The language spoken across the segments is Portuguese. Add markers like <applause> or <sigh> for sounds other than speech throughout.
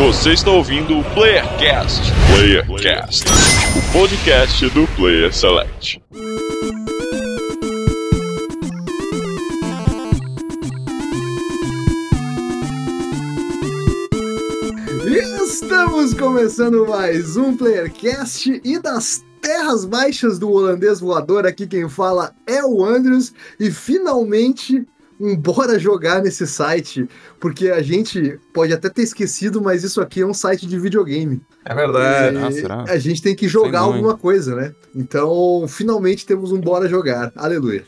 Você está ouvindo o Playercast. Playercast, o podcast do Player Select. Estamos começando mais um Playercast e das terras baixas do holandês voador, aqui quem fala é o Andrews e finalmente um bora jogar nesse site, porque a gente pode até ter esquecido, mas isso aqui é um site de videogame. É verdade. E Ah, será? A gente tem que jogar alguma coisa, né? Então, finalmente temos um bora jogar. Aleluia.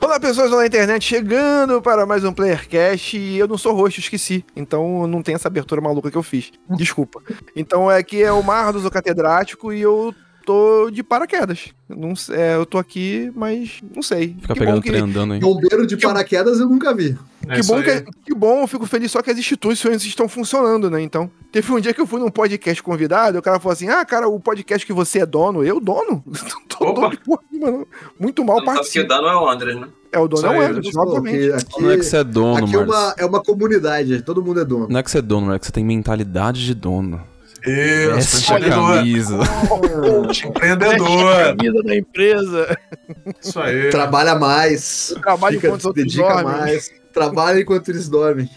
Olá, pessoas na internet, chegando para mais um Playercast e eu não sou roxo, esqueci. Então não tem essa abertura maluca que eu fiz. Desculpa. Então aqui é o Mardos, o catedrático, e eu tô de paraquedas. Não, sei- é, eu tô aqui, mas não sei. Fica que pegando bom que, trem andando aí. Bombeiro de paraquedas eu nunca vi. que, bom que, que bom, eu fico feliz só que as instituições estão funcionando, né? Então, teve um dia que eu fui num podcast convidado, e o cara falou assim: Ah, cara, o podcast que você é dono, eu dono? <laughs> Tô Opa. dono de porra não. Muito mal Não sabe que o dano é o Andres, né? É, o dono Isso é o obviamente. que aqui, Não é que você é dono, aqui é uma, é uma comunidade, todo mundo é dono. Não é que você é dono, é que você tem mentalidade de dono. Isso, Veste a empreendedor. camisa. Empreendedor. Vida da empresa. Isso aí. Trabalha mais. Trabalho fica- enquanto dedica dormem. mais. Trabalha enquanto eles dormem.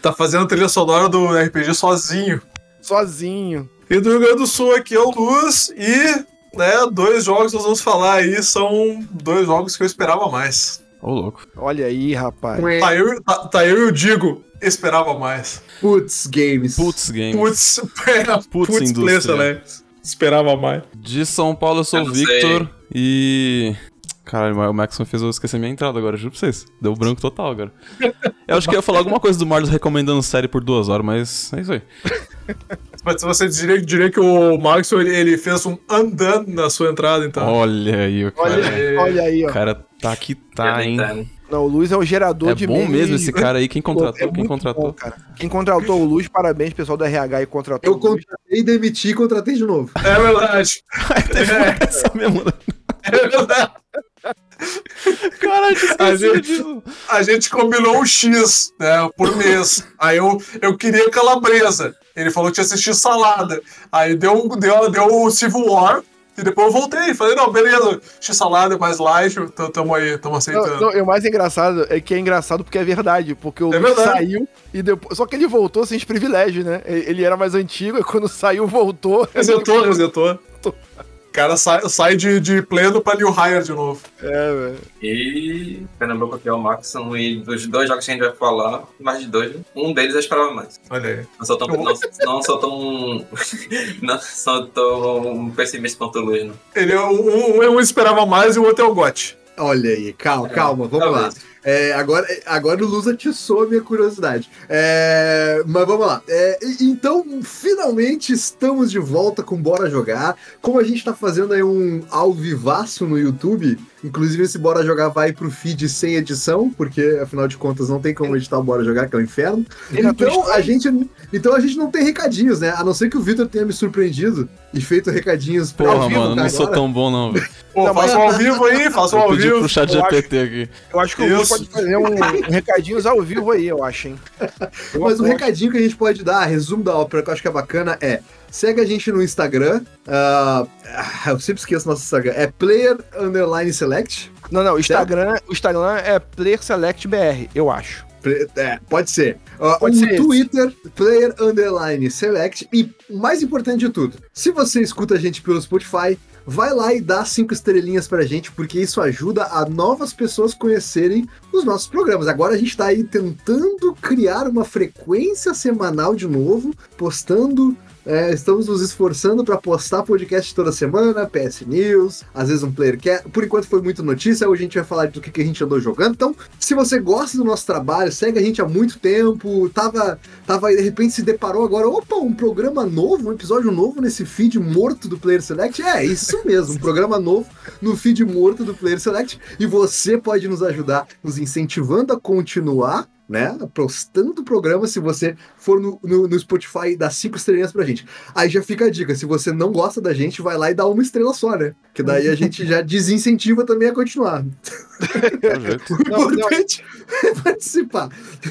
Tá fazendo trilha sonora do RPG sozinho. Sozinho. E do Rio Grande do Sul aqui é o Luz e, né, dois jogos que nós vamos falar aí são dois jogos que eu esperava mais. Ô, louco. Olha aí, rapaz. Tá eu, tá, tá eu e o Digo, esperava mais. Putz, games. Putz Games. Putz, é, Putz, putz, Play indústria. Select. Esperava mais. De São Paulo eu sou Eu o Victor e. Caralho, o Max me fez eu esquecer minha entrada agora, juro pra vocês. Deu branco total agora. <laughs> Eu acho que eu ia falar alguma coisa do Marlos recomendando série por duas horas, mas é isso aí. <laughs> Mas você diria, diria que o Max ele, ele fez um andando na sua entrada, então. Olha aí, o Olha, cara. olha aí, O ó. cara tá que tá, hein? Não, o Luz é o gerador É de bom memes. mesmo esse cara aí. Quem <laughs> contratou? é Quem contratou? bom, cara. Quem contratou o Luz, parabéns, pessoal do RH e contratou Eu contratei, demiti e contratei de novo. É verdade. <laughs> É, Essa mesmo. né? é verdade. Caralho, tinha A esquecido gente- a gente combinou um X, né, por mês. Aí eu, eu queria calabresa. Ele falou que tinha assistido salada. Aí deu, deu, deu o Civil War. E depois eu voltei. Falei, não, beleza. X salada é mais light. Tamo, tamo aí, tamo Não, aceitando. não, e o mais engraçado é que é engraçado porque é verdade, porque o É verdade. saiu e depois. Só que ele voltou sem os privilégios, né? Ele era mais antigo e quando saiu, voltou. Resetou, resetou. <laughs> O cara sai, sai de, de pleno pra New Hire de novo. É, velho. E Pernambuco aqui é o Maxon. E dos dois jogos que a gente vai falar, mais de dois, um deles eu esperava mais. Olha aí. Não sou tão, não, não sou tão, <laughs> não sou tão pessimista quanto o Luiz, não. Ele, é um, um, um esperava mais e o outro é o GOT. Olha aí, calma, calma, vamos lá. É, agora, agora o Luz atiçou a minha curiosidade. É, mas vamos lá. É, então, finalmente estamos de volta com Bora Jogar. Como a gente tá fazendo aí um ao vivaço no YouTube, inclusive esse Bora Jogar vai pro feed sem edição, porque afinal de contas não tem como editar o Bora Jogar, que é o inferno. E na tua Então a, gente, então a gente não tem recadinhos, né? A não ser que o Vitor tenha me surpreendido e feito recadinhos pra Porra, ao vivo, mano, não cara, sou agora. tão bom não, velho. Pô, Não, mas- faça um ao vivo aí, faça um ao pedir vivo. pro chat eu acho- GPT aqui. Eu acho que o Luz Isso. Pode fazer um, um recadinhos ao vivo aí, eu acho, hein? Eu <laughs> Mas um recadinho que a gente pode dar, resumo da ópera, que eu acho que é bacana, é segue a gente no Instagram. ah, eu sempre esqueço nosso Instagram. É player underline select. Não, não, o Instagram, o Instagram é Player Select BR, eu acho. É, pode ser. Ah, Pode o ser esse. Twitter, player underline select. E o mais importante de tudo, se você escuta a gente pelo Spotify, vai lá e dá cinco estrelinhas pra gente, porque isso ajuda a novas pessoas conhecerem os nossos programas. Agora a gente tá aí tentando criar uma frequência semanal de novo, postando. É, estamos nos esforçando para postar podcast toda semana, PS News, às vezes um player que por enquanto foi muito notícia, hoje a gente vai falar do que, que a gente andou jogando. Então, se você gosta do nosso trabalho, segue a gente há muito tempo, tava, tava aí, de repente se deparou agora, opa, um programa novo, um episódio novo nesse feed morto do Player Select. É, isso <laughs> mesmo, um programa novo no feed morto do Player Select. E você pode nos ajudar, nos incentivando a continuar né? Postando o programa se você for no, no, no Spotify e dar cinco estrelinhas pra gente. Aí já fica a dica, se você não gosta da gente, vai lá e dá uma estrela só, né? Que daí a gente já desincentiva também a continuar. Projeto. <laughs> O Não, não. importante é participar.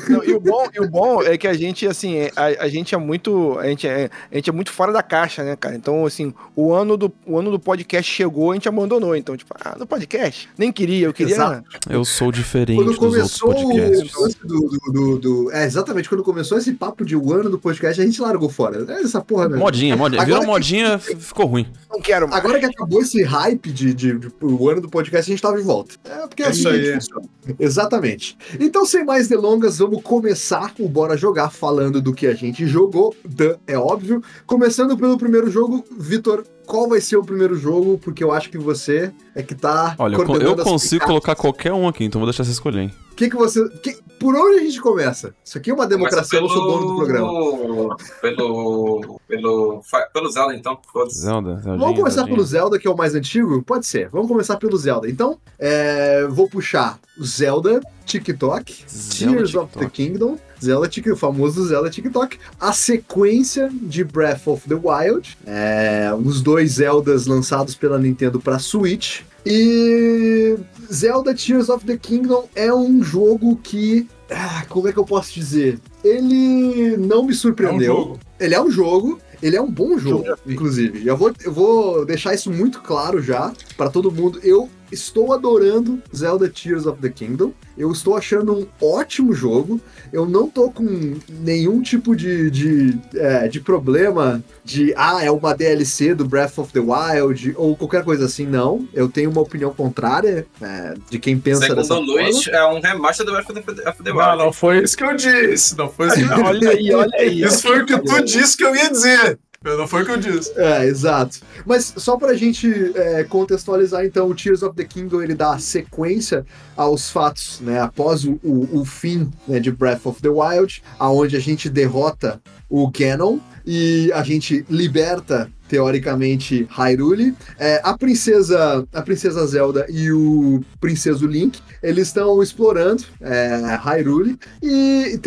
Não, e, o bom, e o bom é que a gente, assim, é- a, a gente é muito. A gente é, a gente é muito fora da caixa, né, cara? Então, assim, o ano, do, o ano do podcast chegou, a gente abandonou. Então, tipo, ah, no podcast? Nem queria, eu queria. Exato. Eu sou diferente Quando dos outros começou o podcasts. lance do, do, do- É, exatamente, quando começou esse papo de um ano do podcast, a gente largou fora. É Essa porra, né? Modinha, modinha. Agora Virou que- modinha, <laughs> ficou ruim. Não quero mais. Agora que acabou esse hype de, de, de- o ano do podcast, a gente tava de volta. É porque É assim isso aí. funciona. <laughs> Exatamente. Então, sem mais delongas, vamos começar o Bora Jogar falando do que a gente jogou. Duh, é óbvio. Começando pelo primeiro jogo, Vitor, qual vai ser o primeiro jogo? Porque eu acho que você é que tá. Olha, eu, eu consigo colocar qualquer um aqui, então vou deixar você escolher, hein? O que, que você. que- por onde a gente começa? Isso aqui é uma democracia, eu não sou dono do programa. Pelo. Pelo. Pelo Zelda, então. Zelda, Zeldinha, Vamos começar Zeldinha. pelo Zelda, que é o mais antigo? Pode ser. Vamos começar pelo Zelda. Então, é, vou puxar o Zelda TikTok, Zelda Tears of the TikTok. Kingdom, Zelda Tik- o famoso Zelda TikTok, a sequência de Breath of the Wild, é, os dois Zeldas lançados pela Nintendo para Switch. E Zelda Tears of the Kingdom é um jogo que. ah, como é que eu posso dizer? Ele não me É um surpreendeu. Ele é um jogo, ele é um bom jogo, inclusive. Eu vou, eu vou deixar isso muito claro já pra todo mundo. Eu estou adorando Zelda Tears of the Kingdom. Eu estou achando um ótimo jogo. Eu não tô com nenhum tipo de, de, é, de problema de, ah, é uma DLC do Breath of the Wild ou qualquer coisa assim, não. Eu tenho uma opinião contrária é, de quem pensa Segundo dessa o Luiz, forma. é um remaster do Breath of the, the Não, Wild. não foi isso que eu disse. Não foi isso que eu <laughs> Olha aí, olha aí. Isso foi o que tu disse que eu ia dizer. Não foi o que eu disse. É, exato. Mas só pra gente é, contextualizar, então, o Tears of the Kingdom ele dá sequência aos fatos, né? Após o, o, o fim né, de Breath of the Wild, aonde a gente derrota o Ganon e a gente liberta teoricamente Hyrule. É, a princesa, a princesa Zelda e o princeso Link, eles estão explorando é, Hyrule e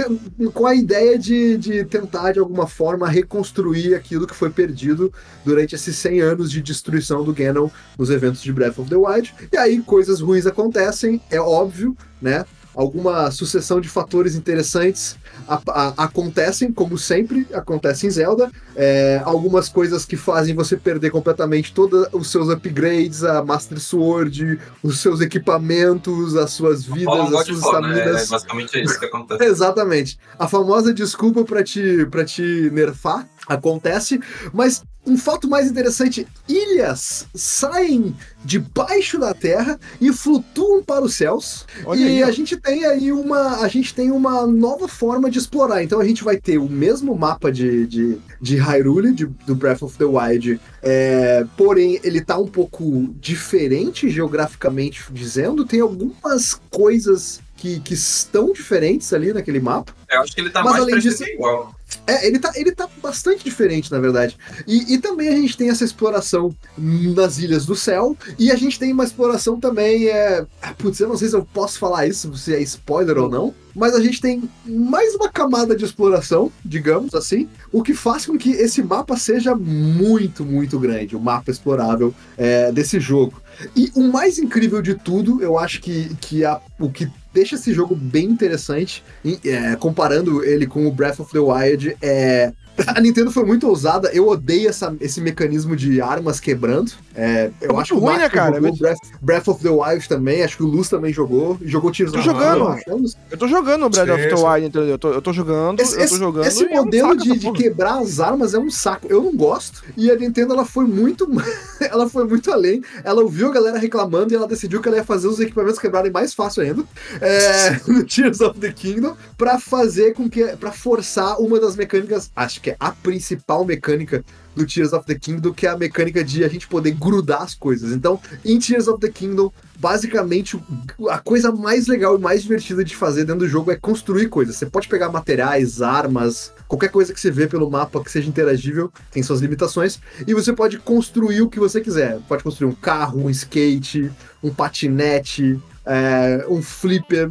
com a ideia de, de tentar de alguma forma reconstruir aquilo que foi perdido durante esses 100 anos de destruição do Ganon nos eventos de Breath of the Wild. E aí coisas ruins acontecem, é óbvio, né? Alguma sucessão de fatores interessantes a- a- acontecem, como sempre acontece em Zelda. É, algumas coisas que fazem você perder completamente todos os seus upgrades, a Master Sword, os seus equipamentos, as suas vidas, as suas War, né? É estaminas. basicamente isso que acontece. <laughs> Exatamente. A famosa desculpa pra te, pra te nerfar acontece, mas um fato mais interessante: ilhas saem debaixo da terra e flutuam para os céus. Olha e aí, a gente tem aí uma. A gente tem uma nova forma de explorar. Então a gente vai ter o mesmo mapa de, de, de Hyrule, de, do Breath of the Wild. é, porém, ele tá um pouco diferente geograficamente dizendo. Tem algumas coisas que, que estão diferentes ali naquele mapa. Eu acho que ele tá Mas mais além disso- igual. É, ele tá, ele tá bastante diferente, na verdade. E, e também a gente tem essa exploração nas Ilhas do Céu. E a gente tem uma exploração também. É... ah, Putz, eu não sei se eu posso falar isso, se é spoiler ou não. Mas a gente tem mais uma camada de exploração, digamos assim. O que faz com que esse mapa seja muito, muito grande. O mapa explorável é, desse jogo. E o mais incrível de tudo, eu acho que, que a, o que deixa esse jogo bem interessante, e, é, comparando ele com o Breath of the Wild, é. <laughs> A Nintendo foi muito ousada, eu odeio essa, esse mecanismo de armas quebrando. É, eu muito acho ruim, né, cara? jogou Muito- Breath, Breath of the Wild também, acho que o Luz também jogou, jogou Tears Tô of the jogando. Wild. Eu tô jogando o Breath of the. Wild, entendeu? Eu tô, eu tô jogando, Esse, eu tô jogando. esse e é um modelo de, de quebrar as armas é um saco. Eu não gosto. E a Nintendo ela foi muito, <laughs> ela foi muito além. Ela ouviu a galera reclamando e ela decidiu que ela ia fazer os equipamentos quebrarem mais fácil ainda é, <laughs> no Tears of the Kingdom para fazer com que, para forçar uma das mecânicas, acho que é a principal mecânica do Tears of the Kingdom, que é a mecânica de a gente poder grudar as coisas. Então, em Tears of the Kingdom, basicamente a coisa mais legal e mais divertida de fazer dentro do jogo é construir coisas. Você pode pegar materiais, armas, qualquer coisa que você vê pelo mapa que seja interagível, tem suas limitações, e você pode construir o que você quiser. Pode construir um carro, um skate, um patinete, é, um flipper,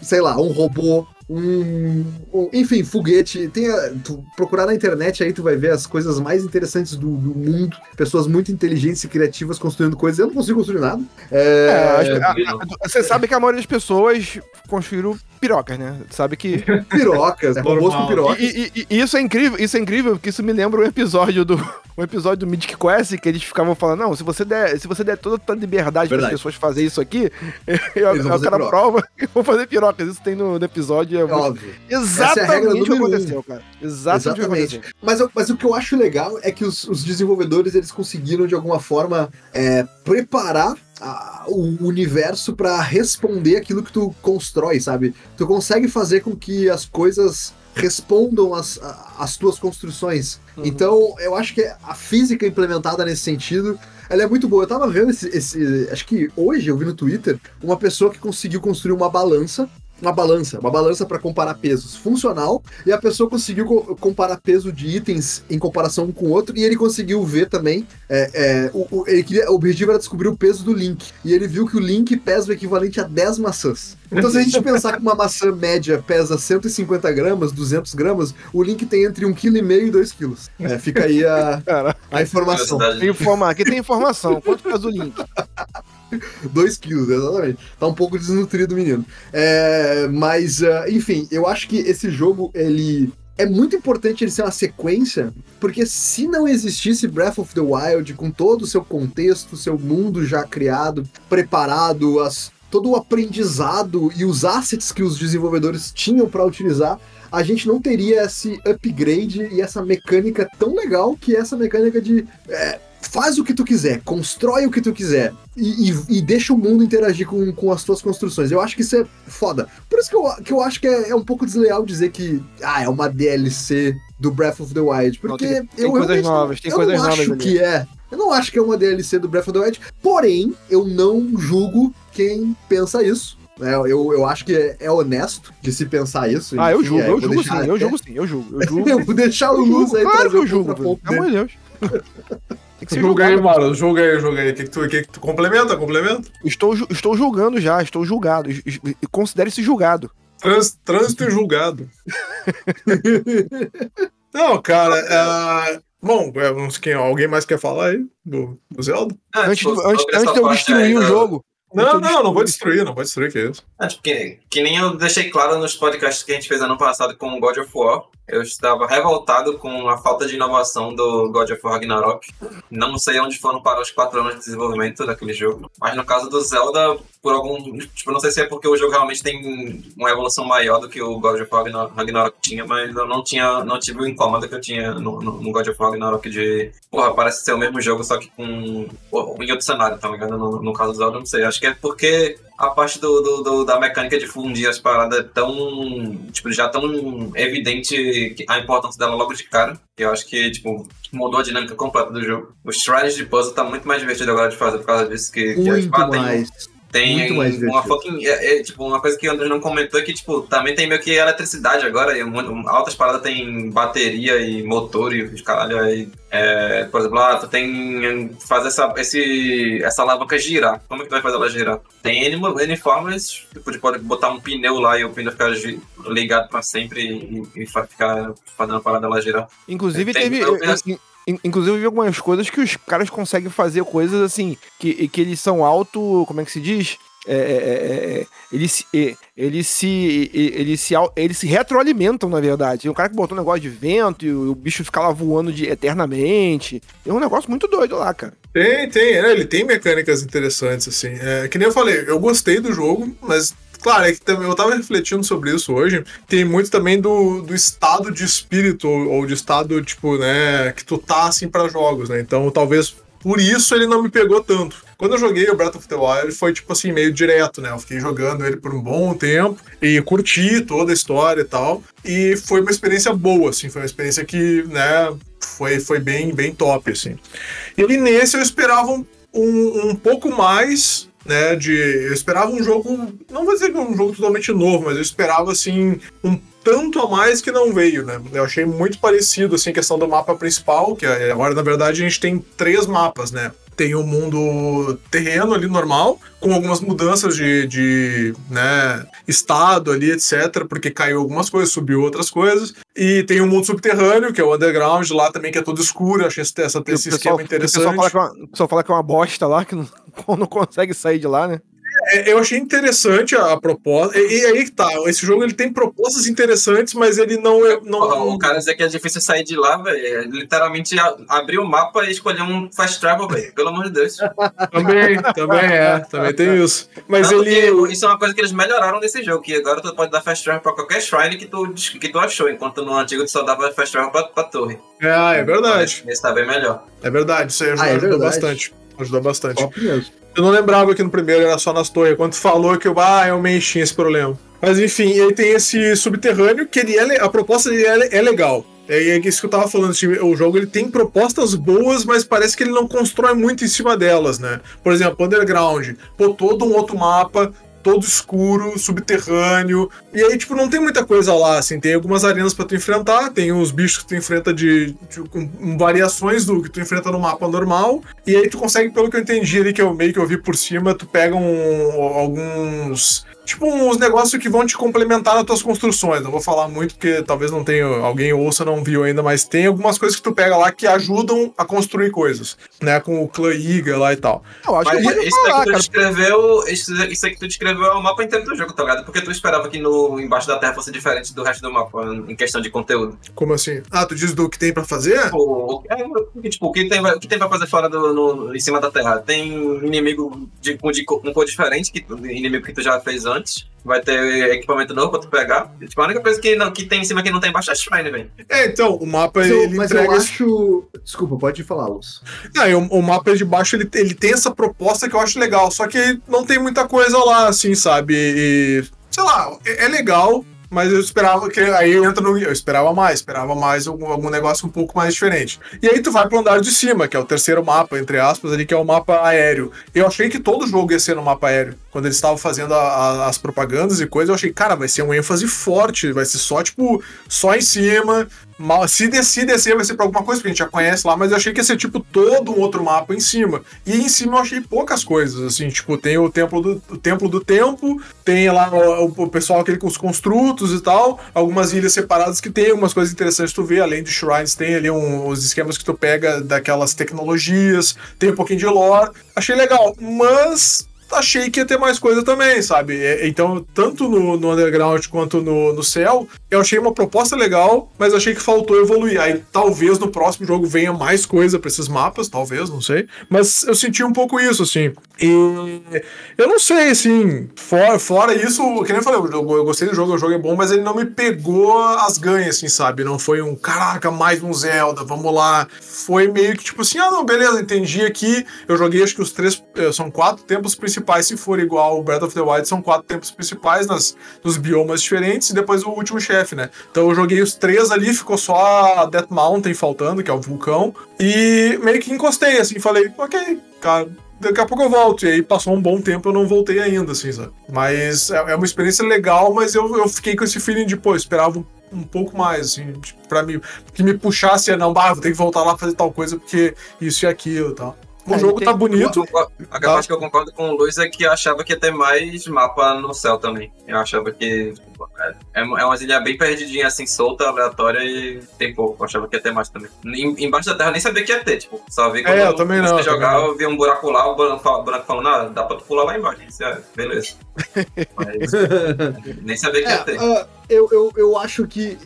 sei lá, um robô. Um, enfim, foguete. Tem a- tu procurar na internet aí, tu vai ver as coisas mais interessantes do, do mundo. Pessoas muito inteligentes e criativas construindo coisas. Eu não consigo construir nada. É, É, que- a- a- você sabe que a maioria das pessoas construíram pirocas, né? Sabe que. <laughs> pirocas, é robôs com Normal. pirocas. E, e- e- e isso é incrível, isso é incrível, porque isso me lembra um episódio do. Um episódio do Mythic Quest que eles ficavam falando, não, se você der, se você der toda a liberdade para as pessoas fazerem isso aqui, <laughs> eu, eu fazer cara prova <laughs> e vão fazer pirocas. Isso tem no, no episódio. É É muito- óbvio. exatamente é a regra o que um. aconteceu, cara. Exatamente, o que Exatamente. Mas, eu- mas o que eu acho legal é que os, os desenvolvedores eles conseguiram de alguma forma é, preparar a- o universo para responder aquilo que tu constrói, sabe? Tu consegue fazer com que as coisas respondam às, a- às tuas construções. Uhum. Então, eu acho que a física implementada nesse sentido, ela é muito boa. Eu tava vendo esse, esse- acho que hoje eu vi no Twitter uma pessoa que conseguiu construir uma balança uma balança, uma balança para comparar pesos funcional, e a pessoa conseguiu co- comparar peso de itens em comparação um com o outro, e ele conseguiu ver também, é, é, o, o- ele queria- o objetivo era descobrir o peso do Link, e ele viu que o Link pesa o equivalente a 10 maçãs. Então se a gente pensar que uma maçã média pesa 150 gramas, 200 gramas, o Link tem entre 1,5 kg e 2 kg. É, fica aí a, a informação. Tem informa- aqui tem informação. Quanto faz o link? <laughs> 2 quilos, exatamente. Tá um pouco desnutrido o menino. É, mas, ah, enfim, eu acho que esse jogo, ele. É muito importante ele ser uma sequência, porque se não existisse Breath of the Wild com todo o seu contexto, seu mundo já criado, preparado, as, todo o aprendizado e os assets que os desenvolvedores tinham para utilizar, a gente não teria esse upgrade e essa mecânica tão legal que é essa mecânica de é, faz o que tu quiser, constrói o que tu quiser e, e- e deixa o mundo interagir com, com as tuas construções. Eu acho que isso é foda. Por isso que eu, que eu acho que é, é um pouco desleal dizer que ah, é uma DLC do Breath of the Wild, porque Não, tem- tem eu coisas novas, tem eu coisas não novas acho ali. que é. Eu não acho que é uma DLC do Breath of the Wild, porém, eu não julgo quem pensa isso. né? Eu, eu acho que é, é honesto de se pensar isso. Ah, eu julgo, é, eu julgo sim, eu julgo sim, eu julgo. Eu <laughs> julgo. Eu vou deixar o Eu Luz aí claro trazer que eu julgo, pelo amor de Deus. <laughs> Tem que ser Julga aí, julgado. mano. Julga aí, julga aí. O que, que, tu, que, que tu complementa? Complementa? Estou, estou julgando já, estou julgado. Considere-se julgado. Trans, trânsito e julgado. <laughs> Não, cara. é, Bom, é, não sei quem, alguém mais quer falar aí do, do Zelda? É, Antes, tipo, antes, antes de eu destruir o jogo. Não, não, não vou destruir, não vou destruir, que é isso. É, tipo, que, que nem eu deixei claro nos podcasts que a gente fez ano passado com o God of War. Eu estava revoltado com a falta de inovação do God of War Ragnarok. Não sei onde foram parar os quatro anos de desenvolvimento daquele jogo. Mas no caso do Zelda, por algum. Tipo, não sei se é porque o jogo realmente tem uma evolução maior do que o God of War Ragnar- Ragnarok tinha, mas eu não tinha. não tive o incômodo que eu tinha no, no, no God of War Ragnarok de. Porra, parece ser o mesmo jogo, só que com. pô, em outro cenário, tá ligado? No, no caso do Zelda, não sei. Acho que é porque a parte do, do- do- da mecânica de fundir as paradas é tão. Tipo, já tão evidente a importância dela logo de cara. que Eu acho que, tipo, mudou a dinâmica completa do jogo. O Shrines de puzzle tá muito mais divertido agora de fazer por causa disso. Que, que ah, tem- mais. tem Muito mais uma fucking. É, é, tipo, uma coisa que o André não comentou é que, tipo, também tem meio que eletricidade agora. E mu- altas paradas tem bateria e motor e os caralho. Aí, é, por exemplo, ah, tu tem. Fazer essa, esse, essa alavanca girar. Como é que tu vai fazer ela girar? Tem N, N formas, tipo, de pode botar um pneu lá e o pneu ficar ligado pra sempre e, e ficar fazendo a parada lá girar. Inclusive, Tem- teve. eu in- Inclusive, eu vi algumas coisas que os caras conseguem fazer coisas assim, que, que eles são auto. Como é que se diz? É, é, é, é, eles, se- eles se. Eles se, eles se retroalimentam, na verdade. Um cara que botou um negócio de vento e o, o bicho fica lá voando de, eternamente. É um negócio muito doido lá, cara. Tem, tem, ele tem mecânicas interessantes, assim. É, que nem eu falei, eu gostei do jogo, mas, claro, é que também eu tava refletindo sobre isso hoje. Tem muito também do, do estado de espírito, ou, de estado, tipo, né, que tu tá, assim, pra jogos, né? Então, talvez por isso ele não me pegou tanto. Quando eu joguei o Breath of the Wild, foi, tipo assim, meio direto, né? Eu fiquei jogando ele por um bom tempo e curti toda a história e tal. E foi uma experiência boa, assim, foi uma experiência que, né, foi, foi bem, bem top, assim. E nesse eu esperava um, um pouco mais, né? De. Eu esperava um jogo. Não vou dizer que um jogo totalmente novo, mas eu esperava assim. Um tanto a mais que não veio, né? Eu achei muito parecido, assim, a questão do mapa principal, que é- agora, na verdade, a gente tem três mapas, né? Tem o mundo terreno ali normal, com algumas mudanças de, de né, estado ali, etc. Porque caiu algumas coisas, subiu outras coisas. E tem o mundo subterrâneo, que é o underground lá também, que é todo escuro. Achei esse, essa, esse pessoal- esquema interessante. O pessoal fala, que é uma, pessoal fala que é uma bosta lá, que não, <laughs> não consegue sair de lá, né? É, eu achei interessante a, a proposta. E, e aí que tá, esse jogo ele tem propostas interessantes, mas ele não é. Não, Porra, o cara dizer que é difícil sair de lá, velho. é Literalmente a- abrir o mapa e escolher um fast travel, velho. Pelo amor de Deus. <laughs> Também, também é, também tem isso. Mas Não, ele. Isso é uma coisa que eles melhoraram nesse jogo, que agora tu pode dar fast travel pra qualquer shrine que tu, que tu achou, enquanto no antigo tu só dava fast travel pra, pra torre. Ah, é verdade. Esse tá bem melhor. É verdade, isso aí ajudou, Ah, é bastante. Ajudou bastante. Top mesmo. Eu não lembrava que no primeiro era só nas torres. Quando falou que eu, ah, tinha esse problema. Mas enfim, ele tem esse subterrâneo que ele é, a proposta dele é, é legal. É é isso que eu tava falando, assim, o jogo ele tem propostas boas, mas parece que ele não constrói muito em cima delas, né? Por exemplo, Underground, pô, todo um outro mapa, todo escuro, subterrâneo, e aí, tipo, não tem muita coisa lá, assim, tem algumas arenas pra tu enfrentar, tem os bichos que tu enfrenta de, de- com variações do que tu enfrenta no mapa normal, e aí tu consegue, pelo que eu entendi ali, que eu meio que eu vi por cima, tu pega um, alguns. Tipo, uns negócios que vão te complementar nas tuas construções. Não vou falar muito, porque talvez não tenha. Alguém ouça, não viu ainda, mas tem algumas coisas que tu pega lá que ajudam a construir coisas. Né? Com o clã Iga lá e tal. Eu acho Mas que isso aí falar, que tu cara. descreveu, isso, que tu descreveu é o mapa inteiro do jogo, tá ligado? Porque tu esperava que no embaixo da terra fosse diferente do resto do mapa, em questão de conteúdo. Como assim? Ah, tu diz do que tem pra fazer? Tipo, o que- é, tipo, o que tem, o que tem pra fazer fora do, no- em cima da terra? Tem inimigo de, com, de, com cor diferente, que, inimigo que tu já fez antes. Vai ter equipamento novo pra tu pegar. E, tipo, a única coisa que, não, que tem em cima que não tem embaixo é Shrine, velho. É, então, o mapa Mas eu, mas eu entrega. esse- acho. Desculpa, pode falar, Luz. Ah, e o, o mapa de baixo ele, ele tem essa proposta que eu acho legal, só que não tem muita coisa lá, assim, sabe? E, sei lá, é, é legal, mas eu esperava que. Aí entra no. Eu esperava mais, esperava mais algum, algum negócio um pouco mais diferente. E aí tu vai pro andar de cima, que é o terceiro mapa, entre aspas, ali, que é o mapa aéreo. Eu achei que todo jogo ia ser no mapa aéreo. Quando eles estavam fazendo a- a- as propagandas e coisas, eu achei, cara, vai ser um ênfase forte, vai ser só, tipo, só em cima. Se descer, descer vai ser pra alguma coisa que a gente já conhece lá, mas eu achei que ia ser tipo todo um outro mapa em cima. E em cima eu achei poucas coisas, assim, tipo, tem o templo do, o templo do tempo, tem lá o, o pessoal aquele com os construtos e tal, algumas ilhas separadas que tem algumas coisas interessantes tu vê, além de shrines, tem ali um- os esquemas que tu pega daquelas tecnologias, tem um pouquinho de lore. Achei legal, mas achei que ia ter mais coisa também, sabe? É, Então, tanto no, no Underground quanto no, no Cell, eu achei uma proposta legal, mas achei que faltou evoluir. Aí talvez no próximo jogo venha mais coisa pra esses mapas, talvez, não sei. Mas eu senti um pouco isso, assim. E eu não sei, assim, fora, fora isso, que nem eu falei, eu, eu gostei do jogo, o jogo é bom, mas ele não me pegou as ganhas, assim, sabe? Não foi um, caraca, mais um Zelda, vamos lá. Foi meio que tipo assim, ah, não, beleza, entendi aqui. Eu joguei acho que os três, são quatro tempos principais, se for igual o Breath of the Wild, são quatro tempos principais nas, nos biomas diferentes e depois o último chefe, né? Então eu joguei os três ali, ficou só a Death Mountain faltando, que é o vulcão, e meio que encostei, assim, falei, ok, cara, daqui a pouco eu volto. E aí passou um bom tempo, eu não voltei ainda, assim, sabe? Mas é é uma experiência legal, mas eu, eu fiquei com esse feeling de, pô, esperava um, um pouco mais, assim, pra mim, que me puxasse não, bah, vou ter que voltar lá fazer tal coisa porque isso e aquilo e tal. O É, jogo tá bonito. A parte que eu concordo com o Luiz é que eu achava que ia ter mais mapa no céu também. Eu achava que é, é umas ilhas bem perdidinhas, assim, solta, aleatória e tem pouco. Eu achava que ia ter mais também. Em- embaixo da terra eu nem sabia que ia ter, tipo, só vi quando É, eu também não, também jogar, não. eu vi um buraco lá, o buraco, fala- o buraco falando, ah, dá pra tu pular lá embaixo. Eu disse, "Ah, beleza. <laughs> Mas <laughs> nem sabia que ia ter. É, ah, eu, eu, eu acho que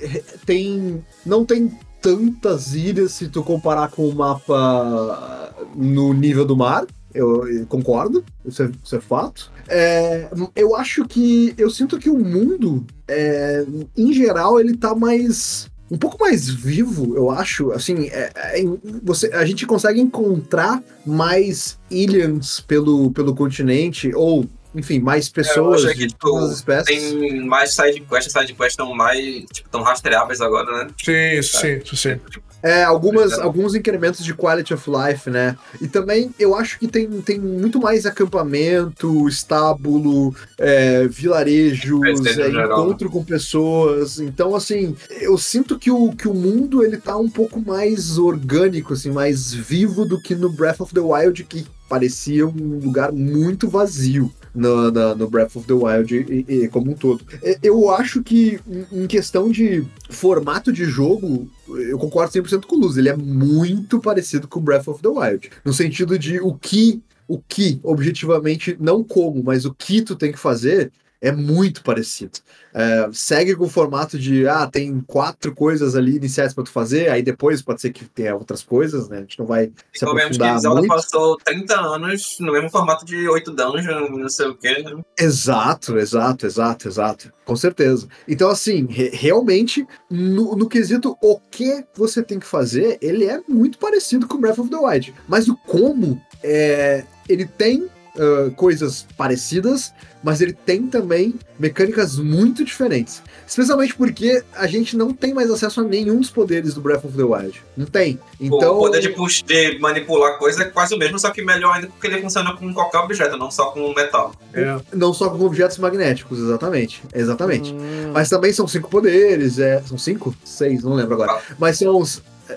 tem. Não tem tantas ilhas se tu comparar com o mapa no nível do mar. Eu, eu concordo, isso é, isso é fato. É, eu acho que. Eu sinto que o mundo, é, em geral, ele tá mais. Um pouco mais vivo, eu acho. Assim, é- é- você, a gente consegue encontrar mais ilhas pelo, pelo continente, ou enfim, mais É, eu pessoas achei que, de tipo, todas as espécies. Tem mais side quest, as side quests estão mais, tipo, tão rastreáveis agora, né? Sim, isso sim, isso sim. É, algumas, alguns incrementos de quality of life, né? E também eu acho que tem, tem muito mais acampamento, estábulo, é, vilarejos, É, encontro com pessoas. Então, assim, eu sinto que o, que o mundo ele tá um pouco mais orgânico, assim, mais vivo do que no Breath of the Wild, que parecia um lugar muito vazio. No, no Breath of the Wild e, e- como um todo. É, Eu acho que, em- questão de formato de jogo, eu concordo 100% com o Luz. Ele é muito parecido com Breath of the Wild. No sentido de o que, o que, objetivamente, não como, mas o que tu tem que fazer é muito parecido. É, segue com o formato de, ah, tem quatro coisas ali iniciais pra tu fazer, aí depois pode ser que tenha outras coisas, né? A gente não vai se Convenhamos aprofundar que Zelda muito. passou 30 anos no mesmo formato de 8 dungeons, não sei o quê. né? Exato, exato, exato, exato. Com certeza. Então, assim, re- realmente, no, no quesito o que você tem que fazer, ele é muito parecido com Breath of the Wild. Mas o como, é, ele tem ah, coisas parecidas, mas ele tem também mecânicas muito diferentes. Especialmente porque a gente não tem mais acesso a nenhum dos poderes do Breath of the Wild. Não tem. Então. O poder de, push, de manipular coisa é quase o mesmo, só que melhor ainda porque ele funciona com qualquer objeto, não só com metal. É. Não só com objetos magnéticos, exatamente. Exatamente. Hum, Mas também são cinco poderes, é. São cinco? Seis, não lembro agora. Mas são.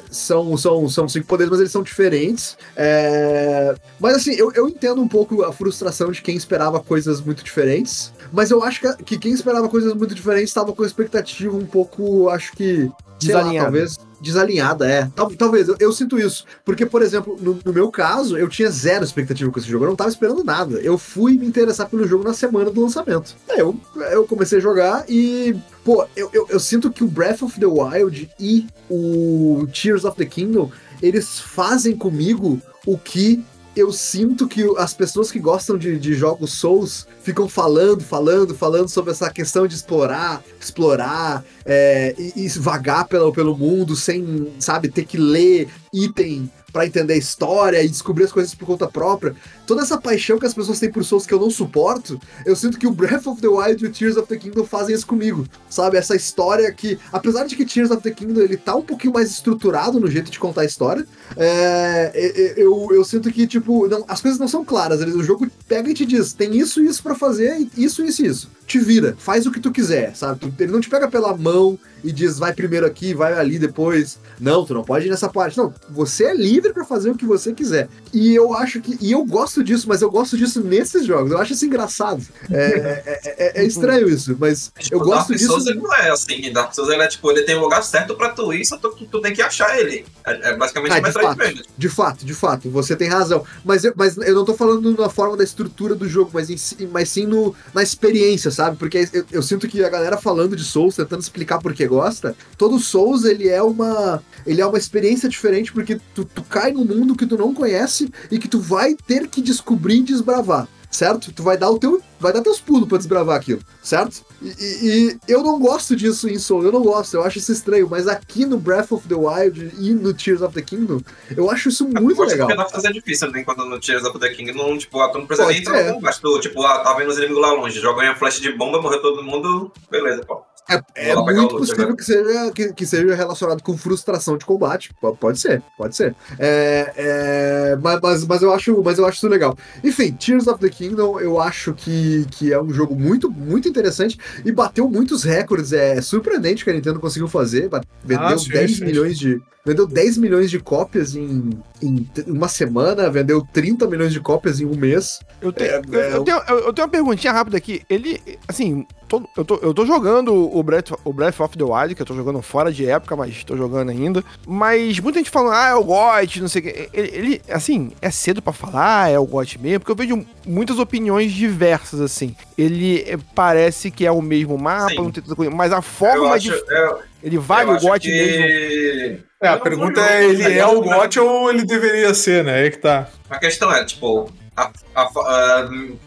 São, são, são cinco poderes, mas eles são diferentes. É, Mas assim, eu, eu entendo um pouco a frustração de quem esperava coisas muito diferentes. Mas eu acho que, que quem esperava coisas muito diferentes estava com a expectativa um pouco, acho que. sei lá, Desalinhada. talvez. Desalinhada, é. Tal- Talvez, eu, eu sinto isso. Porque, por exemplo, no, no meu caso, eu tinha zero expectativa com esse jogo. Eu não tava esperando nada. Eu fui me interessar pelo jogo na semana do lançamento. Aí eu, eu comecei a jogar e Pô, eu, eu, eu sinto que o Breath of the Wild e o Tears of the Kingdom, eles fazem comigo o que eu sinto que as pessoas que gostam de, de jogos Souls ficam falando, falando, falando sobre essa questão de explorar, explorar é, e, e vagar pelo, pelo mundo sem, sabe, ter que ler item pra entender a história e descobrir as coisas por conta própria. Toda essa paixão que as pessoas têm por Souls que eu não suporto, eu sinto que o Breath of the Wild e o Tears of the Kingdom fazem isso comigo. Sabe? Essa história que, apesar de que Tears of the Kingdom ele tá um pouquinho mais estruturado no jeito de contar a história, é, é, eu, eu sinto que, tipo, não, as coisas não são claras. O jogo pega e te diz: tem isso e isso pra fazer, isso, isso e isso. Te vira, faz o que tu quiser, sabe? Ele não te pega pela mão e diz: vai primeiro aqui, vai ali depois. Não, tu não pode ir nessa parte. Não, você é livre pra fazer o que você quiser. E eu acho que. E eu gosto disso, mas eu gosto disso nesses jogos. Eu acho isso engraçado. É, é- é- é estranho isso, mas eu Tipo, gosto Dark disso. Souls ele não é assim. Dark Souls ele é tipo, ele tem um lugar certo pra tu ir, só tu, tu, tem que achar ele. É, é basicamente Ah, de Metroidvania. De fato, de fato, você tem razão. Mas eu, mas eu não tô falando na forma da estrutura do jogo, mas, em mas sim no, na experiência, sabe? Porque eu, eu sinto que a galera falando de Souls, tentando explicar por que gosta, todo Souls ele é uma ele é uma experiência diferente porque tu, tu cai num mundo que tu não conhece e que tu vai ter que descobrir e desbravar. Certo? Tu vai dar o teu. Vai dar teus pulos pra desbravar aquilo, certo? E, e- e eu não gosto disso em Soul, eu não gosto, eu acho isso estranho, mas aqui no Breath of the Wild e no Tears of the Kingdom, eu acho isso muito Gosto legal. porque fazer difícil, né? Enquanto no Tears of the King, não, tipo, ah, tu não precisa Pode nem entrar no combate. Tu, tipo, ah, tá vendo os inimigos lá longe, joga uma flash de bomba, morreu todo mundo, beleza, pô. É, é muito possível que seja, que, que seja relacionado com frustração de combate. P- Pode ser, pode ser. É, é, mas, mas, mas, eu acho, mas eu acho isso legal. Enfim, Tears of the Kingdom eu acho que, que é um jogo muito, muito interessante e bateu muitos recordes. É surpreendente o que a Nintendo conseguiu fazer. Vendeu Ah, sim, 10 sim, milhões de. Vendeu 10 milhões de cópias em, em uma semana, vendeu 30 milhões de cópias em um mês. Eu, te- É, eu- é, eu tenho, eu- eu tenho uma perguntinha rápida aqui. Ele, assim, tô- eu, tô, eu tô jogando o Breath, o Breath of the Wild, que eu tô jogando fora de época, mas tô jogando ainda. Mas muita gente falando, ah, é o GOT, não sei o quê. Ele, ele, assim, é cedo pra falar, é o GOT mesmo, porque eu vejo muitas opiniões diversas, assim. Ele eh, parece que é o mesmo mapa, Sim. não tem tanta coisa, mas a forma acho, de. eu, Ele vale o GOT que... mesmo. É, a pergunta é, ele é o. GOT ou ele deveria ser, né? Aí que tá. A questão é, tipo, a, a,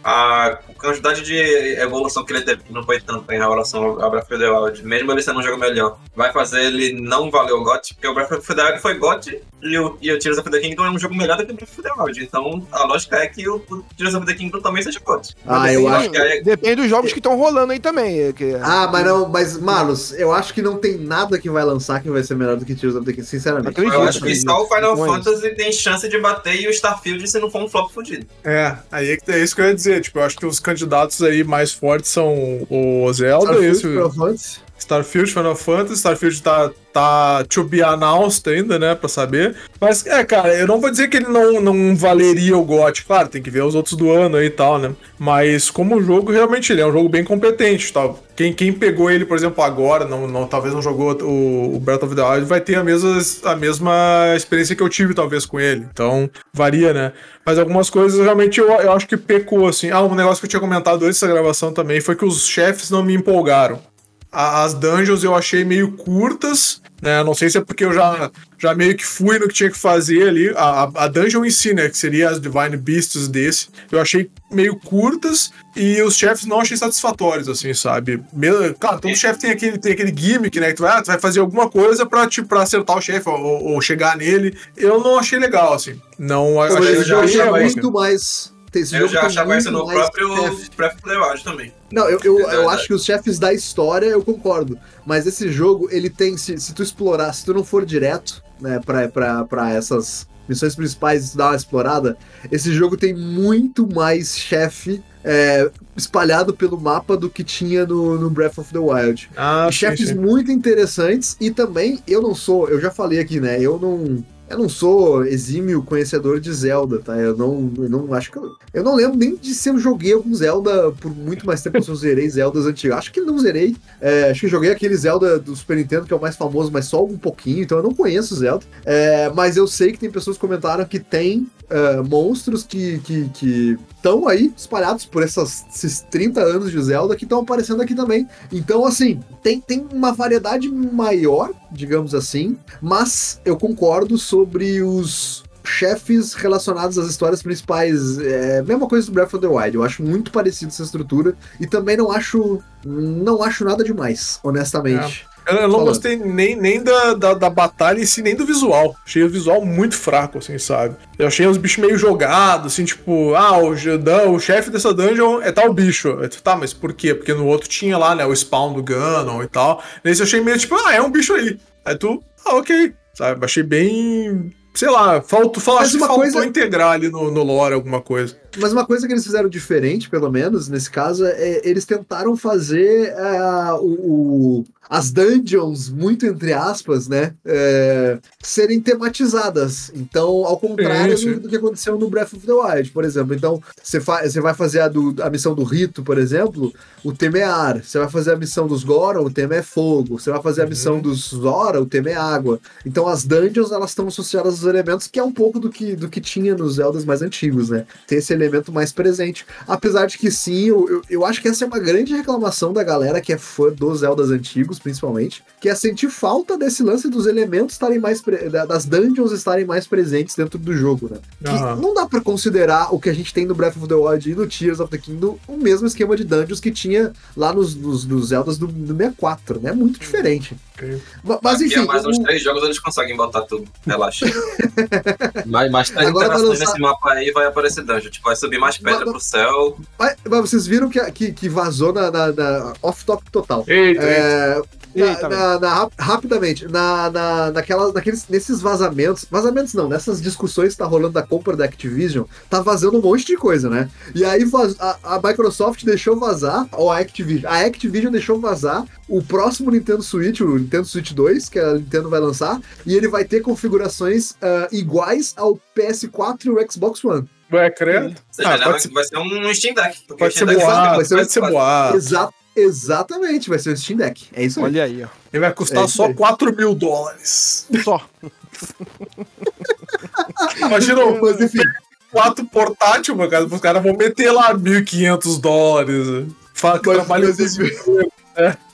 a, a quantidade de evolução que ele teve não foi tanta em relação ao Breath of the Wild, mesmo ele sendo um jogo melhor, vai fazer ele não valer o GOT, porque o Breath of the Wild foi GOT e o, e o Tears of the Kingdom é um jogo melhor do que o Breath of the Wild. Então a lógica é que o, o Tears of the Kingdom também seja GOT. Ah, eu acho. que é- Depende dos jogos que estão rolando aí também. é que- Ah, mas não, mas, Marlos, eu acho que não tem nada que vai lançar que vai ser melhor do que Tears of the Kingdom, sinceramente. Acredito. Eu acho que acredito. só o Final. Fantasy tem chance de bater e o Starfield se não for um flop fudido. É, aí é, que- é isso que eu ia dizer. Tipo, eu acho que os candidatos aí mais fortes são o Zelda, Starfield, esse. Starfield, Final Fantasy. Starfield tá, tá to be announced ainda, né, pra saber. Mas, é, cara, eu não vou dizer que ele não, não valeria o GOT. Claro, tem que ver os outros do ano aí e tal, né. Mas como jogo, realmente, ele é um jogo bem competente, tal. Quem, quem pegou ele, por exemplo, agora, não, não, talvez não jogou o, o Breath of the Wild, vai ter a mesma, a mesma experiência que eu tive, talvez, com ele. Então, varia, né. Mas algumas coisas, realmente, eu, eu acho que pecou, assim. Ah, um negócio que eu tinha comentado antes da gravação também foi que os chefes não me empolgaram. As dungeons eu achei meio curtas, né? Não sei se é porque eu já, já meio que fui no que tinha que fazer ali. A, a- a dungeon em si, né? Que seria as Divine Beasts desse. Eu achei meio curtas e os chefes não achei satisfatórios, assim, sabe? Me- Claro, todo chefe tem aquele, tem aquele gimmick, né? Que tu vai, ah, tu vai fazer alguma coisa pra, tipo, pra acertar o chefe ou, ou chegar nele. Eu não achei legal, assim. Não Pô, achei esse já isso. muito mais. Esse Eu já achava isso no próprio chefe. Breath of the Wild também. Não, eu, eu, É eu acho que os chefes da história eu concordo. Mas esse jogo, ele tem. Se, se tu explorar, se tu não for direto, né, pra, pra, pra essas missões principais e tu dar uma explorada, esse jogo tem muito mais chefe é, espalhado pelo mapa do que tinha no, no Breath of the Wild. Ah, E chefes muito interessantes e também eu não sou, eu já falei aqui, né? Eu não eu não sou exímio conhecedor de Zelda, tá? Eu não, eu não acho que eu, eu não lembro nem de se eu joguei algum Zelda por muito mais tempo se eu zerei Zeldas antigas. Acho que não zerei. É, acho que joguei aquele Zelda do Super Nintendo que é o mais famoso, mas só um pouquinho, então eu não conheço Zelda. É, mas eu sei que tem pessoas que comentaram que tem é, monstros que que que estão aí espalhados por essas, esses 30 anos de Zelda que estão aparecendo aqui também. Então, assim, tem, tem uma variedade maior, digamos assim, mas eu concordo sobre os chefes relacionados às histórias principais. É, mesma coisa do Breath of the Wild. Eu acho muito parecido essa estrutura e também não acho não acho nada demais, honestamente. Eu, eu não Falando. gostei nem, nem da, da, da batalha em si, nem do visual. Achei o visual muito fraco, assim, sabe? Eu achei os bichos meio jogados, assim, tipo, ah, o, o chefe dessa dungeon é tal bicho. Eu, tá, mas por quê? Porque no outro tinha lá, né, o spawn do Ganon e tal. Nesse eu achei meio tipo, ah, é um bicho aí. Aí tu, ah, ok. Sabe? Achei bem. Sei lá, faltou, fal, Mas acho que faltou coisa- integrar ali no, no lore alguma coisa. Mas uma coisa que eles fizeram diferente, pelo menos, nesse caso, é eles tentaram fazer é, o, o- as dungeons, muito entre aspas, né? é, serem tematizadas. Então, ao contrário Sim, sim. do, que aconteceu no Breath of the Wild, por exemplo. Então, você, fa vai fazer a, do- a missão do rito, por exemplo, o tema é ar. Você vai fazer a missão dos Goron, o tema é fogo. Você vai fazer a Uhum. missão dos Zora, o tema é água. Então, as dungeons, elas estão associadas aos elementos, que é um pouco do que, do que tinha nos Zeldas mais antigos, né? Tem esse elemento mais presente. Apesar de que sim, eu, eu, eu acho que essa é uma grande reclamação da galera que é fã dos Zeldas antigos, principalmente, que é sentir falta desse lance dos elementos estarem mais. pre- da- das dungeons estarem mais presentes dentro do jogo, né? Que Aham. não dá pra considerar o que a gente tem no Breath of the Wild e no Tears of the Kingdom o mesmo esquema de dungeons que tinha lá nos, nos, nos Zeldas do, do 64, né? É muito diferente. Ok. Ma- Mas Aqui enfim. é mais uns o- três jogos eles conseguem botar tudo. Relaxa. <laughs> mais, mais três Agora vai interações lançar- nesse mapa aí vai aparecer dungeon. Tipo, vai subir mais pedra Mas- pro céu. mas, mas vocês viram que, que, que vazou na, na, na off-top total. Eita, eita. É, na- Eita, na- na- rap- rapidamente, na, na, naquela, naqueles, nesses vazamentos, vazamentos não, nessas discussões que tá rolando da compra da Activision, tá vazando um monte de coisa, né? E aí vaz- a, a Microsoft deixou vazar, ou a Activision, a Activision deixou vazar o próximo Nintendo Switch, o Nintendo Switch 2, que a Nintendo vai lançar, e ele vai ter configurações ah, iguais ao PS4 e o Xbox One. Ué, credo. Ah, vai, ser- vai ser um Steam Deck. Pode ser boato, vai ser- pode ser boato. Exa exatamente, vai ser um Steam Deck. É isso aí. Olha aí, ó. Ele vai É custar isso só aí. 4 mil dólares. Só. <laughs> Imagina um Mas enfim, 4 portátil, meu cara. Os caras vão meter lá 1.500 dólares. Fala que Mas- trabalha mas isso.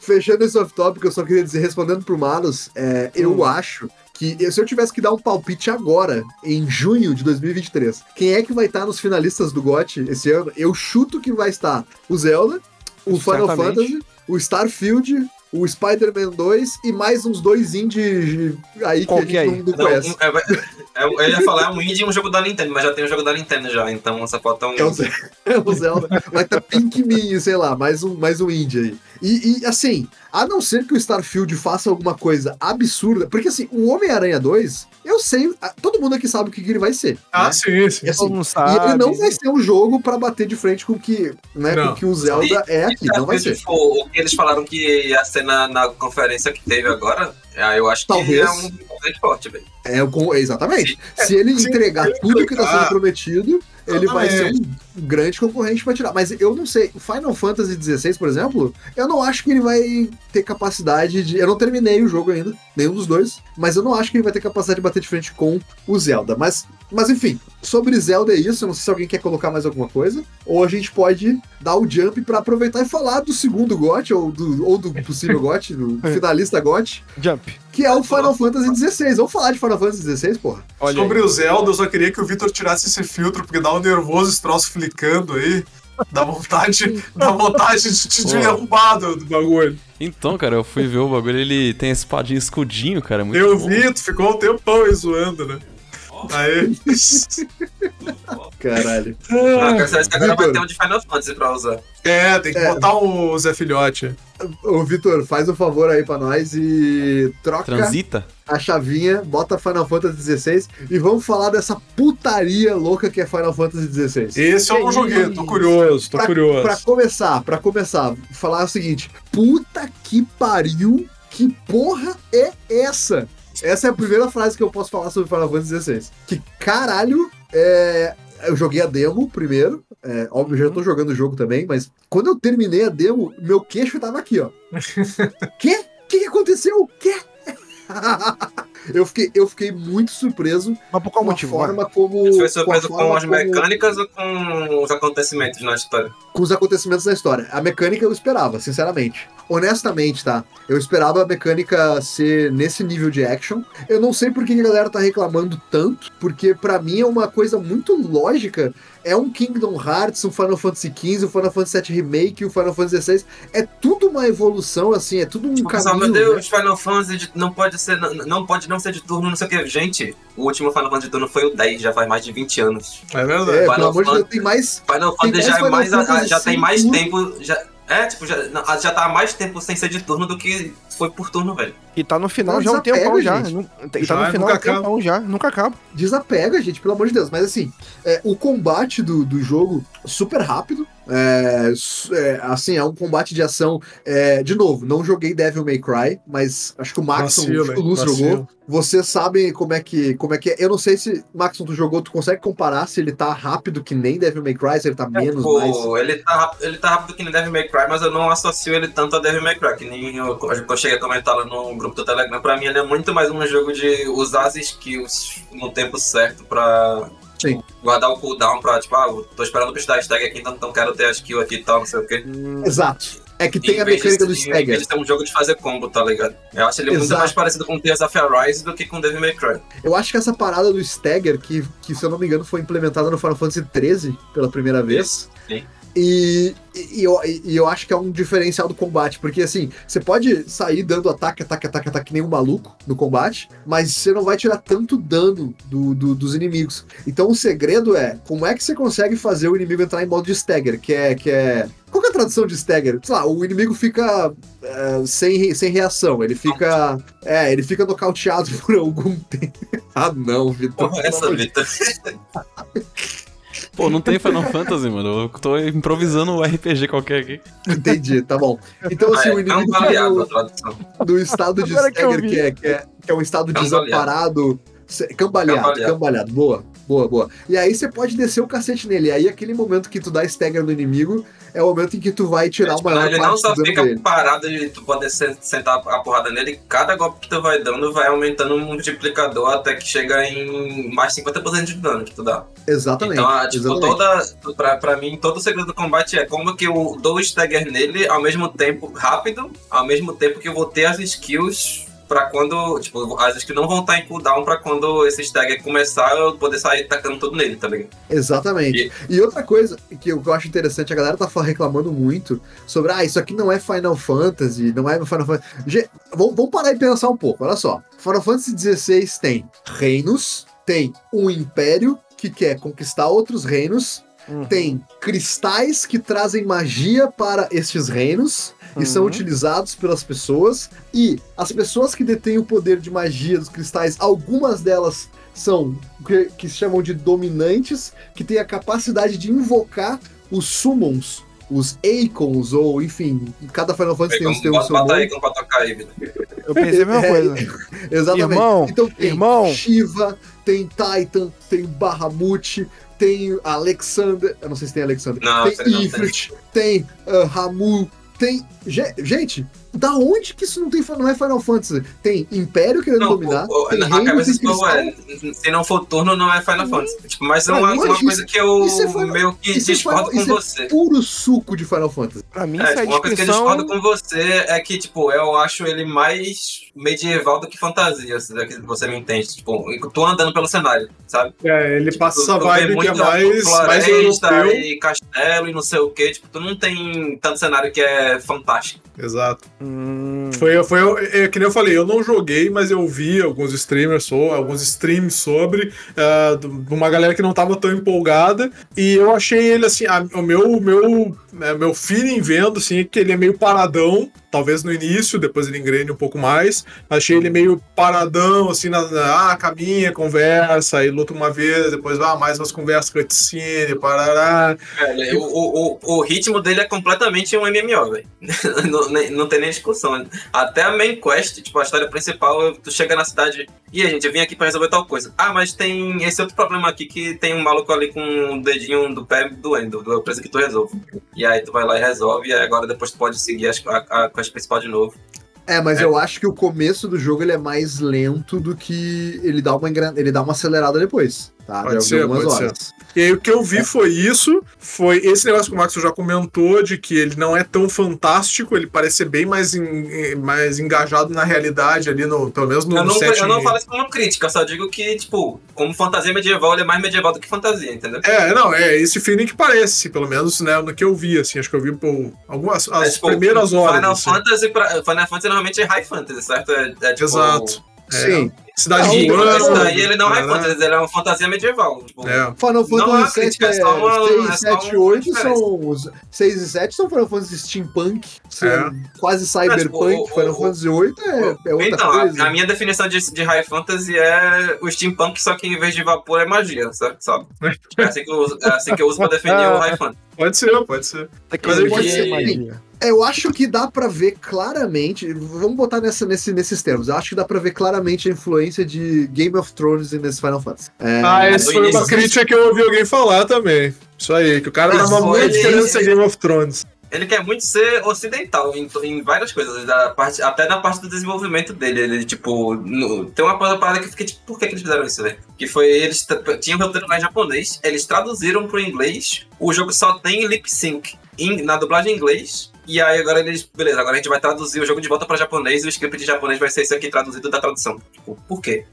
Fechando esse off-topic, eu só queria dizer, respondendo pro Malus, é, eu Hum. acho que se eu tivesse que dar um palpite agora, em junho de 2023, quem é que vai estar nos finalistas do GOT esse ano? Eu chuto que vai estar o Zelda, o Final Certamente. Fantasy, o Starfield, o Spider-Man 2 e mais uns dois indies aí Qual que que a é gente aí? não, não Não, conhece. um- é, é, eu ia falar um indie e um jogo da Nintendo, mas já tem um jogo da Nintendo já, então só falta um. É o, Ze- <laughs> é o Zelda. Vai estar Pikmin, sei lá, mais um, mais um indie aí. E, e, assim, a não ser que o Starfield faça alguma coisa absurda, porque assim, o Homem-Aranha 2, eu sei, todo mundo aqui sabe o que, que ele vai ser. Ah, né? sim, sim. E, assim, Todo mundo e sabe. ele não vai ser um jogo pra bater de frente com o que, né, com Não. o que o Zelda é aqui, não vai ser. Se for o que eles falaram que ia ser na, na conferência que teve agora, aí eu acho Talvez. que é um grande forte, velho. É, exatamente. Se ele se entregar ele tudo que tá sendo entregar- prometido, ele vai ser um grande concorrente pra tirar. Mas eu não sei, o Final Fantasy XVI, por exemplo, eu não acho que ele vai ter capacidade de. Eu não terminei o jogo ainda, nenhum dos dois, mas eu não acho que ele vai ter capacidade de bater de frente com o Zelda. Mas, mas enfim, sobre Zelda é isso. Eu não sei se alguém quer colocar mais alguma coisa, ou a gente pode dar o jump pra aproveitar e falar do segundo GOT, ou do, ou do possível GOT, do <laughs> finalista GOT, Jump. Que é o Final Fantasy XVI. Vamos falar de Final Fantasy XVI, porra? Olha Sobre aí. o Zelda, eu só queria que o Vitor tirasse esse filtro, porque dá um nervoso esse troço flicando aí. Dá vontade, <laughs> dá vontade de te derrubar do, do bagulho. Então, cara, eu fui ver o bagulho, ele tem a espadinha escudinho, cara. Muito Eu bom. vi, tu ficou um tempão aí zoando, né? Aí. <laughs> Caralho. Ah, se agora vai Vitor. ter um de Final Fantasy pra usar. É, tem que É. botar o Zé Filhote. Ô, Vitor, faz um favor aí pra nós e troca Transita? a chavinha, bota Final Fantasy XVI e vamos falar dessa putaria louca que é Final Fantasy XVI. Esse eu não Que joguei, tô curioso, tô Pra, curioso. pra começar, pra começar, falar o seguinte: puta que pariu, que porra é essa? Essa é a primeira frase que eu posso falar sobre Final Fantasy XVI. Que caralho, é. Eu joguei a demo primeiro. É, óbvio, já tô jogando o jogo também, mas quando eu terminei a demo, meu queixo tava aqui, ó. <laughs> Quê? O que, que aconteceu? Quê? <laughs> eu, fiquei, eu fiquei muito surpreso Mas por qual com motivo? forma como. Você foi com a surpreso com, forma as como- mecânicas ou com os acontecimentos na história? com os acontecimentos da história. A mecânica eu esperava, sinceramente. Honestamente, tá? Eu esperava a mecânica ser nesse nível de action. Eu não sei por que a galera tá reclamando tanto, porque pra mim é uma coisa muito lógica. É um Kingdom Hearts, um Final Fantasy XV, um Final Fantasy VII Remake, um Final Fantasy XVI. É tudo uma evolução, assim, é tudo um Tipo, caminho. meu né? Deus, Final Fantasy não pode ser, não, não pode não ser de turno, não sei o que. Gente, o último Final Fantasy de turno foi o 10, já faz mais de 20 anos. É verdade. É, Final amor de Deus, tem mais. Final Fantasy já, mais é mais, Fantasy já tem mais tempo. Já, é, tipo, já, já tá há mais tempo sem ser de turno do que foi por turno, velho. E tá no final Não, já um tempão já. gente. Não- E Já, tá no final nunca um tempão já. Nunca acaba. Desapega, gente, pelo amor de Deus. Mas assim, é, o combate do, do jogo super rápido. É, é, assim, é um combate de ação. é, de novo, não joguei Devil May Cry, mas acho que o Maxon, Vacilo, acho que o? Lúcio Vacilo. jogou. Vocês sabem como é que como é que é. Eu não sei se, Maxon, tu jogou, tu consegue comparar se ele tá rápido que nem Devil May Cry, se ele tá menos, Pô, mais. ele, tá, ele tá rápido que nem Devil May Cry, mas eu não associo ele tanto a Devil May Cry, que nem eu, eu cheguei a comentar lá no grupo do Telegram. Pra mim, ele é muito mais um jogo de usar as skills no tempo certo pra Sim. guardar o cooldown pra, tipo, ah, tô esperando o bicho dar stag aqui, então não quero ter a skill aqui e tal, não sei o quê. Exato. É que tem Em a de mecânica do ser- Em vez Stagger. de um jogo de fazer combo, tá ligado? Eu acho ele muito Exato. mais parecido com Tears of Arise do que com Devil May Cry. Eu acho que essa parada do Stagger, que, que se eu não me engano foi implementada no Final Fantasy XIII pela primeira vez. Sim. E, e, eu, e eu acho que é um diferencial do combate, porque assim, você pode sair dando ataque, ataque, ataque, ataque, que nem um maluco no combate, mas você não vai tirar tanto dano do, do- dos inimigos. Então o segredo é como é que você consegue fazer o inimigo entrar em modo de stagger, que é. Que é qual que é a tradução de stagger? Sei lá, o inimigo fica é, sem, sem reação, ele fica. É, ele fica nocauteado <laughs> por algum tempo. ah, não, Vitor. Pelo essa, Vitor. <laughs> Pô, não tem Final <laughs> Fantasy, mano. Eu tô improvisando um RPG qualquer aqui. Entendi, tá bom. Então, assim, Ah, o é inimigo cambaleado a no, tradução. no estado de stagger, que é, que, é, que é um estado Cambaleado. desamparado. se- Cambaleado, Cambaleado. cambaleado. Boa, boa, boa. E aí você pode descer o cacete nele. E aí, aquele momento que tu dá stagger no inimigo é o momento em que tu vai tirar o Tipo, maior ele não só fica dele. parado de tu poder sen- sentar a porrada nele, cada golpe que tu vai dando vai aumentando um multiplicador até que chega em mais 50% de dano que tu dá. Exatamente. Então, ah, tipo, exatamente. toda. Pra, pra mim, todo o segredo do combate é como que eu dou o stagger nele ao mesmo tempo rápido, ao mesmo tempo que eu vou ter as skills pra quando, tipo, as que não vão estar em cooldown pra quando esse stagger começar, eu poder sair tacando tudo nele, tá ligado? Exatamente. E outra coisa que eu, que eu acho interessante, a galera tá reclamando muito sobre, ah, isso aqui não é Final Fantasy, não é Final Fantasy. Ge- Vamos, vamos parar e pensar um pouco, olha só. Final Fantasy XVI tem reinos, tem um império que quer conquistar outros reinos, Uhum. tem cristais que trazem magia para estes reinos e são Uhum. utilizados pelas pessoas. E as pessoas que detêm o poder de magia dos cristais, algumas delas são o que, que se chamam de dominantes, que têm a capacidade de invocar os summons, os Eikons, ou enfim, cada Final Fantasy tem, os- tem o seu bota aí nome. pra tocar aí, Vitor. Eu pensei a mesma É, coisa. <laughs> Exatamente. Irmão, então tem irmão. Shiva, tem Titan, tem Bahamut, tem Alexander. Eu não sei se tem Alexander. Não, tem sei não, Ifrit, tem ah, Ramu, tem. Ge- Gente, da onde que isso não, tem, não é Final Fantasy? Tem Império querendo Não, dominar, o- o- tem a Reino, cabeça tem é, se não for turno, não é Final Fantasy. Tipo, mas é uma, isso- coisa que eu isso é Final- meio que isso é discordo Final- com isso você. Puro suco de Final Fantasy. Pra mim, É, isso é tipo, uma coisa que eu discordo com você é que, tipo, eu acho ele mais medieval do que fantasia, se é que você me entende. Tipo, eu tô andando pelo cenário, sabe? É, ele passa essa tu vibe que é mais, mais floresta europeu. e castelo e não sei o que. Tipo, tu não tem tanto cenário que é fantástico. Exato. Hum, Foi, foi é, que nem eu falei, eu não joguei, mas eu vi alguns streamers, so, alguns streams sobre, de uma galera que não tava tão empolgada, e eu achei ele assim, a- o meu, meu, é, meu feeling vendo, assim, é que ele é meio paradão, talvez no início, depois ele engrene um pouco mais, achei ele meio paradão, assim, na, na- ah, caminha, conversa, aí luta uma vez, depois, ah, mais umas conversas, cutscene, parará, o, o, o, o ritmo dele é completamente um MMO, velho. <laughs> não, não tem nem discussão. Até a main quest, tipo, a história principal, tu chega na cidade. E a gente, eu vim aqui pra resolver tal coisa. Ah, mas tem esse outro problema aqui que tem um maluco ali com o dedinho do pé doendo, do preço que tu resolve. E aí tu vai lá e resolve, e agora depois tu pode seguir a, a quest principal de novo. É, mas É. eu acho que o começo do jogo ele é mais lento do que ele dá uma, ele dá uma acelerada depois, tá? Pode de ser, algumas pode ser. horas. E aí o que eu vi foi isso, foi esse negócio que o Max já comentou, de que ele não é tão fantástico, ele parece ser bem mais, en- mais engajado na realidade ali, no, pelo menos no Eu não, setting. eu não falo isso como crítica, eu só digo que, tipo, como fantasia medieval, ele é mais medieval do que fantasia, entendeu? É, não, é esse feeling que parece, pelo menos né, no que eu vi, assim, acho que eu vi por algumas as É, tipo, primeiras horas. Final assim. Fantasy, pra, Final Fantasy normalmente é high fantasy, certo? É, é, tipo, Exato. É, Sim. Cidade E voando. esse daí ele não é né? fantasy, ele é uma fantasia medieval. Tipo, É. Final Não é Fantasy VII é só uma- 6, é só 7 uma 8 diferença. são. Os 6 e 7 são Final Fantasy Steampunk, É. quase cyberpunk. tipo, o- Final o- Fantasy 8 é, é outra então, coisa. a, a minha definição de, de high fantasy é o steampunk, só que em vez de vapor é magia, sabe? sabe? É assim que eu uso, é assim que eu uso pra definir o high <laughs> fantasy. Pode ser, pode ser. Pode ser magia. Eu acho que dá pra ver claramente. Vamos botar nessa, nesse, nesses termos. Eu acho que dá pra ver claramente a influência de Game of Thrones nesse Final Fantasy. É, Ah, essa do foi uma crítica que eu ouvi alguém falar também. Isso aí, que o cara tava muito ele- querendo ser Game of Thrones. Ele quer muito ser ocidental em, em várias coisas, da parte, até na parte do desenvolvimento dele. Ele, tipo, no- tem uma coisa- parada que eu fiquei tipo, por que, que eles fizeram isso, velho? Que foi, eles tinham roteiro em japonês, eles traduziram pro inglês, o jogo só tem lip sync em- na dublagem em inglês. E aí agora eles, beleza, agora a gente vai traduzir o jogo de volta pra japonês e o script de japonês vai ser isso aqui traduzido da tradução. Tipo, por quê?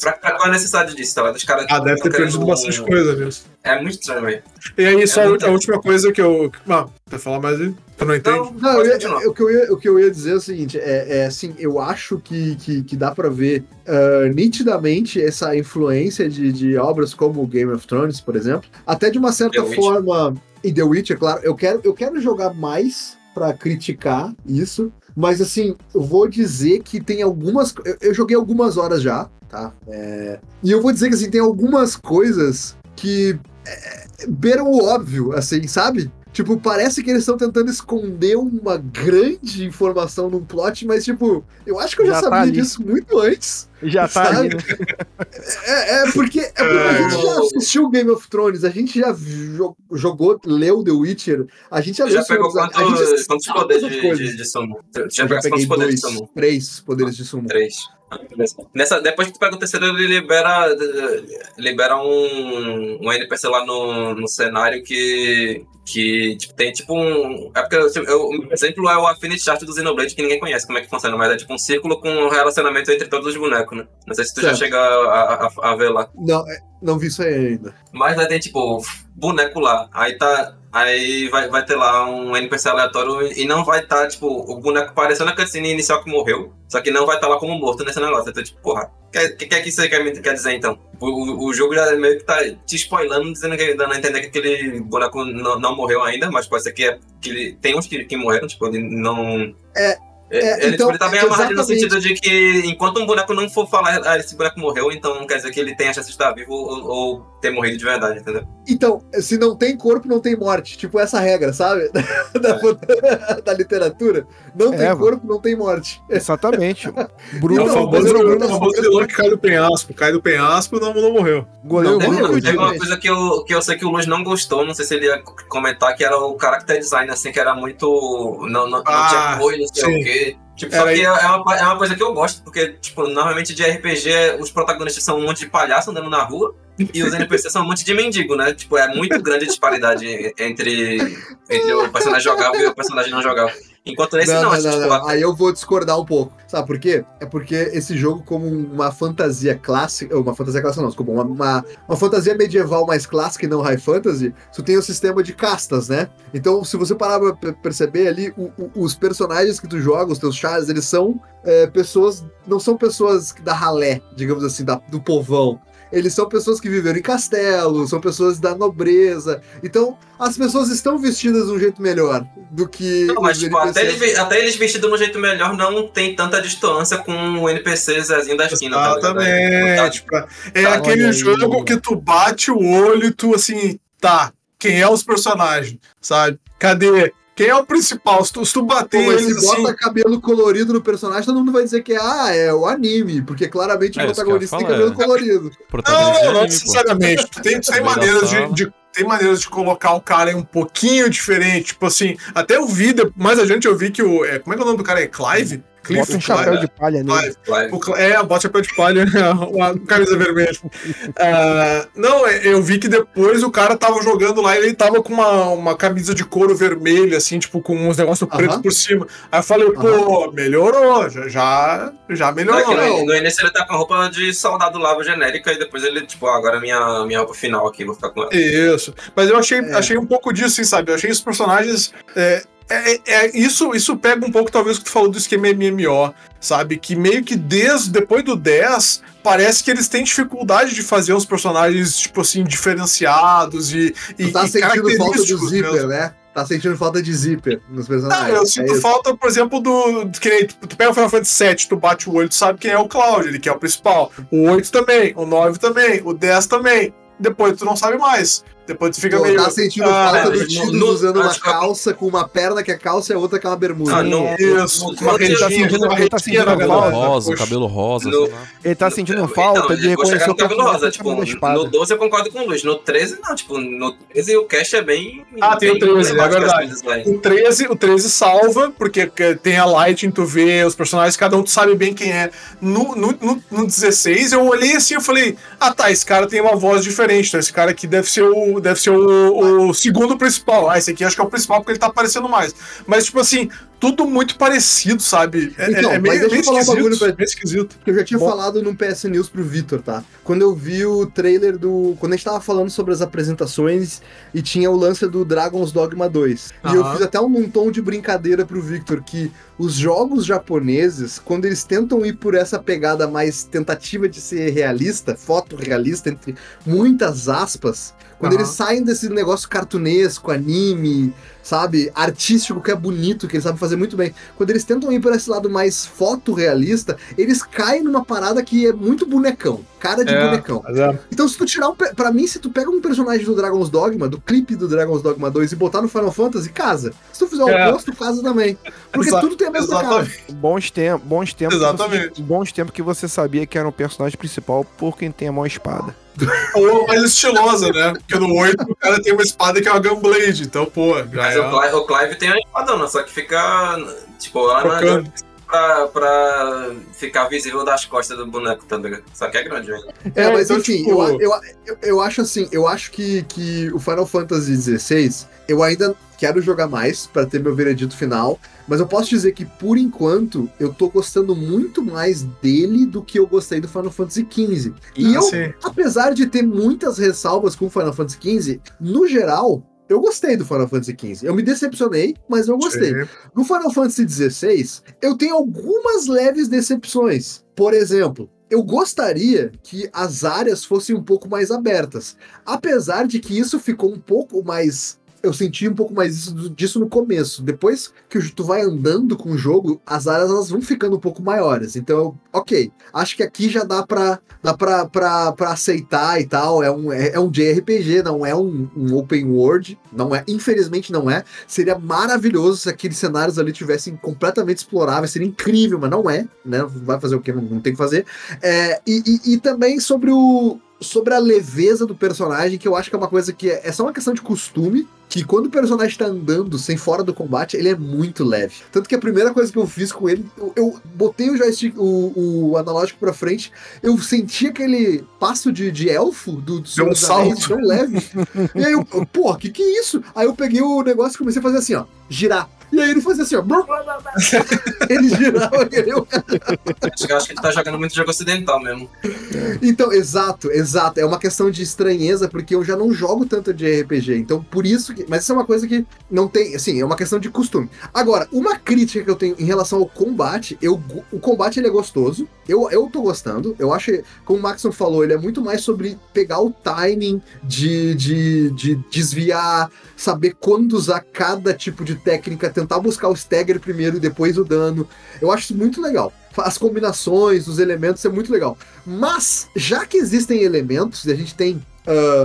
Pra, pra qual a necessidade disso, tá? Dos caras. Ah, deve ter perdido um- bastante coisa nisso. É muito estranho, velho. E aí, só muito- a última coisa que eu. Ah, quer falar mais aí? Tu não entende? Então, Não, eu ia- o, que eu ia, o que eu ia dizer é o seguinte: é, é assim, eu acho que, que, que dá pra ver ah, nitidamente essa influência de, de obras como Game of Thrones, por exemplo, até de uma certa The forma. E The Witcher, claro, eu quero, eu quero jogar mais pra criticar isso, mas assim, eu vou dizer que tem algumas. Eu, eu joguei algumas horas já, tá? É, e eu vou dizer que assim, tem algumas coisas que é, beiram o óbvio, assim, sabe? Tipo, parece que eles estão tentando esconder uma grande informação num plot, mas, tipo, eu acho que eu já, Já tá sabia ali. disso muito antes. Já tá Sabe? ali, né? É, é porque, é porque a gente já assistiu Game of Thrones, a gente já jo- jogou, leu The Witcher, a gente já, Já viu pegou Anéis, a gente quantos poderes de, coisas. de, de summon? Já pegou quantos poderes dois, de summon? três poderes de sumo. Três. Nessa, depois que tu pega o terceiro, ele libera, libera um, um NPC lá no, no cenário que, que tipo, tem tipo um. É porque eu, o exemplo é o Affinity Chart do Xenoblade, que ninguém conhece como é que funciona, mas é tipo um círculo com um relacionamento entre todos os bonecos, né? Não sei se tu já Certo. chega a, a, a ver lá. Não, é, não vi isso aí ainda. Mas aí tem, tipo, boneco lá. Aí tá. Aí vai, vai ter lá um NPC aleatório e não vai estar, tipo, o boneco parecendo a cutscene inicial que morreu. Só que não vai estar lá como morto nesse negócio. Então, tipo, porra, o que, que, que é que isso quer, quer dizer então? O, o, o jogo já meio que tá te spoilando, dizendo que, dando a entender que aquele boneco não, não morreu ainda, mas pode ser que, é, que ele. Tem uns que, que morreram, tipo, ele não. É, é, ele, então, tipo, ele tá bem amarrado no sentido de que enquanto um boneco não for falar, ah, esse boneco morreu, então não quer dizer que ele tenha chance de estar vivo ou, ou ter morrido de verdade, entendeu? Então, se não tem corpo, não tem morte. Tipo, essa regra, sabe? <laughs> Da, <laughs> da literatura. Não tem É, corpo, não tem morte. Exatamente. <laughs> É Bruno, o Então, famoso, o famoso vilão que cai do penhasco. Cai do penhasco não, não morreu. goleiro Não, Teve fudido. uma coisa que eu, que eu sei que o Luz não gostou, não sei se ele ia comentar, que era o character design, assim, que era muito. Não, não, não Ah, tinha cor, não sei sim. o quê. Tipo, Era só que é é uma, é uma coisa que eu gosto, porque, tipo, normalmente de RPG os protagonistas são um monte de palhaço andando na rua. E os NPCs são um monte de mendigo, né? Tipo, é muito grande a disparidade entre, entre o personagem jogável e o personagem não jogável. Enquanto nesse não, não, não, não, tipo, não. Aí eu vou discordar um pouco. Sabe por quê? É porque esse jogo, como uma fantasia clássica. Uma fantasia clássica, não, desculpa. Uma, uma, uma fantasia medieval mais clássica e não high fantasy, tu tem o sistema de castas, né? Então, se você parar pra pe- perceber ali, o- o- os personagens que tu joga, os teus chars, eles são é, pessoas. Não são pessoas da ralé, digamos assim, da- do povão. Eles são pessoas que viveram em castelo, são pessoas da nobreza. Então, as pessoas estão vestidas de um jeito melhor do que. Não, mas os tipo, até, NPCs. ele, até eles vestidos de um jeito melhor não tem tanta distância com o NPC Zezinho da esquina. tá? Exatamente. pra- É Tá, aquele jogo que tu bate o olho e tu assim, tá, quem é os personagens, sabe? Cadê? Quem é o principal? Se tu, se tu bater Pô, se eles bota assim. cabelo colorido no personagem, todo mundo vai dizer que ah, é o anime, porque claramente É, o protagonista tem cabelo é. colorido. Não, não anime, pô. necessariamente. <laughs> Tem, tem maneiras de, de- tem maneiras de colocar o cara um pouquinho diferente. Tipo assim, até eu vi, mais adiante eu vi que o. É, como é que é o nome do cara? É Clive? Bota um chapéu de palha nele. Clive. Vai. O Cla- É, bota chapéu de palha, <laughs> uma camisa vermelha. <laughs> Ah, não, é, eu vi que depois o cara tava jogando lá e ele tava com uma, uma camisa de couro vermelha, assim, tipo, com uns negócios pretos Aham. por cima. Aí eu falei, pô, melhorou, já, já, já Não, é melhorou. não. no, no início ele tá com a roupa de soldado lava genérica e depois ele, tipo, ah, agora minha, minha roupa final aqui, vou ficar com ela. Isso. Mas eu achei, É. achei um pouco disso, assim, sabe? Eu achei os personagens. É, é, é- isso, isso pega um pouco, talvez, o que tu falou do esquema MMO, sabe? Que meio que desde depois do 10, parece que eles têm dificuldade de fazer os personagens, tipo assim, diferenciados e. Tu tá e sentindo falta do zíper, mesmo. né? Tá sentindo falta de zíper nos personagens. Não, eu É sinto isso. falta, por exemplo, do. Que nem, tu, pega o Final Fantasy VII, tu bate o olho, tu sabe quem é o Cloud, ele que é o principal. O 8 também, o 9 também, o 10 também. Depois tu não sabe mais. Depois tu fica Pô, meio. tá sentindo ah, falta do no- Tidus no- usando uma acho que- calça com uma perna que é calça e a outra que é uma bermuda. Ah, no- Isso, no- uma no- redinha, tá sentindo- uma ele tá sentindo falta, rosa, cabelo rosa, No-. Ele tá sentindo falta então, de reconhecer no o cabelo rosa, tipo, no 12 eu concordo com o Luiz, no 13 não, tipo, no 13 o cast é bem... Ah, tem o bem 13, é verdade. O 13, o 13 salva, porque que- tem a Lightning, tu vê os personagens, cada um tu sabe bem quem é. No, no, no, no 16, eu olhei assim e falei, ah tá, esse cara tem uma voz diferente, então esse cara aqui deve ser o, deve ser o, o segundo principal. Ah, esse aqui acho que é o principal porque ele tá aparecendo mais. Mas, tipo assim, tudo muito parecido, sabe? É, Então, é- é mas meio, deixa eu meio falar um esquisito, bagulho pra- meio esquisito. eu já tinha Bom. falado no PS News pro Vitor, tá? Quando eu vi o trailer do. Quando a gente tava falando sobre as apresentações e tinha o lance do Dragon's Dogma 2. E eu fiz até um, um tom de brincadeira pro Victor que os jogos japoneses, quando eles tentam ir por essa pegada mais tentativa de ser realista, fotorrealista, entre muitas aspas, quando Aham. eles saem desse negócio cartunesco, anime, sabe, artístico, que é bonito, que eles sabem fazer muito bem. Quando eles tentam ir por esse lado mais fotorrealista, eles caem numa parada que é muito bonecão, cara de É. bonecão. É. Então, se tu tirar um. Pra mim, se tu pega um personagem do Dragon's Dogma, do clipe do Dragon's Dogma 2 e botar no Final Fantasy, casa. Se tu fizer o É. oposto, casa também. Porque Exa- tudo tem a mesma cara. Exatamente. Bons tempos, bons tempos. Exatamente. você- bons tempos que você sabia que era o personagem principal por quem tem a mão espada. Ou mais estilosa, né? Porque no 8 o cara tem uma espada que é uma Gunblade, então, pô, Mas é. o, Clive, o Clive tem a espadona, só que fica, tipo, lá na. Pra, pra ficar visível das costas do boneco, tá ligado? Só que é grande, velho. É, É, mas enfim, tipo- eu, eu, eu, eu acho assim, eu acho que, que o Final Fantasy XVI, eu ainda quero jogar mais pra ter meu veredito final, mas eu posso dizer que por enquanto eu tô gostando muito mais dele do que eu gostei do Final Fantasy XV. E eu, Assim, apesar de ter muitas ressalvas com o Final Fantasy XV, no geral, eu gostei do Final Fantasy XV. Eu me decepcionei, mas eu gostei. sim. No Final Fantasy XVI, eu tenho algumas leves decepções. Por exemplo, eu gostaria que as áreas fossem um pouco mais abertas. Apesar de que isso ficou um pouco mais. Eu senti um pouco mais isso- disso no começo. Depois que tu vai andando com o jogo, as áreas elas vão ficando um pouco maiores. Então, ok. Acho que aqui já dá pra, dá pra, pra, pra aceitar e tal. É um, é, é um JRPG, não é um, um open world. Não é. Infelizmente não é. Seria maravilhoso se aqueles cenários ali tivessem completamente exploráveis, seria incrível, mas não é, né? Vai fazer o que não, não tem que fazer. É, e, e- e também sobre o. Sobre a leveza do personagem, que eu acho que é uma coisa que é, é só uma questão de costume. Que quando o personagem tá andando sem fora do combate, ele é muito leve. Tanto que a primeira coisa que eu fiz com ele, eu, eu botei o joystick, o, o analógico pra frente, eu senti aquele passo de, de elfo do, do Senhor um salto. tão leve. E aí eu, porra, que que é isso? Aí eu peguei o negócio e comecei a fazer assim, ó, girar. E aí ele fazia assim, ó. <laughs> ele girava. e eu- Acho que, acho que tu tá jogando muito jogo ocidental mesmo. Então, exato, exato. É uma questão de estranheza, porque eu já não jogo tanto de RPG. Então, por isso que. Mas isso é uma coisa que não tem. Assim, é uma questão de costume. Agora, uma crítica que eu tenho em relação ao combate, eu, o combate ele é gostoso. Eu, eu tô gostando. Eu acho, que, como o Maxon falou, ele é muito mais sobre pegar o timing de, de, de desviar, saber quando usar cada tipo de técnica, tentar buscar o stagger primeiro e depois o dano. Eu acho isso muito legal. As combinações, os elementos, é muito legal. Mas, já que existem elementos, e a gente tem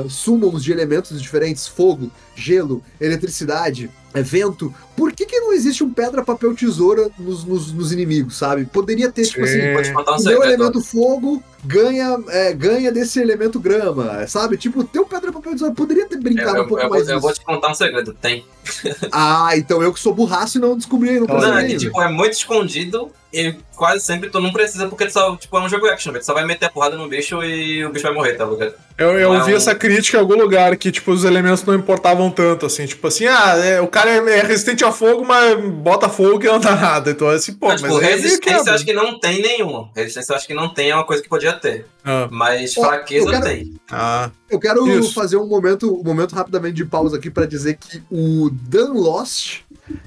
summons de elementos diferentes, fogo, gelo, eletricidade, é, vento, por que, que não existe um pedra, papel, tesoura nos, nos, nos inimigos, sabe? Poderia ter, tipo assim, Sim. Vou te contar um o meu segredo. elemento fogo ganha, é, ganha desse elemento grama, sabe? Tipo, o teu pedra, papel, tesoura poderia ter Eu, brincado eu- um pouco eu vou, mais eu vou nisso. te contar um segredo. Tem. <laughs> Ah, então eu que sou burraço e não descobri, não Não, é que, tipo, é muito escondido e quase sempre tu não precisa, porque tu só, tipo, é um jogo action, velho. Tu só vai meter a porrada no bicho e o bicho vai morrer, tá ligado? Eu, eu Não é vi um- essa crítica em algum lugar que, tipo, os elementos não importavam tanto, assim, tipo assim, ah, é, o cara é, é resistente a fogo, mas bota fogo e não dá nada. Então, assim, pô, Mas, mas, tipo, é resistência eu acho que não tem nenhuma. Resistência eu acho que não tem, é uma coisa que podia ter. Ah, Mas fraqueza eu quero- tem. ah, Eu quero Isso. fazer um momento, um momento rapidamente de pausa aqui para dizer que o Dan Lost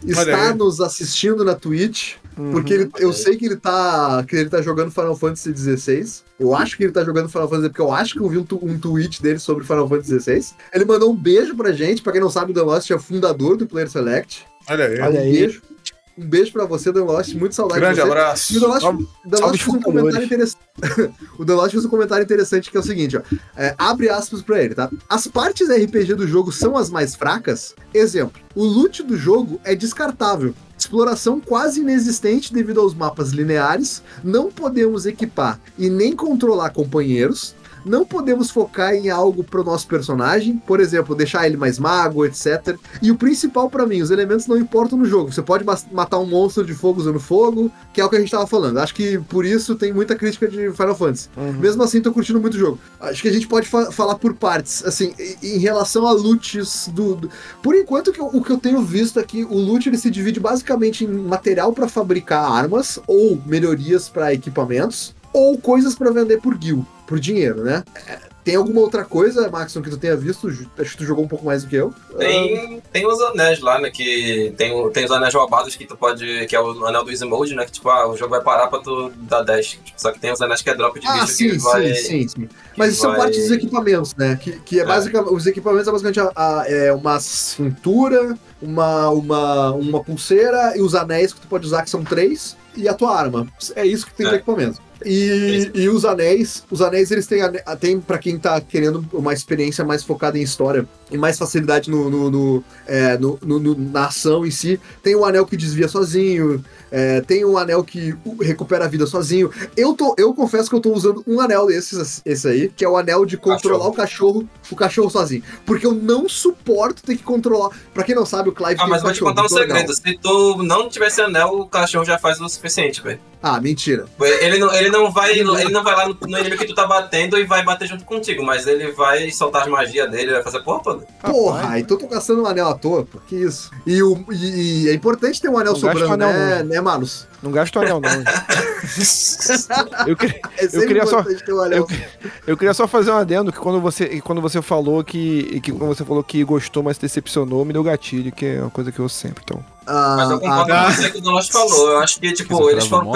está nos assistindo na Twitch, Uhum. porque ele- eu sei que ele tá que ele tá jogando Final Fantasy XVI. Eu acho que ele tá jogando Final Fantasy porque eu acho que eu vi um, tu- um tweet dele sobre Final Fantasy XVI. Ele mandou um beijo pra gente, pra quem não sabe, o Dan Lost é fundador do Player Select. olha aí. Olha um aí. beijo. Um beijo pra você, Dan Lost. Muito saudade Grande de você. abraço. E o Salve- o Deloche salve fez um comentário interessante. <laughs> o Deloche fez um comentário interessante que é o seguinte, ó. É, abre aspas pra ele, tá? As partes RPG do jogo são as mais fracas? Exemplo, o loot do jogo é descartável. Exploração quase inexistente devido aos mapas lineares, não podemos equipar e nem controlar companheiros, não podemos focar em algo pro nosso personagem, por exemplo, deixar ele mais mago, etc. E o principal pra mim, os elementos não importam no jogo. Você pode matar um monstro de fogo usando fogo, que é o que a gente tava falando. Acho que por isso tem muita crítica de Final Fantasy. Uhum. Mesmo assim, tô curtindo muito o jogo. Acho que a gente pode fa- falar por partes. Assim, em relação a loots do. do- Por enquanto, o que eu tenho visto aqui, o loot ele se divide basicamente em material pra fabricar armas, ou melhorias pra equipamentos, ou coisas pra vender por guild, por dinheiro, né? É, Tem alguma outra coisa, Maxon, que tu tenha visto? Acho que tu jogou um pouco mais do que eu. Ah, Tem, tem os anéis lá, né? Que tem, tem os anéis roubados que tu pode. Que é o anel do Easy Mode, né? Que tipo, ah, o jogo vai parar pra tu dar 10. Tipo, só que tem os anéis que é drop de Ah, bicho sim, que vai. sim, sim, sim. Mas isso são vai- partes dos equipamentos, né? Que, que é, É. basicamente. Os equipamentos é basicamente a- a- é uma cintura, uma, uma, uma pulseira e os anéis que tu pode usar, que são três, e a tua arma. É isso que tem de É. equipamento. E, e os anéis, os anéis eles têm, tem para quem tá querendo uma experiência mais focada em história e mais facilidade no, no, no, é, no- no- na ação em si, tem um anel que desvia sozinho, é, tem um anel que recupera a vida sozinho. Eu, tô, eu confesso que eu tô usando um anel desses, esse aí, que é o anel de controlar o cachorro, o cachorro sozinho. Porque eu não suporto ter que controlar. Pra quem não sabe, o Clive Ah, mas um vou te cachorro contar um muito legal. segredo. Se tu não tivesse anel, o cachorro já faz o suficiente, velho. Ah, mentira. Ele não, ele não vai, ele não vai lá no, no inimigo que tu tá batendo e vai bater junto contigo, mas ele vai soltar as magias dele, vai fazer a porra toda. Porra, então eu tô gastando um anel à toa, pô. Que isso? E, o, e, e é importante ter um anel Não sobrando, anel, né, não. né, Manus? Não gasta o anel, não. <laughs> eu, queria, É sempre queria só- importante ter um anel. eu, eu queria só fazer um adendo que quando você, quando você falou que, que quando você falou que gostou, mas decepcionou, me deu gatilho, que é uma coisa que eu sempre, então. Ah, Mas eu concordo ah, com você que o Donos falou. Eu acho que, tipo, eles foram,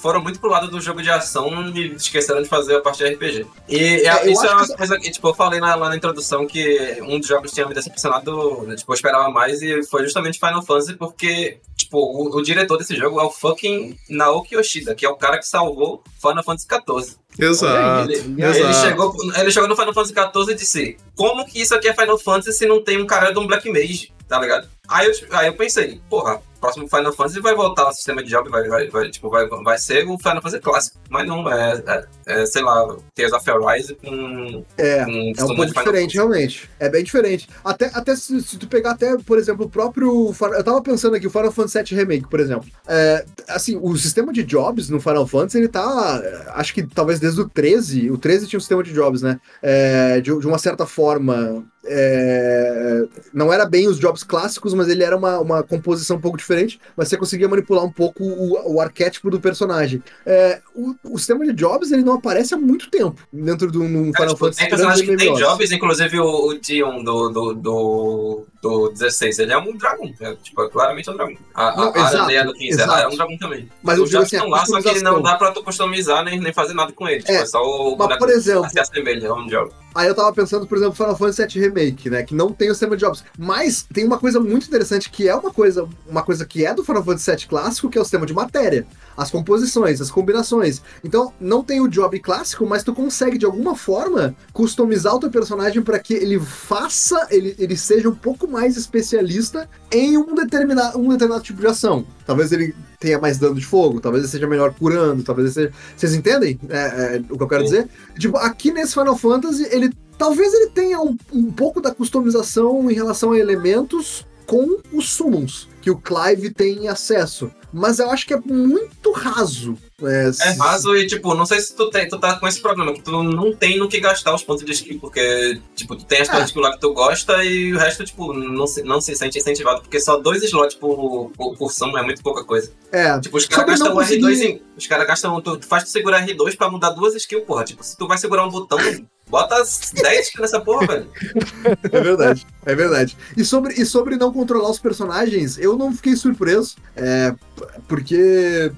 foram muito pro lado do jogo de ação e esqueceram de fazer a parte de RPG. E é- É, eu isso é uma que- coisa que, tipo, eu falei na- lá na introdução que um dos jogos tinha me decepcionado, né, tipo, eu esperava mais e foi justamente Final Fantasy porque, tipo, o, o diretor desse jogo é o fucking Naoki Yoshida, que é o cara que salvou Final Fantasy XIV. Exato. Ele, exato. ele chegou, ele chegou no Final Fantasy XIV e disse: Como que isso aqui é Final Fantasy se não tem um cara de um Black Mage? Tá ligado? Aí eu, aí eu pensei, porra, próximo Final Fantasy vai voltar ao sistema de job, vai, vai, vai, tipo, vai, vai ser o Final Fantasy clássico. Mas não, é, é, é, sei lá, Tears of Arise com. É, com É um pouco diferente, realmente. É bem diferente. Até, até se, se tu pegar até, por exemplo, o próprio. Eu tava pensando aqui, o Final Fantasy VII Remake, por exemplo. É, assim, o sistema de jobs no Final Fantasy, ele tá. Acho que talvez desde o 13. O 13 tinha um sistema de jobs, né? É, de, de uma certa forma. É, não era bem os jobs clássicos, mas ele era uma, uma composição um pouco diferente, mas você conseguia manipular um pouco o, o arquétipo do personagem. É, o, o sistema de jobs ele não aparece há muito tempo dentro do num É, Final tipo, Fantasy. tem personagens que tem jobs, inclusive o, o Dion do, do, do, do 16, ele é um dragão. É, tipo, é claramente um dragão. A, Não, a, a Aranha do 15 ela é um dragão também. Mas Os digo jobs assim, estão lá, só que customização. não dá pra tu customizar nem, nem fazer nada com ele. Tipo, É, é só o Mas, por exemplo, se assemelha a um job. Aí eu tava pensando, por exemplo, Final Fantasy VII Remake, né? Que não tem o sistema de jobs. Mas tem uma coisa muito interessante que é uma coisa, uma coisa que é do Final Fantasy VII clássico, que é o sistema de matéria. As composições, as combinações. Então, não tem o job clássico, mas tu consegue, de alguma forma, customizar o teu personagem para que ele faça, ele, ele seja um pouco mais especialista em um determinado, um determinado tipo de ação. Talvez ele tenha mais dano de fogo, talvez ele seja melhor curando, talvez ele seja. Vocês entendem é, é, o que eu quero Sim. dizer? Tipo, aqui nesse Final Fantasy, ele talvez ele tenha um, um pouco da customização em relação a elementos com os summons que o Clive tem acesso. Mas eu acho que é muito raso. É, É raso e, tipo, não sei se tu, tem, tu tá com esse problema, que tu não tem no que gastar os pontos de skill, porque, tipo, tu tem as É. tuas skills lá que tu gosta e o resto, tipo, não se, não se sente incentivado, porque só dois slots por, por, summon é muito pouca coisa. É, Tipo, os caras gastam o R2 conseguir- em. Os caras gastam. Tu, tu faz tu segurar R2 pra mudar duas skills, porra. Tipo, se tu vai segurar um botão, bota as 10 skills nessa porra, velho. É verdade, é verdade. E sobre, e sobre não controlar os personagens, eu não fiquei surpreso, é, porque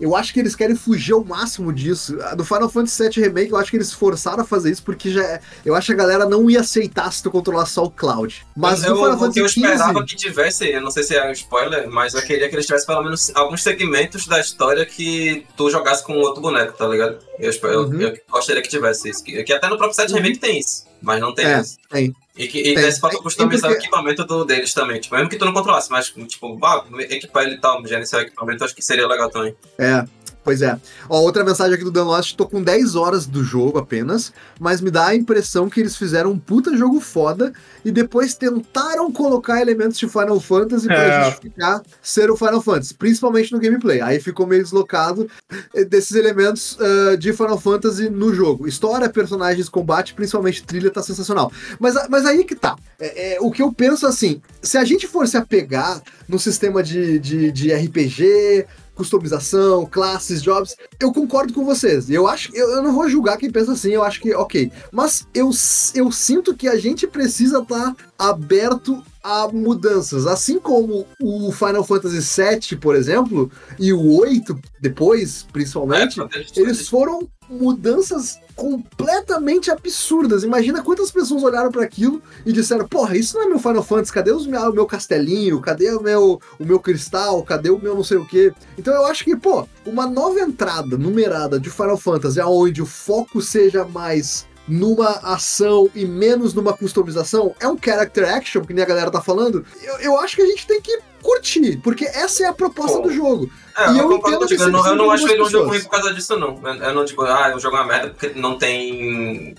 eu acho que eles querem fugir ao máximo disso. No Final Fantasy VII Remake, eu acho que eles forçaram a fazer isso porque já, é- eu acho que a galera não ia aceitar se tu controlar só o Cloud. Mas eu, no Final o que eu Fantasy esperava XV, que tivesse, eu não sei se é um spoiler, mas eu queria que eles tivessem pelo menos alguns segmentos da história que tu jogasse com outro boneco, tá ligado? Eu, espe- eu- Uhum. eu gostaria que tivesse isso. Que, que até no próprio 7 Uhum. Remake tem isso, mas não tem É, isso. tem. E que e Tem. customizar tem o porque- equipamento do, deles também. Tipo, mesmo que tu não controlasse, mas tipo, ah, equipar ele e tal, gerenciar o equipamento, acho que seria legal também. É, pois é. Ó, outra mensagem aqui do Dan Lost, tô com 10 horas do jogo apenas, mas me dá a impressão que eles fizeram um puta jogo foda e depois tentaram colocar elementos de Final Fantasy pra É. justificar ser o Final Fantasy, principalmente no gameplay. Aí ficou meio deslocado eh, desses elementos ah, de Final Fantasy no jogo. História, personagens, combate, principalmente trilha, tá sensacional. Mas, mas aí que tá. É, é, o que eu penso assim, se a gente for se apegar no sistema de, de, de RPG, customização, classes, jobs, eu concordo com vocês. Eu acho, eu, eu não vou julgar quem pensa assim, eu acho que ok. Mas eu, eu sinto que a gente precisa estar aberto a mudanças. Assim como o Final Fantasy VII, por exemplo, e o 8 depois, principalmente, É, eles foram mudanças completamente absurdas. Imagina quantas pessoas olharam para aquilo e disseram: Porra, isso não é meu Final Fantasy, cadê os meu, o meu castelinho? Cadê o meu, o meu cristal? Cadê o meu não sei o quê? Então eu acho que, pô, uma nova entrada numerada de Final Fantasy, onde o foco seja mais numa ação e menos numa customização, é um character action, que nem a galera tá falando, eu, eu acho que a gente tem que curtir, porque essa é a proposta Pô. do jogo. É, E eu, eu entendo que Eu não, eu não acho ele um jogo ruim por causa disso, não. Eu, eu não, tipo, ah, o jogo é uma merda porque não tem.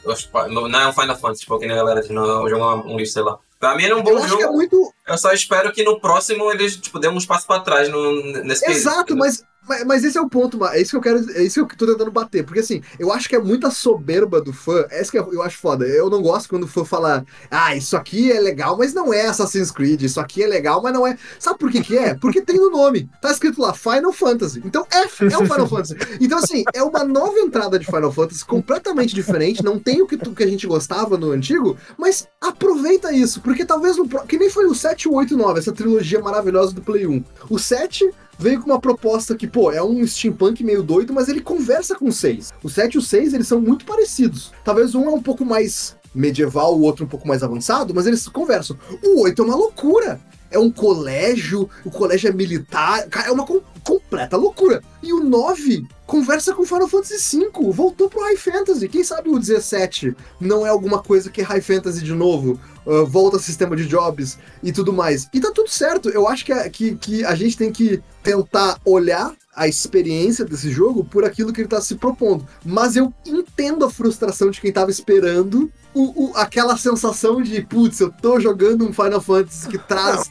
Não é um Final Fantasy, tipo, que nem a galera diz, não, jogo é um lixo, sei lá. Pra mim ele é um bom Eu acho que é jogo. muito. Eu só espero que no próximo eles, tipo, dêem uns passos pra trás no, nesse Exato, entendeu? mas, mas, mas esse é o ponto, é isso que eu quero, é isso que eu tô tentando bater, porque assim, eu acho que é muita soberba do fã, é isso que eu acho foda, eu não gosto quando o fã fala, ah, isso aqui é legal, mas não é Assassin's Creed, isso aqui é legal, mas não é, sabe por que que é? Porque tem no nome, tá escrito lá, Final Fantasy, então é, é um Final Fantasy, então assim, é uma nova entrada de Final Fantasy, completamente diferente, não tem o que, tu- que a gente gostava no antigo, mas aproveita isso, porque talvez no que nem foi o 7, o 8 e o 9, essa trilogia maravilhosa do Play 1, o 7 veio com uma proposta que, pô, é um steampunk meio doido, mas ele conversa com o 6. O 7 e o 6, eles são muito parecidos. Talvez um é um pouco mais medieval, o outro um pouco mais avançado, mas eles conversam. O 8 é uma loucura. É um colégio, o colégio é militar, é uma com- completa loucura. E o 9 conversa com Final Fantasy V, voltou pro High Fantasy. Quem sabe o 17 não é alguma coisa que é High Fantasy de novo, ah, volta sistema de jobs e tudo mais. E tá tudo certo. Eu acho que a, que, que a gente tem que tentar olhar a experiência desse jogo por aquilo que ele tá se propondo. Mas eu entendo a frustração de quem tava esperando o, o- aquela sensação de, putz, eu tô jogando um Final Fantasy que traz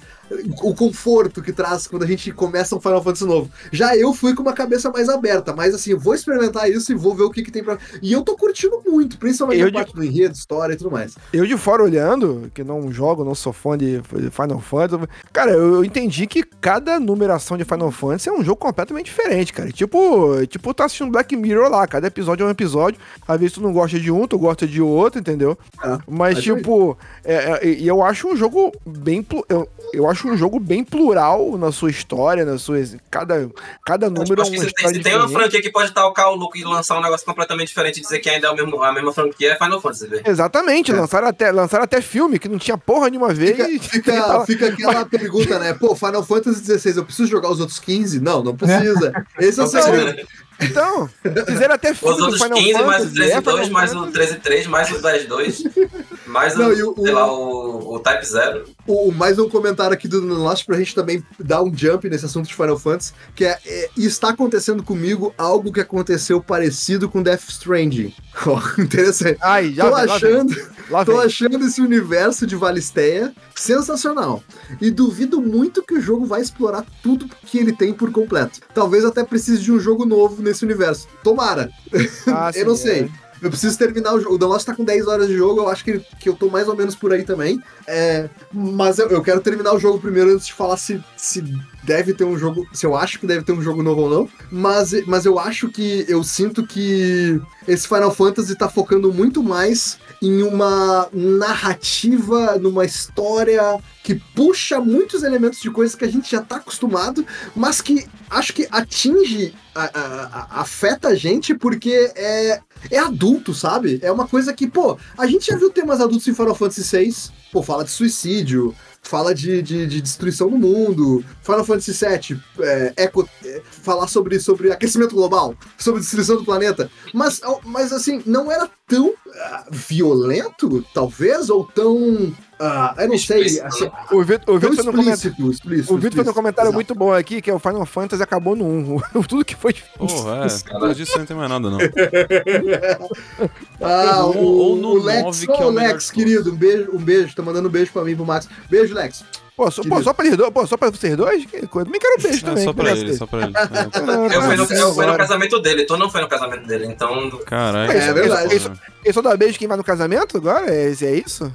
o conforto que traz quando a gente começa um Final Fantasy novo. Já eu fui com uma cabeça mais aberta, mas assim, eu vou experimentar isso e vou ver o que, que tem pra. E eu tô curtindo muito, principalmente Eu a parte do enredo, história e tudo mais. Eu de fora olhando, que não jogo, não sou fã de Final Fantasy, cara, eu, entendi que cada numeração de Final Fantasy é um jogo completamente diferente, cara. Tipo, tipo, tu assistindo Black Mirror lá, cada episódio é um episódio. Às vezes tu não gosta de um, tu gosta de outro, entendeu? É, Mas, é tipo, é, é, e eu acho um jogo bem. Eu, eu acho um jogo bem plural na sua história, nas suas. Cada, cada número Tipo, é acho que uma se, história se tem uma franquia que pode talcar o louco e lançar um negócio completamente diferente e dizer que ainda é o mesmo, a mesma franquia, é Final Fantasy, velho. Exatamente, É. lançaram, até, lançaram até filme que não tinha porra nenhuma vez. Fica, fica, <laughs> fica aquela pergunta, né? Pô, Final Fantasy XVI, eu preciso jogar os outros 15? Não, não precisa. <laughs> Esse é o segredo. né? Então, fizeram até filme Os do outros Final 15, mais o Fantasy, é, 13-2, Final mais o Fantasy. 13-3, mais o 10-2, mais Não, o- sei o- lá, o, o Type 0. O, mais um comentário aqui do Lost pra gente também dar um jump nesse assunto de Final Fantasy, que é, é, está acontecendo comigo algo que aconteceu parecido com Death Stranding. <laughs> Ó, interessante. Ai, já Tô vem, lá vem, achando, lá tô vem. achando esse universo de Valisteia sensacional. E duvido muito que o jogo vai explorar tudo que ele tem por completo. Talvez até precise de um jogo novo nesse universo. Tomara. Ah, sim, <laughs> eu não é. Eu preciso terminar o jogo. O Lost tá com 10 horas de jogo, eu acho que, que eu tô mais ou menos por aí também. É, mas eu, eu quero terminar o jogo primeiro antes de falar se, se deve ter um jogo. Se eu acho que deve ter um jogo novo ou não. Mas, mas eu acho que. Eu sinto que esse Final Fantasy tá focando muito mais em uma narrativa, numa história que puxa muitos elementos de coisas que a gente já tá acostumado, mas que acho que atinge, a- a- a- afeta a gente porque é, é adulto, sabe? É uma coisa que, pô, a gente já viu temas adultos em Final Fantasy VI, pô, fala de suicídio, fala de, de, de destruição do mundo, Final Fantasy VII, é, eco, é, falar sobre, sobre aquecimento global, sobre destruição do planeta, mas, mas assim, não era tão ah, violento, talvez, ou tão. Ah, eu não sei. Assim, né? O Vitor o Vitor fez um comentário. explícito, explícito. O Vitor fez um comentário exato. muito bom aqui, que é o Final Fantasy acabou no <laughs> 1. Tudo que foi Porra, é. Depois disso não tem mais nada, não. <laughs> Ah, Ou- o, ou no o Lex, 9, que é o Lex, querido, um beijo, um beijo, tá mandando um beijo pra mim, pro Max. Beijo, Lex. Pô, só, pô, só pra eles dois? Pô, só pra vocês dois? Que coisa. Também quero um beijo É também. só pra ele, só pra ele. <laughs> É. Eu fui, no, eu fui no casamento dele, tu não foi no casamento dele, então. Caralho. É verdade. Isso, Ele só dá beijo quem vai no casamento agora? É, é isso?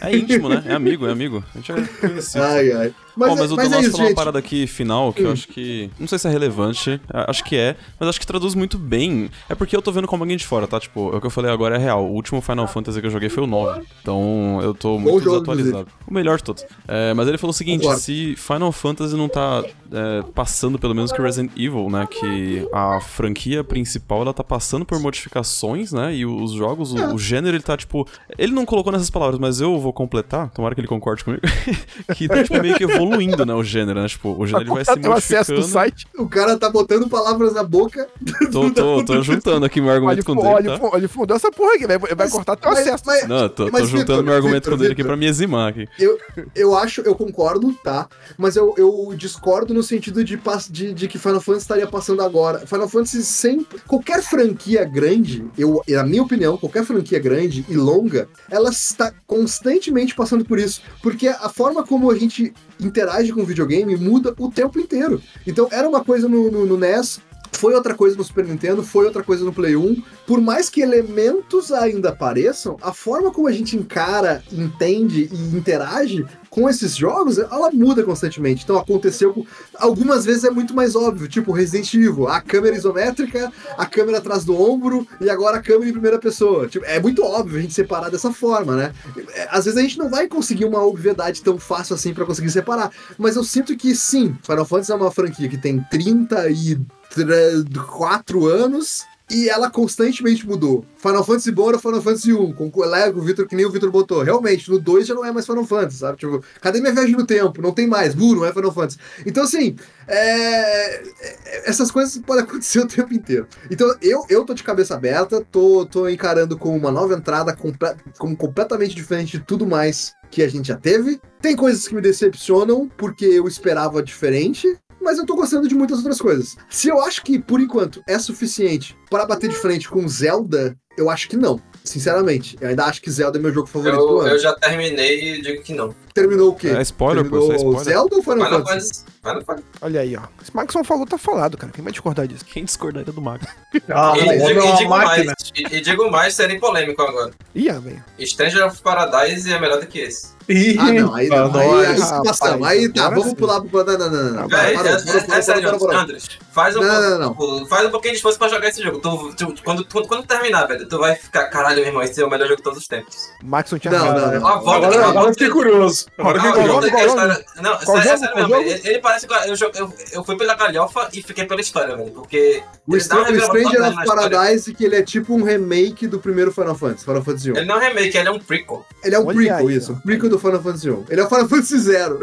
É íntimo, né? É amigo, é amigo. A gente é <laughs> conhecido. Ai, ai. Mas, é- mas o mas é isso, falou uma gente. parada aqui final que eu Hum. acho que. Não sei se é relevante, acho que é, mas acho que traduz muito bem. É porque eu tô vendo como alguém de fora, tá? Tipo, é o que eu falei agora é real. O último Final Fantasy que eu joguei foi o 9. Então eu tô muito jogo, desatualizado. O melhor de todos. É, mas ele falou o seguinte: Concordo. se Final Fantasy não tá é, passando pelo menos que Resident Evil, né? Que a franquia principal ela tá passando por modificações, né? E os jogos, o, o gênero, ele tá tipo. Ele não colocou nessas palavras, mas eu vou completar, tomara que ele concorde comigo. <laughs> que tá tipo, meio que evoluindo, né? O gênero, né? Tipo, o gênero ele vai se Tem o acesso do modificando. site. O cara tá botando palavras na boca. Tô, tô, tô <laughs> juntando aqui meu Olha, argumento com fu- dele, olha, tá? olha, fundou essa porra aqui, vai, vai Mas- cortar teu mas- acesso. mas- Não, tô, tô juntando meu argumento com dele aqui pra me eximar aqui. Eu, eu acho, eu concordo, tá? Mas eu, eu discordo no sentido de, de, de que Final Fantasy estaria passando agora. Final Fantasy sempre. Qualquer franquia grande, eu, na minha opinião, qualquer franquia grande e longa, ela está constantemente passando por isso. Porque a forma como a gente interage com o videogame muda o tempo inteiro. Então era uma coisa no, no, no NES. Foi outra coisa no Super Nintendo, foi outra coisa no Play 1. Por mais que elementos ainda apareçam, a forma como a gente encara, entende e interage com esses jogos, ela muda constantemente. Então aconteceu com... Algumas vezes é muito mais óbvio, tipo Resident Evil, a câmera isométrica, a câmera atrás do ombro e agora a câmera em primeira pessoa. Tipo, é muito óbvio a gente separar dessa forma, né? É, Às vezes a gente não vai conseguir uma obviedade tão fácil assim pra conseguir separar, mas eu sinto que sim, Final Fantasy é uma franquia que tem 34 anos e ela constantemente mudou. Final Fantasy bom era Final Fantasy 1, com o Lego, o Victor, que nem o Victor botou. Realmente, no 2 já não é mais Final Fantasy, sabe? Tipo, cadê minha viagem no tempo? Não tem mais. Bu, não é Final Fantasy. Então, assim, é, é- essas coisas podem <laughs> acontecer o tempo inteiro. Então, eu, eu tô de cabeça aberta, tô, tô encarando como uma nova entrada, como completamente diferente de tudo mais que a gente já teve. Tem coisas que me decepcionam, porque eu esperava diferente, mas eu tô gostando de muitas outras coisas. Se eu acho que, por enquanto, é suficiente para bater de frente com Zelda, eu acho que não. Sinceramente, eu ainda acho que Zelda é meu jogo favorito do Eu, ano. eu já terminei e digo que não. Terminou o quê? É spoiler, pô, Terminou isso é spoiler. Zelda ou Final, Final Fantasy? Final Fantasy. Olha aí, ó. Esse Maxon falou, tá falado, cara. Quem vai discordar disso? Quem discordaria do Max? <laughs> Ah, E, digo- é e digo mais, e, e digo mais, serei polêmico agora. Ih, ah, velho. Stranger of Paradise é melhor do que esse. Ih, Ah, não, aí não. Aí, aí se Rapaz, passamos. Aí tá, vamos sim. pular pro. Não, não, não, não. não. Véi, Parou, é, parou, é, é sério. Andres, faz um, Não, não, não. tipo, faz um pouquinho de esforço pra jogar esse jogo. Tu, tu- quando, quando, quando terminar, velho, tu vai ficar, caralho, meu irmão, esse é o melhor jogo de todos os tempos. Maxon tinha Não, não, não. Volta Agora, eu fiquei curioso. Que a qual história- Não, sério mesmo, ele, ele parece que eu, eu, eu fui pela galhofa e fiquei pela história, velho, porque... O Stra- o Stranger of história. Paradise, que ele é tipo um remake do primeiro Final Fantasy, Final Fantasy 1. Ele não é um remake, ele é um prequel. Ele é um Olha prequel, aí, isso. Um prequel do Final Fantasy 1. Ele é o Final Fantasy Zero.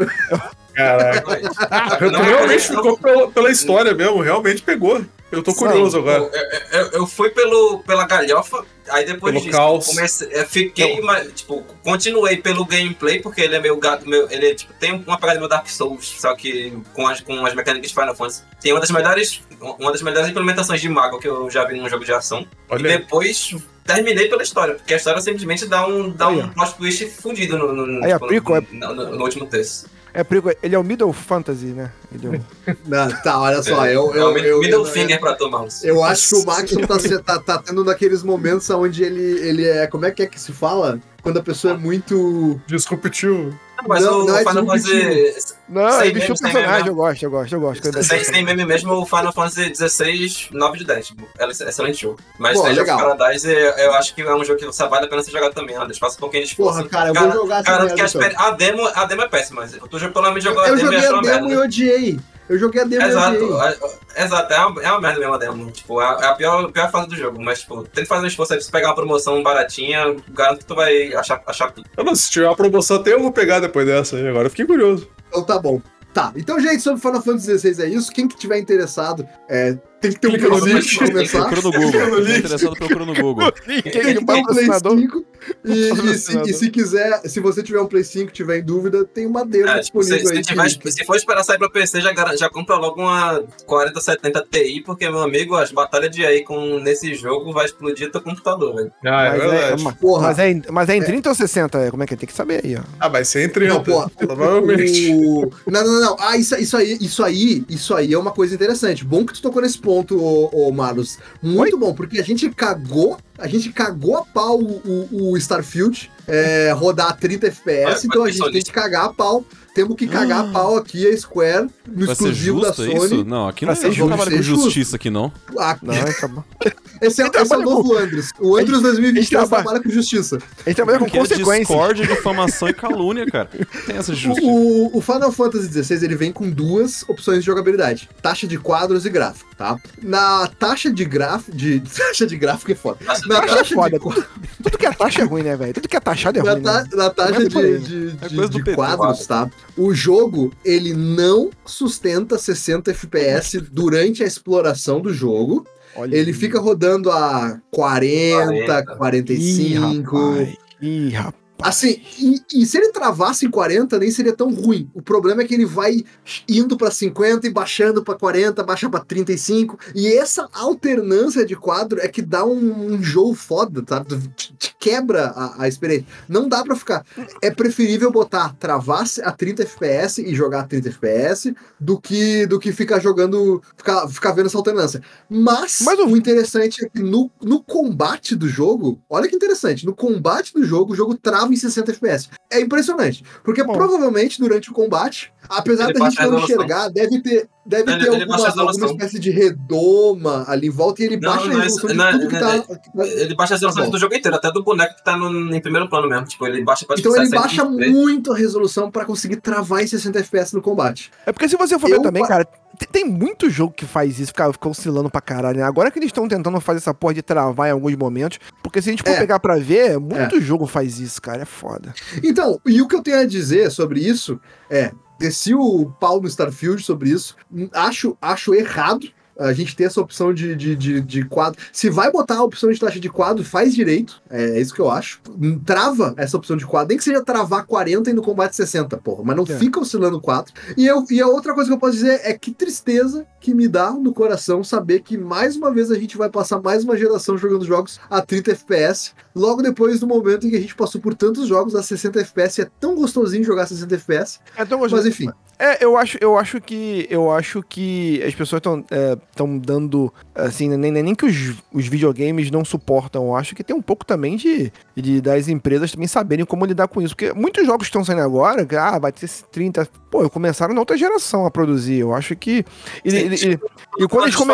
Caraca. <laughs> Não, realmente não- ficou pela, pela história mesmo, realmente pegou. Eu tô curioso agora. Eu, eu, eu fui pelo, pela galhofa, aí depois Pelo disso, caos. comecei, eu fiquei, mas, tipo, continuei pelo gameplay, porque ele é meio gato, meu, ele é, tipo, tem uma pegada meio Dark Souls, só que com as, com as mecânicas de Final Fantasy. Tem uma das melhores, uma das melhores implementações de mago que eu já vi num jogo de ação. E Olha aí. depois terminei pela história, porque a história simplesmente dá um, dá um plot twist fundido no, no, Aí, tipo, é- no, no- no último texto. É prequel, ele é o Middle Fantasy, né? Ele é o... <laughs> Não, tá, olha só. Eu, é eu, eu, middle eu, finger pra tu, Maus. eu acho que o Maxon tá, se- tá, tá tendo naqueles momentos onde ele, ele é. Como é que é que se fala? Quando a pessoa é muito. Disruptivo. Mas Não, o não é Final Fantasy Não, Sem ele deixa o personagem, meme. eu gosto, eu gosto, eu gosto. Sem, sem meme mesmo, o Final Fantasy XVI, 9 de 10. Tipo, é excelente jogo. Mas Pô, legal. Paradise, eu, eu acho que é um jogo que só vale a pena ser jogado também, Andres. Faça um pouquinho de esforço. Porra, cara, eu vou jogar essa Garanto que a, demo, a demo é péssima. mas Tu já pelo menos jogou a Eu demo e joguei a demo e odiei. Eu joguei a demo Exato, odiei. a- exato, é uma, é uma merda mesmo a demo. Tipo, é a, é a pior, pior fase do jogo. Mas, tipo, tenta fazer um esforço aí pra você pegar uma promoção baratinha, garanto que tu vai achar, achar tudo. Eu não, se tiver uma promoção até eu vou pegar depois dessa aí. Agora eu fiquei curioso. Então tá bom. Tá, então, gente, sobre Final Fantasy XVI é isso. Quem que tiver interessado, é, tem que ter um Clica no Play link. 5 pra começar. Procura no Google. Tá interessado, procura no Google. Tem que ter um Play patrocinador? 5. E, e se, e se quiser, se você tiver um Play 5 tiver em dúvida, tem uma demo É, tipo, se, disponível se, aí. tiver, que- se for esperar sair pra PC, já, já compra logo uma 4070 Ti, porque, meu amigo, as batalhas de aí com, nesse jogo vai explodir teu computador, velho. Ah, é Mas é, verdade. ma- Porra. mas, é em, mas é em 30 ou 60? é? Como é que é? Tem que saber aí, ó. Ah, vai ser em 30. Não, porra, provavelmente. o- Não, não, não. Ah, isso, isso aí, isso aí, isso aí é uma coisa interessante. Bom que tu tocou nesse ponto, ô, ô Marlos. Muito bom, porque a gente cagou a gente cagou a pau o, o- o Starfield é, rodar a 30 FPS, É, então a gente tem que cagar a pau. Temos que cagar a pau aqui a Square no Vai exclusivo da justo Sony. isso? Não, aqui não, não justo. trabalha com justiça aqui, não. Ah, Não, <laughs> acabou. esse, é, Então, esse é o novo Andros. O Andros a gente 2023 trabalha- trabalha com justiça. Gente trabalha com Aqui é consequências. discórdia, difamação e calúnia, cara. Tem essa de justiça. O, o Final Fantasy XVI ele vem com duas opções de jogabilidade: taxa de quadros e gráfico, tá? Na taxa de gráfico. De, <laughs> taxa de gráfico é foda. Taxa Na de taxa foda. de, Tudo que é taxa é ruim, né, velho? Tudo que é taxado é na, ruim, ta- né? na taxa por aí, de, de, É de- coisa do de PT. quadros, tá? O jogo ele não sustenta 60 FPS durante a exploração do jogo. Olha Ele aí. fica rodando a 40, 40. Ih, 45. rapaz. Ih, rapaz. Assim, e, e se ele travasse em 40, nem seria tão ruim. O problema é que ele vai indo pra 50 e baixando pra 40, baixa pra 35. E essa alternância de quadro é que dá um, um jogo foda, tá? Te, te quebra a, a experiência. Não dá pra ficar. É preferível botar travasse a 30 FPS e jogar a 30 FPS do que, do que ficar jogando, ficar, ficar vendo essa alternância. Mas, Mas o- o interessante é que no, no combate do jogo, olha que interessante, no combate do jogo, o jogo trava em 60 FPS. É impressionante, porque Bom. provavelmente durante o combate, apesar Ele da gente a não resolução. enxergar, deve ter, deve Ele- ter ele a alguma, alguma resolução. espécie de redoma ali em volta e ele Não, baixa não, a resolução não, de tudo que não, tá. que tá- Ele baixa as resoluções Bom. do jogo inteiro, até do boneco que tá no, em primeiro plano mesmo. Tipo, ele baixa pra Então ele 60 baixa muito a resolução pra conseguir travar em 60 FPS no combate. É porque se você for ver Eu também, pa- cara, tem muito jogo que faz isso, fica, fica oscilando pra caralho, né? Agora que eles estão tentando fazer essa porra de travar em alguns momentos, porque se a gente for É. pegar pra ver, muito jogo faz isso, cara, é foda. Então, e o que eu tenho a dizer sobre isso é: desci o pau no Starfield sobre isso. Acho, acho errado a gente ter essa opção de, de, de, de quadro. Se vai botar a opção de taxa de quadro, faz direito. É isso que eu acho. Hum, Trava essa opção de quadro. Nem que seja travar 40 e no combate 60, porra. Mas não É. fica oscilando 4. E, eu, e a outra coisa que eu posso dizer é que tristeza que me dá no coração saber que mais uma vez a gente vai passar mais uma geração jogando jogos a 30 FPS. Logo depois do momento em que a gente passou por tantos jogos a 60 FPS. É tão gostosinho jogar 60 FPS. É tão gostoso. Mas enfim. É, eu acho, eu acho que eu acho que as pessoas estão estão dando assim, nem, nem, nem que os, os videogames não suportam. Eu acho que tem um pouco também de, de das empresas também saberem como lidar com isso, porque muitos jogos estão saindo agora, que, ah, vai ter esse 30, pô, começaram na outra geração a produzir. Eu acho que e, e- e- e quando eles come,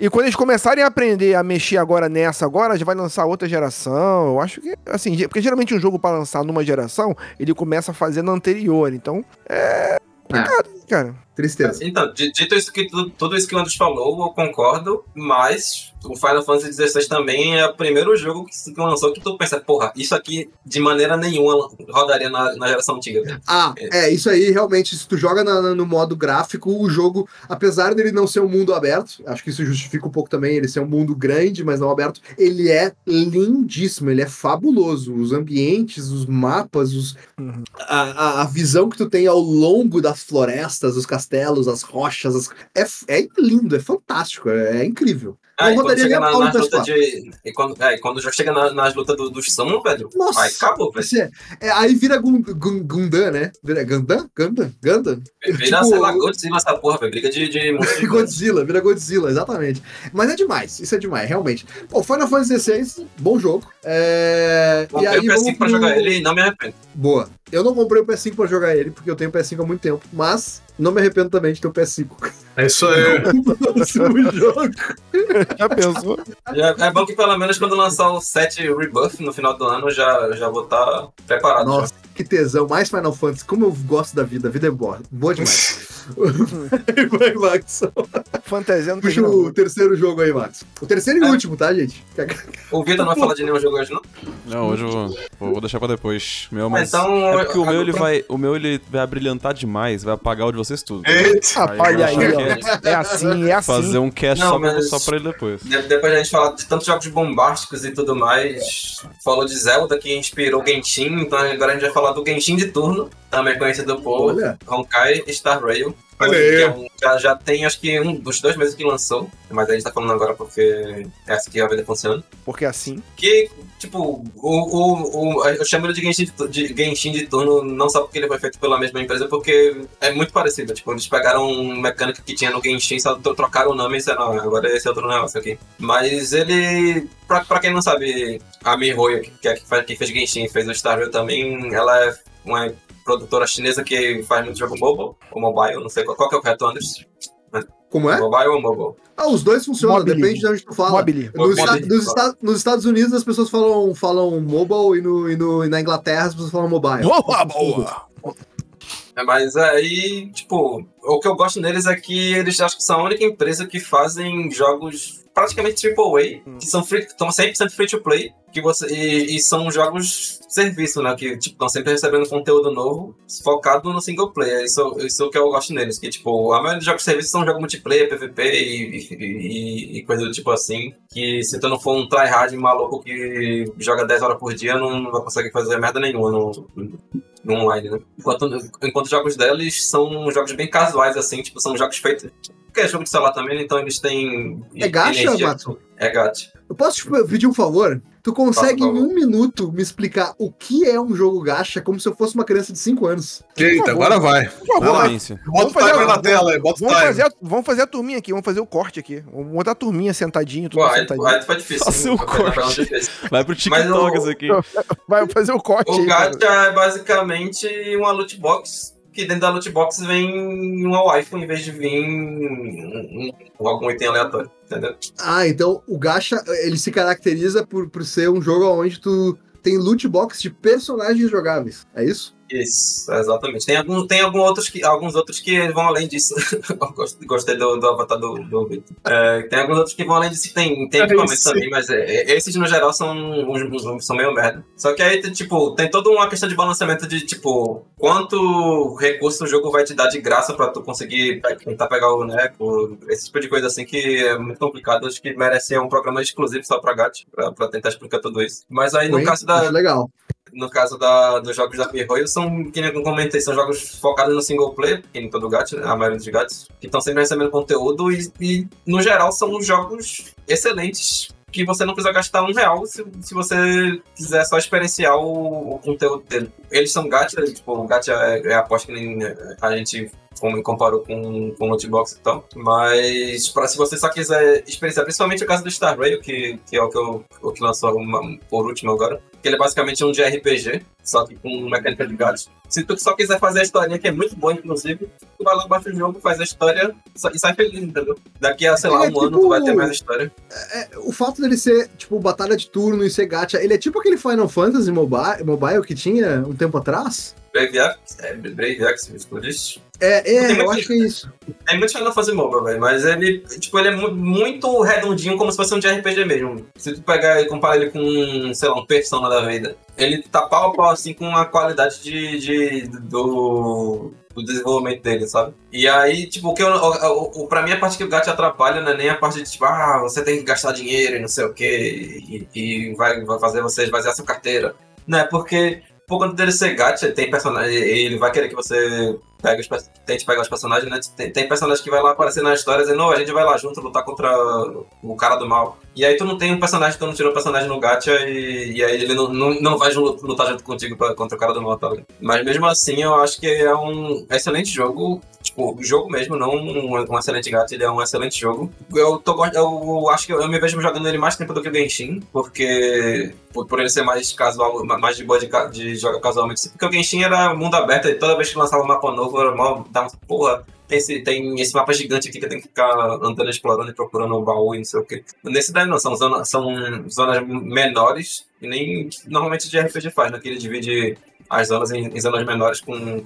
e quando eles começarem a aprender a mexer agora nessa agora, já vai lançar outra geração. Eu acho que assim, porque geralmente um jogo para lançar numa geração, ele começa a fazer na anterior. Então, é complicado, cara. Tristeza. Então, di- dito isso que tudo, tudo isso que o Andros falou, eu concordo, mas o Final Fantasy XVI também é o primeiro jogo que se lançou que tu pensa, porra, isso aqui de maneira nenhuma rodaria na, na geração antiga. Ah, é, isso aí realmente, se tu joga na- no modo gráfico, o jogo, apesar dele não ser um mundo aberto, acho que isso justifica um pouco também ele ser um mundo grande, mas não aberto, ele é lindíssimo, ele é fabuloso. Os ambientes, os mapas, os, Uhum. a, a- a visão que tu tem ao longo das florestas, os castelos, as rochas, as- é, é lindo, é fantástico, é, é incrível. Ah, e Não quando rodaria chega nem a na, pau no nas lutas PS4. de. E quando, é, e quando já chega na- nas lutas do, dos Summon, velho, Nossa, aí acabou, velho. Você- é, aí vira Gun- Gun- Gundam, né? Vira Gundam? Gundam? Gundam? Vira, tipo, <laughs> sei lá, Godzilla essa porra, velho. Briga de, de. <laughs> Godzilla, vira Godzilla, exatamente. Mas é demais, isso é demais, realmente. Pô, Final Fantasy XVI, bom jogo. É... E Comprei aí o vamos PS5 pra jogar ele e não me arrependo. Boa. Eu não comprei o PS5 pra jogar ele, porque eu tenho PS5 há muito tempo, mas não me arrependo também de ter o PS5 É isso aí. no próximo jogo. <laughs> Já pensou? É, é bom que pelo menos quando lançar o 7 Rebuff no final do ano já, já vou estar preparado. já. Nossa, que tesão. Mais Final Fantasy. Como eu gosto da vida. A vida é boa. Boa demais. <laughs> Vai, Max. Fantasia não Puxa tem o terceiro jogo aí, Max. O terceiro e É. último, tá, gente? O Vitor não vai falar de nenhum jogo hoje, não? Não, hoje eu vou, vou- deixar pra depois. Meu, Mas então. é porque o meu, ele vai, o meu ele vai abrilhantar demais, vai apagar o de vocês tudo. Eita. Olha aí, ó. É assim, é assim. Fazer um cast Não, só, pra, mas- só pra ele depois. De- Depois a gente falar de tantos jogos bombásticos e tudo mais, falou de Zelda que inspirou o Genshin, então agora a gente vai falar do Genshin de turno, também conhecido por Olha. Honkai Star Rail. Olha aí. que é um- já, já tem acho que um dos dois meses que lançou, mas a gente tá falando agora porque é assim que a vida funciona. Porque é assim. Que tipo, o, o, o, eu chamo ele de Genshin, de Genshin de turno não só porque ele foi feito pela mesma empresa, porque é muito parecido. Tipo, eles pegaram um mecânica que tinha no Genshin, só trocaram o nome e disseram, não, agora esse é outro negócio aqui. Mas ele, pra, pra quem não sabe, a Mihoyo, que, é que, que fez Genshin fez o Starville também, ela é uma produtora chinesa que faz muito jogo mobile, ou mobile, não sei qual, qual que é o correto, Anderson. Como é? Mobile ou mobile? Ah, os dois funcionam, Mobile. depende de onde tu fala. Mobile. Nos, Mobile. Nos Esta- nos Estados Unidos as pessoas falam, falam mobile e, no, e, no- e na Inglaterra as pessoas falam mobile. Boa, boa. Mas aí, tipo, o que eu gosto neles é que eles acho que são a única empresa que fazem jogos praticamente AAA, que são free, estão 100% free to play, que você, e, e são jogos serviço, né? Que tipo, estão sempre recebendo conteúdo novo, focado no single player. Isso, isso é o que eu gosto neles, que tipo, a maioria dos jogos de serviço são jogos multiplayer, PVP e, e, e- e coisa do tipo assim, que se tu não for um tryhard maluco que joga 10 horas por dia, não, não vai conseguir fazer merda nenhuma no, no online, né? Enquanto, enquanto os jogos deles são jogos bem casuais, assim, tipo, são jogos feitos. Porque é jogo de celular também, então eles têm. É gacha. Matson? É gacha. Eu posso te pedir um favor? Tu consegue em um minuto me explicar o que é um jogo gacha como se eu fosse uma criança de 5 anos? Eita, agora vai. Por favor, Vai. Bota o Vamos fazer timer a- na tela aí, bota o Vamos fazer, a, vamos fazer a turminha aqui, vamos fazer o corte aqui. Vamos botar a turminha sentadinho, tudo Pô, aí, sentadinho. aí foi difícil. Hein? o corte. Vai pro Mas TikTok o- isso aqui. <laughs> Vai fazer o corte O aí. cara. gacha é basicamente uma loot box. Que dentro da loot box vem uma waifu em vez de vir um, um, algum item aleatório, entendeu? Ah, então o gacha ele se caracteriza por, por ser um jogo onde tu tem loot box de personagens jogáveis. É isso? Isso, exatamente. Tem, algum, tem algum outros que, alguns outros que vão além disso. <laughs> Gostei do, do avatar do, do Victor. É, tem alguns outros que vão além disso. Tem, tem É equipamentos também, mas é, esses no geral são, uns- uns- são meio merda. Só que aí, tipo, tem toda uma questão de balanceamento de, tipo, quanto recurso o jogo vai te dar de graça pra tu conseguir tentar pegar o boneco. Esse tipo de coisa assim que é muito complicado. Acho que merece um programa exclusivo só pra GAT, pra, pra tentar explicar tudo isso. Mas aí, no Oi? caso da, legal. No caso da, dos jogos da Mihoyo, são, que eu comentei, são jogos focados no single player, que nem todo gato, né, a maioria dos gatos, que estão sempre recebendo conteúdo e, e, no geral, são jogos excelentes que você não precisa gastar um real se, se você quiser só experienciar o, o conteúdo dele. Eles são gacha, tipo, o gacha é, é aposta que nem a gente como comparou com, com o Notebox e tal. Mas pra, se você só quiser experienciar, principalmente o caso do Star Rail, que, que é o que, eu, o que lançou uma- por último agora, que ele é basicamente um de RPG, só que com mecânica de gatos. Se tu só quiser fazer a historinha, que é muito boa, inclusive, tu vai lá, baixa o jogo, faz a história e sai feliz, entendeu? Daqui a, sei lá, É um tipo- ano tu vai ter mais história. O fato dele ser, tipo, batalha de turno e ser gacha, ele é tipo aquele Final Fantasy mobile, mobile que tinha um tempo atrás? Brave Axe, é, Brave Axe, me explodiste. É, é, eu muito- acho que é isso. É muito Final Fantasy Mobile, velho, mas ele, tipo, ele é mu- muito redondinho, como se fosse um de RPG mesmo. Se tu pegar e comparar ele com, sei lá, um Persona da vida, ele tá pau a pau, assim, com a qualidade de, de- do, do desenvolvimento dele, sabe? E aí, tipo, o que eu, o, o, pra mim a parte que o gato atrapalha não é nem a parte de, tipo, ah, você tem que gastar dinheiro e não sei o quê, e, e vai, vai fazer você esvaziar sua carteira. Não, é porque, por conta dele ser gacha, tem personagem, ele vai querer que você pega os, pegar os personagens, né? Tem, tem personagem que vai lá aparecer na história dizendo, não, a gente vai lá junto lutar contra o cara do mal. E aí tu não tem um personagem, tu não tirou o personagem no gacha e, e aí ele não, não, não vai lutar junto contigo pra, contra o cara do mal, tá ligado? Mas mesmo assim, eu acho que é um excelente jogo. Tipo, o jogo mesmo, não um, um excelente gato, ele é um excelente jogo. Eu, tô, eu acho que eu, eu me vejo jogando ele mais tempo do que o Genshin, porque por, por ele ser mais casual, ma- mais de boa de, de jogar casualmente. Porque o Genshin era mundo aberto e toda vez que lançava um mapa novo era mal, dava porra. Tem esse, tem esse mapa gigante aqui que tem que ficar andando, explorando e procurando um baú e não sei o que. Nesse daí não, são, zona, são zonas menores e nem normalmente de RPG faz, né? Que ele divide as zonas em, em zonas menores com,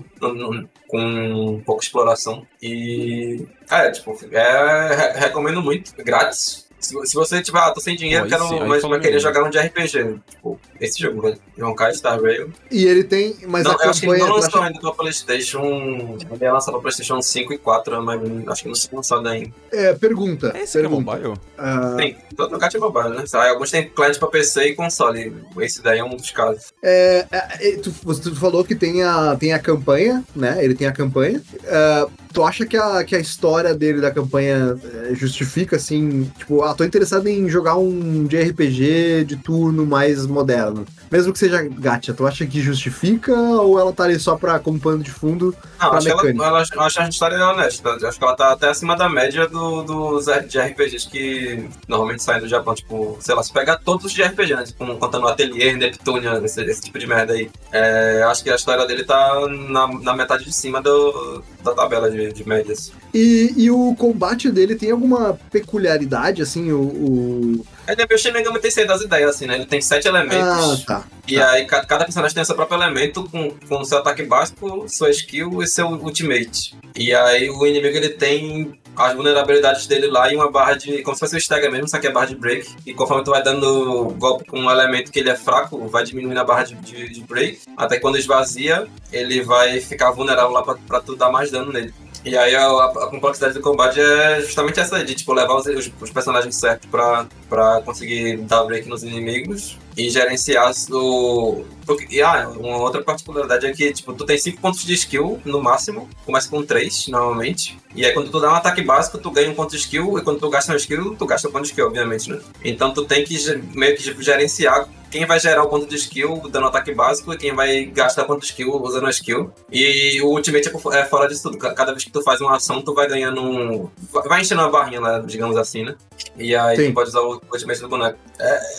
com pouca exploração. E. É, tipo, é, re- recomendo muito, grátis. Se, se você tiver, ah, tô sem dinheiro, Pô, quero, sim, mas vai querer jogar um de RPG. Tipo, esse jogo, velho. Honkai Star Rail. E ele tem. Mas Não, a eu acho que ele campanha. não tu lançou ainda pra PlayStation. Ele ia lançar pra PlayStation 5 e 4, mas acho que não se lançado ainda. É, pergunta. É esse que é pergunta. mobile? Ah, Tem, todo lugar tinha mobile, né? Aí Alguns tem cliente pra PC e console. Esse daí é um dos casos. é, é, é, tu, você tu falou que tem a, tem a campanha, né? Ele tem a campanha. Ah, tu acha que a, que a história dele da campanha é, justifica, assim, tipo, ah, tô interessado em jogar um de RPG de turno mais moderno. Mesmo que seja gacha, tu acha que justifica ou ela tá ali só pra, como pano de fundo Não, pra acho que ela, ela, eu acho a história é honesta. Acho que ela tá até acima da média do, dos R- de RPGs que normalmente saem do Japão. Tipo, sei lá, se pega todos os RPG, né? Tipo, contando o Atelier, Neptunia, esse, esse tipo de merda aí. É, acho que a história dele tá na, na metade de cima do, da tabela de, de médias. E, e o combate dele tem alguma peculiaridade, assim, o. o... Ele é meio Shin Megami Tensei das ideias, assim, né? Ele tem sete Ah, elementos. tá. E aí ca- cada personagem tem seu próprio elemento com, com seu ataque básico, sua skill e seu ultimate. E aí o inimigo ele tem as vulnerabilidades dele lá e uma barra de. como se fosse o stagger mesmo, só que é barra de break. E conforme tu vai dando golpe com um elemento que ele é fraco, vai diminuindo a barra de, de, de break. Até quando esvazia, ele vai ficar vulnerável lá pra, pra tu dar mais dano nele. E aí a, a- complexidade do combate é justamente essa de tipo, levar os, os, os personagens certos pra, pra conseguir dar break nos inimigos e gerenciar o. porque- E ah, uma outra particularidade é que, tipo, tu tem 5 pontos de skill no máximo, começa com 3 normalmente. E aí quando tu dá um ataque básico, tu ganha um ponto de skill, e quando tu gasta um skill, tu gasta um ponto de skill, obviamente, né? Então tu tem que meio que gerenciar quem vai gerar o ponto de skill dando ataque básico e quem vai gastar ponto de skill usando a skill. E o ultimate é é fora disso tudo. Ca- Cada vez que tu faz uma ação, tu vai ganhando um. Vai enchendo uma barrinha lá, digamos assim, né? E aí Sim. tu pode usar o ultimate do boneco.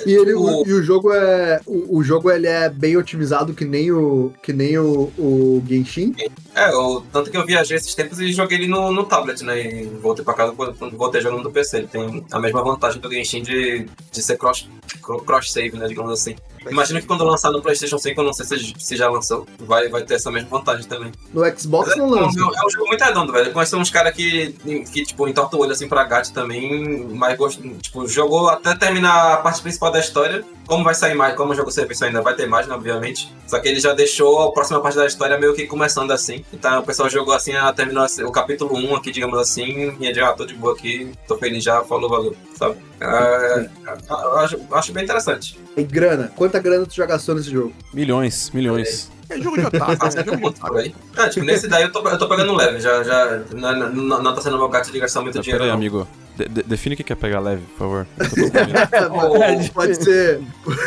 E, ele, O- e o jogo é. O, o jogo ele é bem otimizado que nem o. que nem o, o Genshin. É, o, tanto que eu viajei esses tempos e joguei ele no, no tablet, né? E voltei pra casa quando voltei jogando no PC. Ele tem a mesma vantagem do Genshin de, de ser cross, cro- cross-save, né? Digamos assim. Imagino que quando lançar no PlayStation 5, eu não sei se, se já lançou, vai, vai ter essa mesma vantagem também. No Xbox Mas é, não é, lança. um, é um jogo muito redondo, velho. Eu conheci uns caras que, que, tipo, entorta o olho assim pra gato também, mas gost... tipo, jogou até terminar a parte principal da história. Como vai sair mais, como o jogo serviço ainda vai ter mais, né, obviamente. Só que ele já deixou a próxima parte da história meio que começando assim. Então o pessoal jogou assim, ah, terminou assim, o capítulo 1 aqui, digamos assim, e já ah, tô de boa aqui, tô feliz já, falou, valeu, sabe? É, eu acho, acho bem interessante. E grana. Quanta grana tu já gastou nesse jogo? Milhões, milhões. É jogo de né? Jogo de ponto otaku. por aí. Ah, tipo, nesse daí eu tô, eu tô pegando leve, já, já não, não, não tá sendo meu gato de gastar muito Tá, dinheiro. Pera aí, não. amigo. De- de- define o que é pegar leve, por favor. <laughs> Ou- <laughs> Pode ser.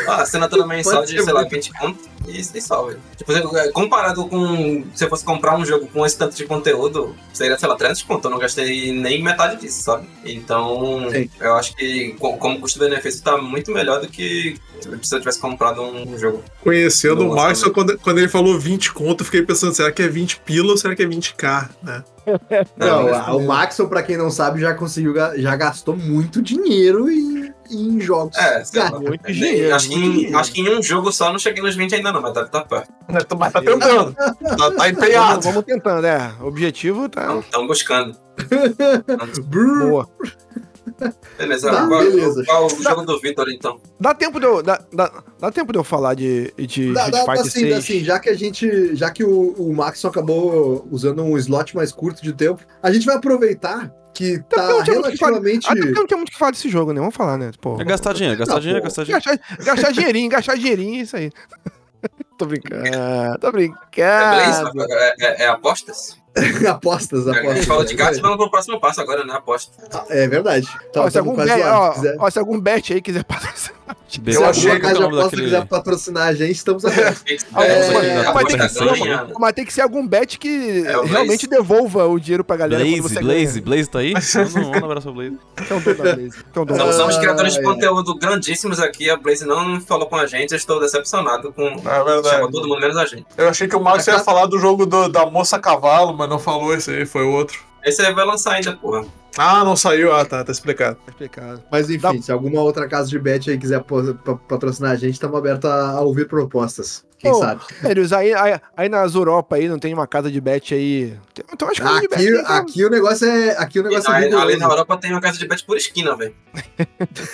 Ah, assinatura mensal de, sei lá, muito. 20 conto e, e só, velho. Tipo, é, comparado com se eu fosse comprar um jogo com esse tanto de conteúdo, seria, sei lá, 300 conto. Eu não gastei nem metade disso, sabe? Então, Sim. eu acho que co- como custo-benefício tá muito melhor do que se eu tivesse comprado um jogo. Conhecendo o Márcio, quando, quando ele falou 20 conto, eu fiquei pensando, será que é 20 pila ou será que é 20k, né? <laughs> Não, o Maxon, pra quem não sabe, já conseguiu, já gastou muito dinheiro em, em jogos. É. Cara, muito dinheiro, acho, que em, acho que em um jogo só não cheguei nos 20 ainda não, mas deve estar perto. Mas tá tentando. tá, tá Vamos, empenhado. vamos tentando, é. O objetivo tá Estão buscando. <laughs> boa. Beleza, Tá, qual, beleza. qual o jogo do Vitor, então? Dá tempo de eu, dá, dá, dá tempo de eu falar de, de Dá, Street dá, Fighter assim, 6? dá assim, já que a gente. Já que o, o Maxon acabou usando um slot mais curto de tempo, a gente vai aproveitar que porque tá não que falar. relativamente. Até porque não tinha muito o que falar desse jogo, né? Vamos falar, né? Pô, É gastar dinheiro, gastar Não, dinheiro, pô. gastar dinheiro. gastar, gastar dinheirinho, gastar dinheirinho, isso aí. <laughs> tô brincando, tô É brincando. Blaze? É, é- é apostas? <laughs> apostas, A apostas. gente falou de gatos, vamos pro próximo passo agora, né? Aposta. É verdade. Tá, Ó, se, algum quase bet, lá. ó, ó, se algum bet aí quiser patrocinar. Eu achei- casa de qual é o nome aposta daquele- quiser patrocinar a gente, estamos abertos. <laughs> É, é, mas tem que- ganha. Mas tem que ser algum bet que É realmente devolva o dinheiro pra galera Blaze, você Blaze, ganha. Blaze tá aí? Manda um- abraço pro Blaze. Que é o dono da Blaze. Que é dono Então, somos criadores de conteúdo grandíssimos aqui. A Blaze não falou com a gente. Eu estou decepcionado com. É verdade. Chamou todo mundo menos a gente. Eu achei que o Márcio ia falar do jogo do- da moça cavalo, mas não falou esse aí, foi outro. Esse aí vai lançar ainda, porra. Ah, não saiu. Ah, tá, tá explicado. Tá explicado. Mas enfim, Dá- se alguma outra casa de bet aí quiser patrocinar a gente, estamos abertos a, ouvir propostas. Quem Ô, sabe? Sério, aí, aí, aí nas Europa aí não tem uma casa de bet aí. Tem umas casas de bet. Aqui, aí, tá? aqui o negócio é. Aqui o E negócio é ali, na Europa tem uma casa de bet por esquina, velho. <laughs>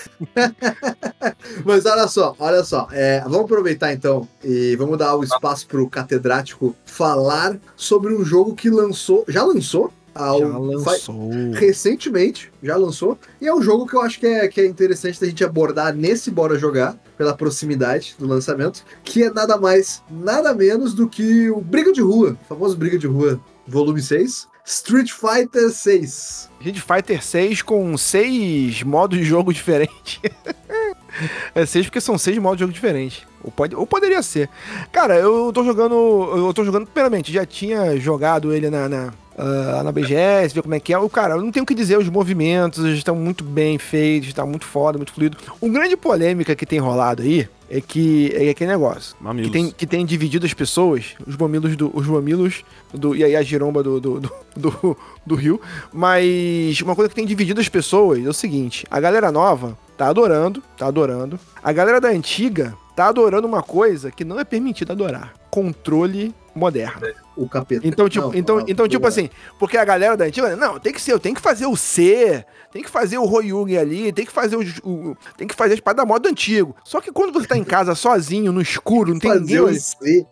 Mas olha só, olha só. é, vamos aproveitar então e vamos dar o espaço pro catedrático falar sobre um jogo que lançou. Já lançou? Ao, Já fa- lançou. recentemente, já lançou. E é um jogo que eu acho que é, que é interessante da gente abordar nesse Bora Jogar, pela proximidade do lançamento, que é nada mais, nada menos do que o Briga de Rua, o famoso Briga de Rua, volume 6. Street Fighter 6. Street Fighter 6 com seis modos de jogo <laughs> diferentes. é seis porque são seis modos de jogo diferentes. Ou, pode, ou poderia ser. Cara, eu tô jogando. Eu tô jogando, primeiramente, já tinha jogado ele na. na ah, na BGS, ver como é que é. O cara, eu não tenho o que dizer, os movimentos estão muito bem feitos, tá muito foda, muito fluido. Um grande polêmica que tem rolado aí é que é aquele negócio. Mamilos. Que tem, que tem dividido as pessoas, os mamilos do. Os mamilos do. E aí a giromba do, do, do, do, do Rio. Mas uma coisa que tem dividido as pessoas é o seguinte: a galera nova tá adorando, tá adorando. A galera da antiga tá adorando uma coisa que não é permitido adorar: controle moderno. O capeta. Então, tipo, Não, então, não, então, tipo não. assim, porque a galera da antiga, não, tem que ser, eu tenho que fazer o C, tem que fazer o Royugi ali, tem que fazer o, o- tem que fazer a espada modo antigo. Só que quando você tá em casa sozinho, no escuro, não tem ninguém Fazer o C.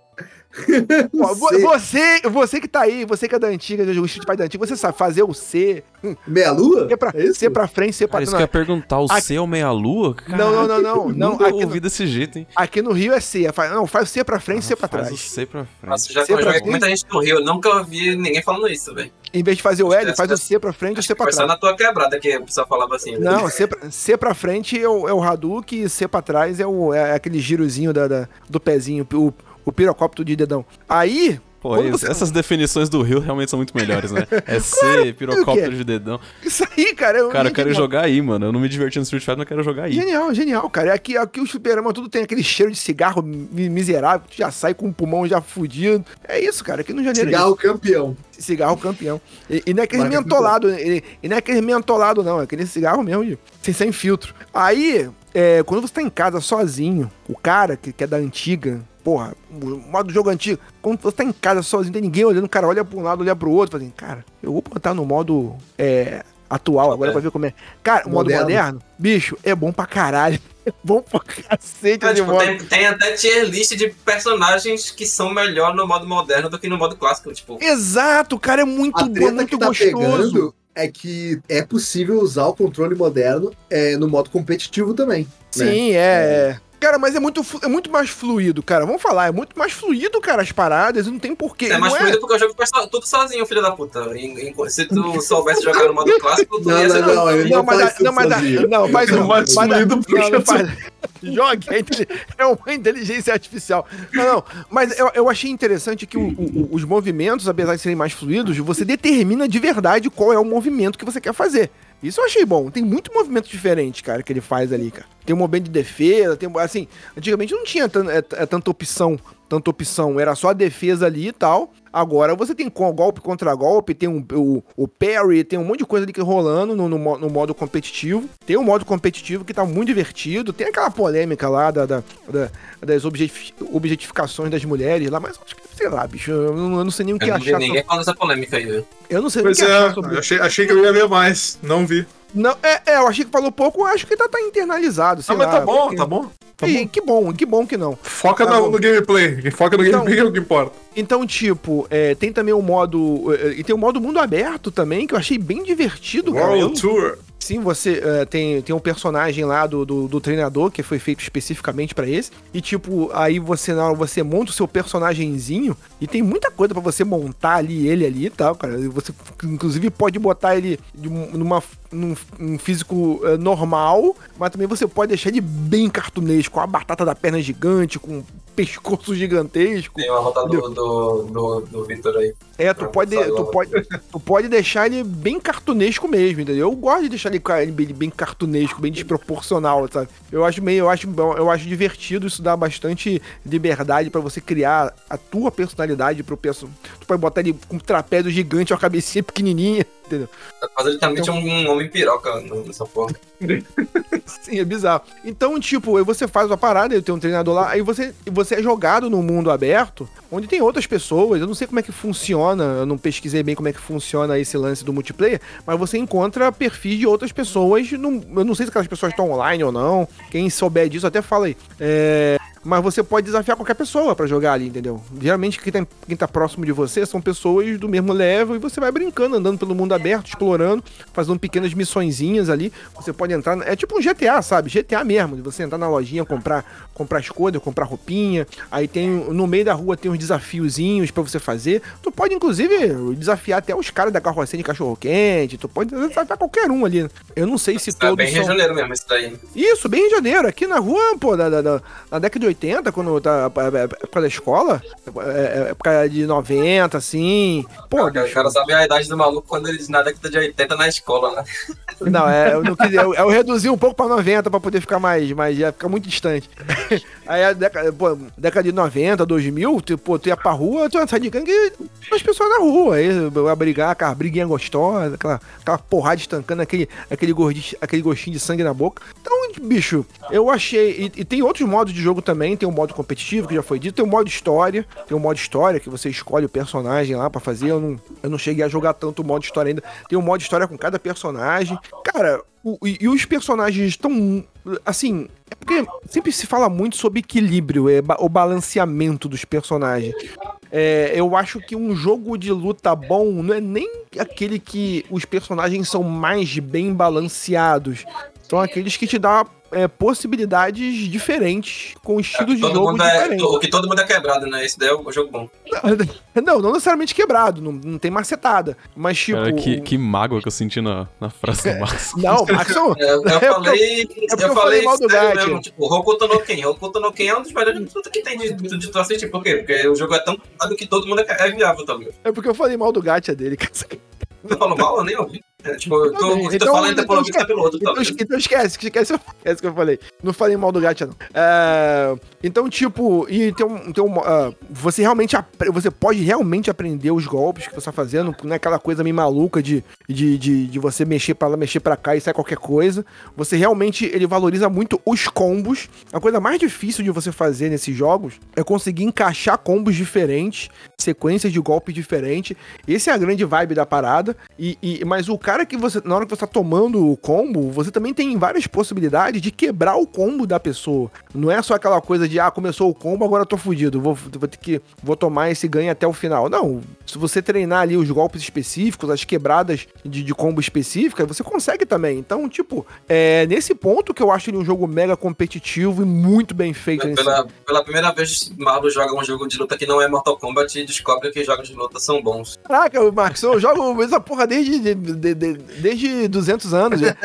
<laughs> Você, você que tá aí, você que é da antiga, do Street Fighter da antiga, você sabe fazer o C, Meia lua? C pra, É? C pra frente, C pra Cara, isso que trás. eu ia perguntar, o Aqui- C é o meia-lua? Não, não, não, não, não, Nunca aqui, ouvi no, desse jeito, hein? aqui no Rio é C, não, faz o C pra frente, C pra Faz o trás. C pra frente. Nossa, já joguei com muita gente no Rio, eu nunca ouvi ninguém falando isso, velho. Em vez de fazer o L, faz o C pra frente e o C pra Foi só trás. na tua quebrada que o pessoal falava assim. velho. Não, C pra, C pra frente é o, é o Hadouken e C pra trás é, o, é aquele girozinho da, da- do pezinho, o, o pirocóptero de dedão. Aí, Pô, você- essas definições do Rio realmente são muito melhores, né? <laughs> É C, pirocóptero de dedão. isso aí, cara... é Cara, eu quero genial. jogar aí, mano. Eu não me diverti no Street Fighter, mas eu quero jogar aí. Genial, genial, cara. Aqui, aqui o Superama tudo tem aquele cheiro de cigarro mi- miserável, tu já sai com o pulmão já fudido. É isso, cara. Aqui no Janeiro. Cigarro campeão. cigarro campeão. E, e não é aquele Marca mentolado, e, e não é aquele mentolado, não. É aquele cigarro mesmo, de, sem, sem filtro. Aí, é, quando você tá em casa sozinho, o cara que, que é da antiga, porra, o modo jogo antigo, quando você tá em casa sozinho, tem ninguém olhando, o cara olha pra um lado, olha pro outro, fala assim, cara, eu vou botar no modo é, atual agora pra ver como é. Cara, o modo Moderno. bicho, é bom pra caralho. <laughs> É bom pra cacete É, de tipo, tem, tem até tier list de personagens que são melhor no modo moderno do que no modo clássico. Tipo, Exato, cara, é muito A bom, é muito que tá gostoso. pegando é que é possível usar o controle moderno é, no modo competitivo também. né? Sim, é. é. Cara, mas é muito, é muito mais fluido, cara. Vamos falar, é muito mais fluido, cara, as paradas. e Não tem porquê. é mais não fluido porque eu jogo tudo sozinho, filho da puta. Se tu soubesse jogar no modo clássico, tu Não, ia não, ser não, ele Não, não mas, não, mas, não, faz É não. mais Mas a- fluido porque não, não faz. Jogue, é, é uma inteligência artificial. Não, não, mas eu, eu achei interessante que o- o- os movimentos, apesar de serem mais fluidos, você determina de verdade qual é o movimento que você quer fazer. Isso eu achei bom. Tem muito movimento diferente, cara, que ele faz ali, cara. Tem um movimento de defesa, tem assim, antigamente não tinha é, é, tanta opção, tanta opção, era só a defesa ali e tal. Agora você tem golpe contra golpe, tem um, o, o parry, tem um monte de coisa ali que rolando no, no, no modo competitivo. Tem um modo competitivo que tá muito divertido. Tem aquela polêmica lá da, da- da- das objeti- objetificações das mulheres lá, mas acho que, sei lá, bicho, eu não, eu não sei nem o que Eu achar. ninguém Sobre, falando essa polêmica aí, eu não sei nem o Pois que achar é, sobre achei, achei que eu ia ver mais. Não vi. Não, é, é, eu achei que falou pouco, acho que tá, tá internalizado. sei Ah, mas lá, tá bom, porque- tá bom. Tá E que bom, que bom que não. Foca Tá no, bom. no gameplay. Foca no Então- gameplay é o que importa. Então, tipo, é, tem também o modo. é, E tem o modo mundo aberto também, que eu achei bem divertido, cara. World Tour. Sim, você é, tem, tem um personagem lá do, do, do treinador que foi feito especificamente pra esse. E, tipo, aí você, na hora você monta o seu personagemzinho e tem muita coisa pra você montar ali, ele ali e tal, cara. Você, inclusive, pode botar ele um- numa, num, num físico é, normal, mas também você pode deixar ele bem cartunesco, com a batata da perna gigante, com um pescoço gigantesco. Tem uma rota do, do, do, do Victor aí. É, tu pode, tu, pode, tu pode deixar ele bem cartunesco mesmo, entendeu? Eu gosto de deixar ele bem, bem cartunesco, bem desproporcional, sabe? Eu acho meio, eu acho, eu acho divertido, isso dá bastante liberdade pra você criar a tua personalidade pro perso. Tu pode botar ele com um trapézio gigante, uma cabecinha pequenininha, entendeu? Tá quase literalmente um, um homem piroca nessa porra. <laughs> Sim, é bizarro. Então, tipo, você faz uma parada, eu tenho um treinador lá, aí você, você é jogado num mundo aberto, onde tem outras pessoas. Eu não sei como é que funciona, eu não pesquisei bem como é que funciona esse lance do multiplayer, mas você encontra perfis de outras pessoas. num- eu não sei se aquelas pessoas estão online ou não. Quem souber disso, até fala aí. É, mas você pode desafiar qualquer pessoa pra jogar ali, entendeu? Geralmente quem tá, quem tá próximo de você são pessoas do mesmo level e você vai brincando, andando pelo mundo aberto, explorando, fazendo pequenas missõezinhas ali. Você pode entrar. É tipo um GTA, sabe? GTA mesmo, de você entrar na lojinha, comprar, comprar escolha, comprar roupinha. Aí tem. No meio da rua tem uns desafiozinhos pra você fazer. Tu pode, inclusive, desafiar até os caras da carrocinha de cachorro-quente. Tu pode desafiar qualquer um ali. Eu não sei se Tá todos bem Rio de são... Janeiro mesmo, isso daí. Isso, bem Rio de Janeiro. Aqui na rua, pô, da, da- da- na década de 80, quando tá é, é, época da escola, é, é, época de 90, assim. Pô, cara, o cara sabe a idade do maluco quando ele diz na década de 80 na escola, né? <laughs> Não, é, eu, não quis, eu, eu reduzi um pouco pra 90 pra poder ficar mais, mais ia ficar muito distante. <laughs> Aí a década, pô, década de 90, 2000, tu, pô, tu ia pra rua, tu ia sair de gangue as pessoas na rua, aí ia brigar, aquela briguinha gostosa, aquela, aquela porrada estancando, aquele, aquele, gordinho, aquele gostinho de sangue na boca. Então, bicho, eu achei. E, e tem outros modos de jogo também, tem o modo competitivo, que já foi dito, tem o modo história, tem o modo história, que você escolhe o personagem lá pra fazer. Eu não, eu não cheguei a jogar tanto o modo história ainda. Tem o modo história com cada personagem. Cara, o- e, e os personagens estão. Assim, é porque sempre se fala muito sobre equilíbrio, é, o balanceamento dos personagens. É, eu acho que um jogo de luta bom não é nem aquele que os personagens são mais bem balanceados. São aqueles que te dão é, possibilidades diferentes, com estilos de todo jogo é, diferentes. o que todo mundo é quebrado, né? Esse daí é o jogo bom. <laughs> Não, não necessariamente quebrado, não, não tem macetada. Mas tipo. Cara, que, que mágoa que eu senti na, na frase do <laughs> Max. Não, Maxon. É, eu, É eu- falei. eu, eu falei falei mal do sério mesmo, Tipo, Hokuto no Ken. Hokuto no Ken é um dos melhores de tudo que tem de, de, de tu assistir. Por quê? Porque o jogo é tão complicado que todo mundo é, é viável também. É porque eu falei mal do gacha dele, <laughs> cara. Tu falou mal, eu nem ouvi. É, tipo, eu tô, o que Então- tu fala ainda por ouvir esquece. pelo outro, Então, então esquece, esquece, esquece o que eu falei. Não falei mal do gacha, não. É, então, tipo, e tem um. Tem um ah, você realmente você pode realmente aprender os golpes que você tá fazendo. Não é aquela coisa meio maluca de, de, de, de você mexer pra lá, mexer pra cá e sai qualquer coisa. Você realmente ele valoriza muito os combos. A coisa mais difícil de você fazer nesses jogos é conseguir encaixar combos diferentes, sequências de golpes diferentes. Essa é a grande vibe da parada. E, e- mas o cara que você, na hora que você tá tomando o combo, você também tem várias possibilidades de quebrar o combo da pessoa. Não é só aquela coisa de, ah, começou o combo, agora eu tô fudido, vou, vou ter que, vou tomar esse ganho até o final. Não, se você treinar ali os golpes específicos, as quebradas de, de combo específicas, você consegue também. Então, tipo, é nesse ponto que eu acho ele um jogo mega competitivo e muito bem feito. nesse- Pela, pela primeira vez, Marlo joga um jogo de luta que não é Mortal Kombat descobre que jogos de luta são bons. Caraca, Marcos, eu jogo essa porra desde, de- de- de- desde 200 anos. já.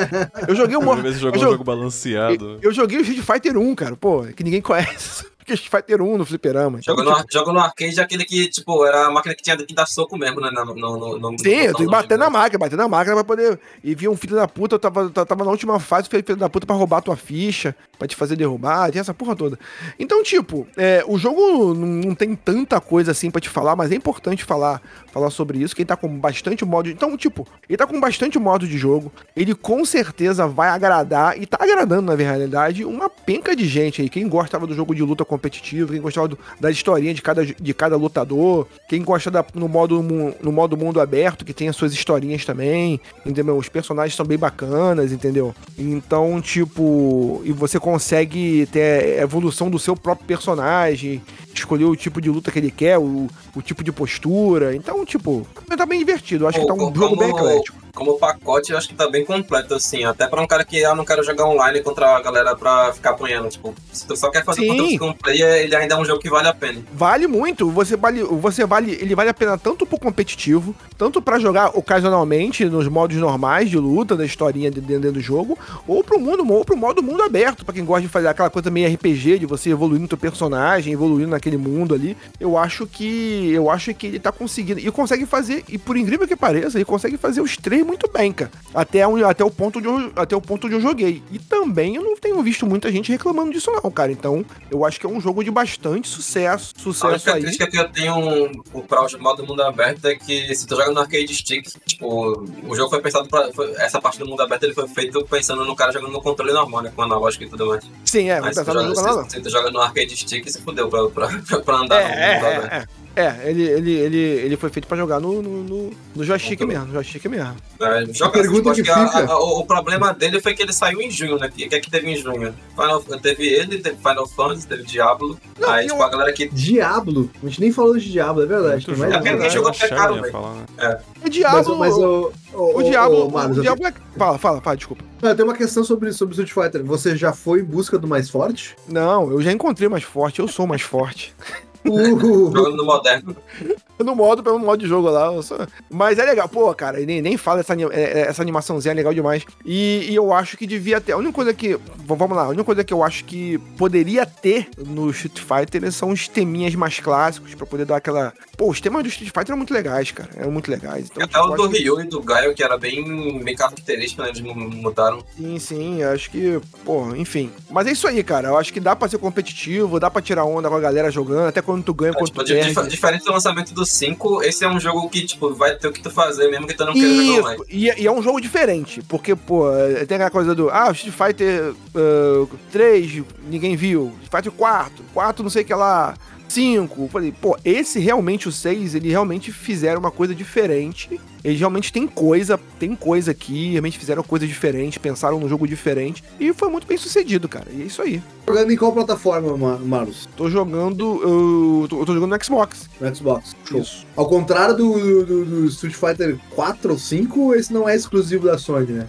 Eu joguei o Mortal vez jogou eu um jo- jogo balanceado. Eu joguei o Street Fighter 1, cara, pô, que ninguém conhece. Porque Street Fighter 1 no fliperama. Então, Joga no, ar- joga no arcade aquele que, tipo, era a máquina que tinha que dar soco mesmo, né? No, no, no, Sim, eu tenho que bater na máquina, bater na máquina pra poder. E vi um filho da puta, eu tava, tava na última fase, o filho da puta pra roubar tua ficha, pra te fazer derrubar, tem essa porra toda. Então, tipo, é, o jogo não, tem tanta coisa assim pra te falar, mas é importante falar, falar sobre isso. Quem tá com bastante modo. Então, tipo, ele tá com bastante modo de jogo. Ele com certeza vai agradar, e tá agradando, na realidade, uma penca de gente aí. Quem gostava do jogo de luta competitivo, quem gostava do- da historinha de cada, de cada lutador, quem gosta da- no, modo, no modo mundo aberto, que tem as suas historinhas também, entendeu? Os personagens são bem bacanas, entendeu? Então, tipo, e você consegue ter a evolução do seu próprio personagem, escolher o tipo de luta que ele quer, o, o tipo de postura. Então, tipo, tá bem divertido. Eu acho que tá um jogo bem eclético. Como pacote, eu acho que tá bem completo, assim. Até pra um cara que ah, não quero jogar online contra a galera pra ficar apanhando. Tipo, se tu só quer fazer Sim. conteúdo com player, ele ainda é um jogo que vale a pena. Vale muito. Você vale, você vale, ele vale a pena tanto pro competitivo, tanto pra jogar ocasionalmente nos modos normais de luta, da historinha de- dentro do jogo, ou pro mundo, ou pro modo mundo aberto, pra quem gosta de fazer aquela coisa meio RPG de você evoluir no teu personagem, evoluindo naquele mundo ali. Eu acho que eu acho que ele tá conseguindo e consegue fazer e por incrível que pareça, ele consegue fazer os três muito bem, cara. Até, onde- até o ponto onde eu, até o ponto onde eu joguei. E também eu não tenho visto muita gente reclamando disso não, cara. Então, eu acho que é um jogo de bastante sucesso, A sucesso única aí. que eu tenho para o modo mundo aberto é que se tu joga no arcade stick, tipo, o jogo foi pensado pra. foi- essa parte do mundo aberto ele foi feito pensando no cara jogando no controle normal, né? Com analógico e tudo mais. Sim, é, Mas se tu, no joga, não. se, se tu joga no arcade stick, se fudeu pra, pra, pra andar no mundo É, é, aberto. é, é. É, ele, ele, ele, ele foi feito pra jogar no, no, no, no joystick mesmo, no joystick mesmo. É, joga pergunta que a- fica- a- o, o problema dele foi que ele saiu em junho, né? O que é que teve em junho? Final, teve ele, teve Final Fantasy, teve Diablo. Não, aí, tipo, eu- a galera que. Diablo. A gente nem falou de Diablo, é verdade. Muito jogo, É porque um. ninguém jogou A até caro, velho. né? O Mas, Diablo. mas o, o, o Diablo. Marcos, o Diablo é... Fala, fala, fala, desculpa. tenho- tem uma questão sobre, sobre Street Fighter. Você já foi em busca do mais forte? Não, eu já encontrei mais forte, eu sou mais forte. <laughs> Uh, Jogando no moderno. No modo, pelo modo de jogo lá. Mas é legal, pô, cara, nem, nem fala essa, é- é- essa animaçãozinha é legal demais. E, e eu acho que devia ter. A única coisa que. Vamos lá, a única coisa que eu acho que poderia ter no Street Fighter são os teminhas mais clássicos, pra poder dar aquela. Pô, os temas do Street Fighter eram muito legais, cara. Eram muito legais. Então, Até tipo, o do Ryu e do Gaio, que era bem, bem característico, né? Eles mu- mudaram. Sim, sim, acho que, pô, enfim. Mas é isso aí, cara. Eu acho que dá pra ser competitivo, dá pra tirar onda com a galera jogando, até quando tu ganha, É, quando tipo, tu dif- perde. diferente do lançamento do 5, esse é um jogo que, tipo, vai ter o que tu fazer, mesmo que tu não queira jogar. Isso, e, e é um jogo diferente, porque, pô, é, tem aquela coisa do, ah, Street Fighter uh, 3, ninguém viu, Street Fighter 4, 4 não sei o que lá, 5, falei, pô, esse realmente, o 6, eles realmente fizeram uma coisa diferente, eles realmente têm coisa, tem coisa aqui, realmente fizeram coisa diferente, pensaram num jogo diferente, e foi muito bem sucedido, cara, e é isso aí. jogando em qual plataforma, Ma- Marlos? Tô jogando, eu tô, eu tô jogando no Xbox. No Xbox. Show. Isso. Ao contrário do, do, do Street Fighter 4 ou 5, esse não é exclusivo da Sony, né?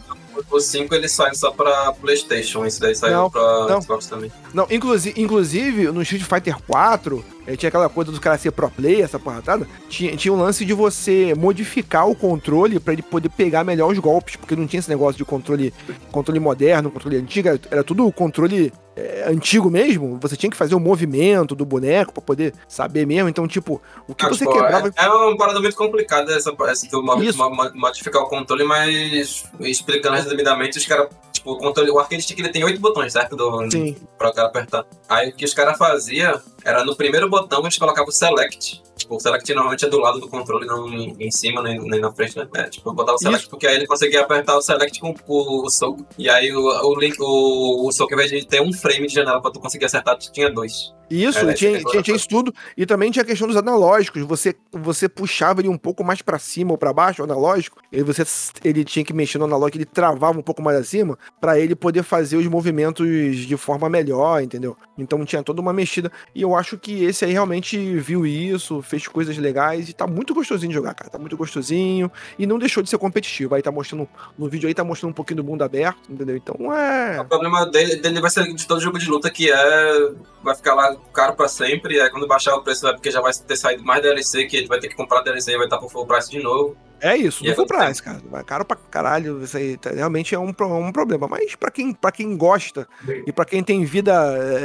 O 5 ele sai só pra PlayStation, esse daí saiu Não, pra não. Xbox também. Não, inclusive, inclusive no Street Fighter 4, eh, tinha aquela coisa do cara ser pro player, essa porratada. Tinha, tinha um lance de você modificar o controle pra ele poder pegar melhor os golpes, porque não tinha esse negócio de controle, controle moderno, controle antigo, era- era tudo controle eh, antigo mesmo. Você tinha que fazer o movimento do boneco pra poder saber mesmo. Então, tipo, o que você tipo, quebrava. é, é uma parada muito complicada essa, essa do modificar o controle, mas explicando resumidamente, os caras. Tipo, o controle, o arcade stick ele tem oito botões, certo? Do, Sim. pra o cara apertar. Aí o que os caras faziam era no primeiro botão eles colocavam o select. Tipo, o select normalmente é do lado do controle, não em, em cima nem, nem na frente, né? É, tipo, botava o select porque aí ele conseguia apertar o select com o, o soco. E aí o, o, link, o, o soco, ao invés de ter um frame de janela pra tu conseguir acertar, tu tinha dois. Isso, É, e tinha, esse tinha, tinha isso tudo. E também tinha a questão dos analógicos. Você, você puxava ele um pouco mais pra cima ou pra baixo, o analógico. E você, ele tinha que mexer no analógico, ele travava um pouco mais acima pra ele poder fazer os movimentos de forma melhor, entendeu? Então tinha toda uma mexida. E eu acho que esse aí realmente viu isso, fez coisas legais e tá muito gostosinho de jogar, cara. Tá muito gostosinho. E não deixou de ser competitivo. Aí tá mostrando. No vídeo aí tá mostrando um pouquinho do mundo aberto, entendeu? Então é. O problema dele, dele vai ser de todo jogo de luta, que é. Vai ficar lá caro pra sempre. Aí quando baixar o preço é porque já vai ter saído mais DLC, que ele vai ter que comprar DLC e vai estar por full price de novo. É isso, E do é price, cara. Caro pra caralho. Isso aí tá- realmente é um, pro- um problema. Mas pra quem, pra quem gosta e pra quem tem vida,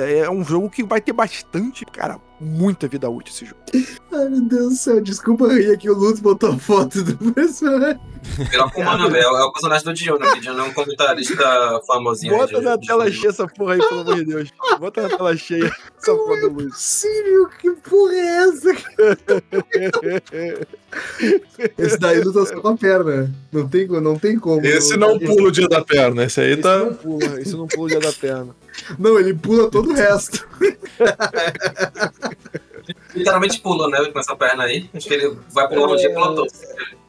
é, é um jogo que vai ter bastante, cara, muita vida útil esse jogo. Ai, meu Deus do céu, desculpa rir aqui, o Lutz botou a foto do personagem. Mano, velho. É o personagem do Dion, né? Que Dion é um comentarista famosinho. aí Bota de- na de tela jogo. cheia essa porra aí, pelo amor de Deus. Bota na tela cheia essa Não porra é do Luiz. possível, que porra é essa? Esse daí luta só com a perna. Não tem, não tem como. Esse não pula o dia da perna, esse aí Isso tá. não pula, isso não pula o dia da perna. Não, ele pula todo o resto. <laughs> Literalmente pula, né? Com essa perna aí. Acho que ele vai pular um dia e pula todo.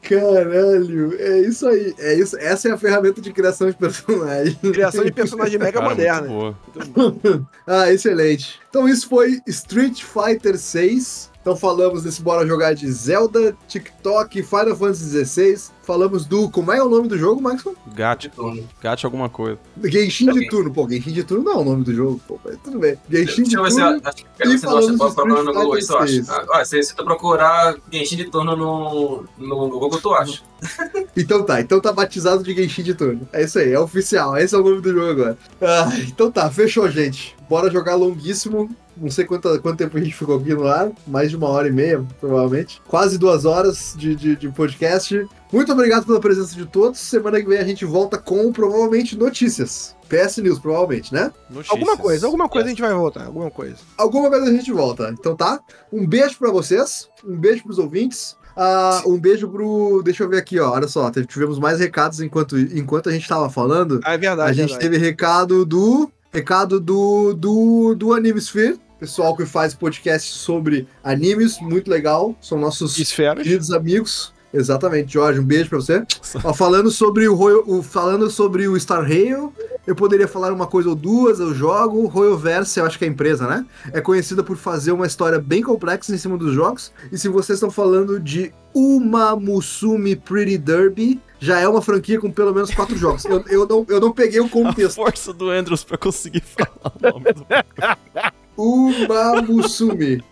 Caralho, é isso aí. É isso, essa é a ferramenta de criação de personagem. Criação de personagem mega Cara, moderna. muito boa. <laughs> Ah, excelente. Então isso foi Street Fighter 6. Então falamos desse Bora Jogar de Zelda, TikTok, Final Fantasy XVI. Falamos do... Como é o nome do jogo, Maxwell? Gacha. turno. Gacha alguma coisa. Genshin de Turno. Pô, Genshin de Turno não é o nome do jogo. Pô, mas tudo bem. Genshin de Deixa eu ver se Turno... acho que você de pode procurar no Google isso, eu acho. Ah, se, se tu procurar Genshin de turno no, no, no Google, tu acha. <laughs> Então tá, então tá batizado de Genshin de Turno. É isso aí, é oficial. Esse é o nome do jogo agora. Ah, então tá, fechou, gente. Bora jogar longuíssimo. Não sei quanto, quanto tempo a gente ficou aqui no ar. Mais de uma hora e meia, provavelmente. Quase duas horas de, de, de podcast. Muito obrigado pela presença de todos. Semana que vem a gente volta com provavelmente notícias. PS News, provavelmente, né? Notícias. Alguma coisa, alguma coisa a gente vai voltar, alguma coisa. Alguma coisa a gente volta. Então tá. Um beijo pra vocês. Um beijo pros ouvintes. Ah, um beijo pro. Deixa eu ver aqui, ó. Olha só, tivemos mais recados enquanto, enquanto a gente tava falando. Ah, é verdade. A gente verdade. teve recado do. Recado do. do. do Animesphere. pessoal que faz podcast sobre animes, muito legal. São nossos Esferas. queridos amigos. Exatamente, Jorge, um beijo pra você. Ó, falando sobre o, Royal, o falando sobre o Star Rail, eu poderia falar uma coisa ou duas, eu jogo. Royal Verse, eu acho que é a empresa, né? É conhecida por fazer uma história bem complexa em cima dos jogos. E se vocês estão falando de Uma Musume Pretty Derby, já é uma franquia com pelo menos quatro jogos. Eu, eu, não, eu não peguei o A contexto. força do Andrews pra conseguir falar o nome do. <laughs> Uma Musume.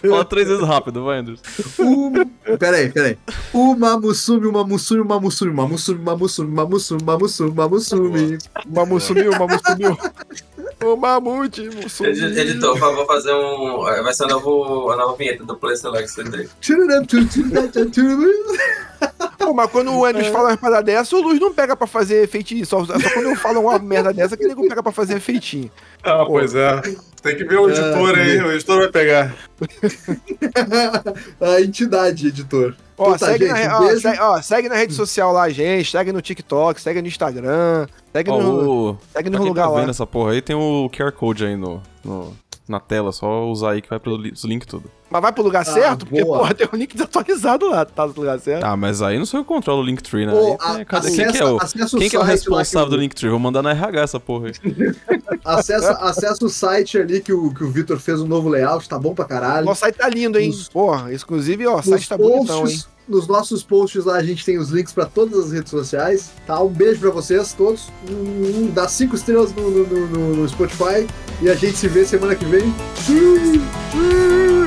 Fala três vezes rápido, vai, Andrews. Um... Peraí, peraí. Uma Musume, uma Musume, uma Musume, uma Musume, uma Musume, uma Musume, uma Musume, uma Mamu sumiu, o Mamu sumiu. O Mamute. Edi- Editor, por favor, fazer um. Vai ser a, novo, a nova vinheta do Play Select dele. Pô, mas quando o Andrews fala uma parada dessa, o Luz não pega pra fazer feitinho. Só, só quando eu falo uma merda dessa que ele não pega pra fazer feitinho. Ah, pois é. Tem que ver o editor aí, o editor vai pegar. <laughs> A entidade, editor. Ó, Então tá, segue, gente, na, um ó, segue, ó, segue na rede social lá, gente. Segue no TikTok, segue no Instagram. Segue Ó, no, o... segue Pra no quem lugar tá lá. vendo essa porra aí, tem o QR Code aí no, no- na tela, só usar aí que vai pros links tudo. Mas vai pro lugar certo? Porque, boa. porra, tem um link desatualizado lá. Tá no lugar certo? Ah, mas aí não sou eu que controlo o Linktree, né? Ô, Aí tem- a- cadê- quem acessa- que é o, quem que é o responsável que do Linktree? Vou mandar na RH essa porra aí. <laughs> Acessa, acessa o site ali que o, que o Vitor fez um novo layout, tá bom pra caralho. Nosso site tá lindo, hein? Nos- Porra, inclusive, ó, o Nos site tá bonitão, hein? posts, nos nossos posts lá a gente tem os links pra todas as redes sociais, tá? Um beijo pra vocês todos. Um, um, dá cinco estrelas no, no, no- no- no Spotify e a gente se vê semana que vem. Sim, sim.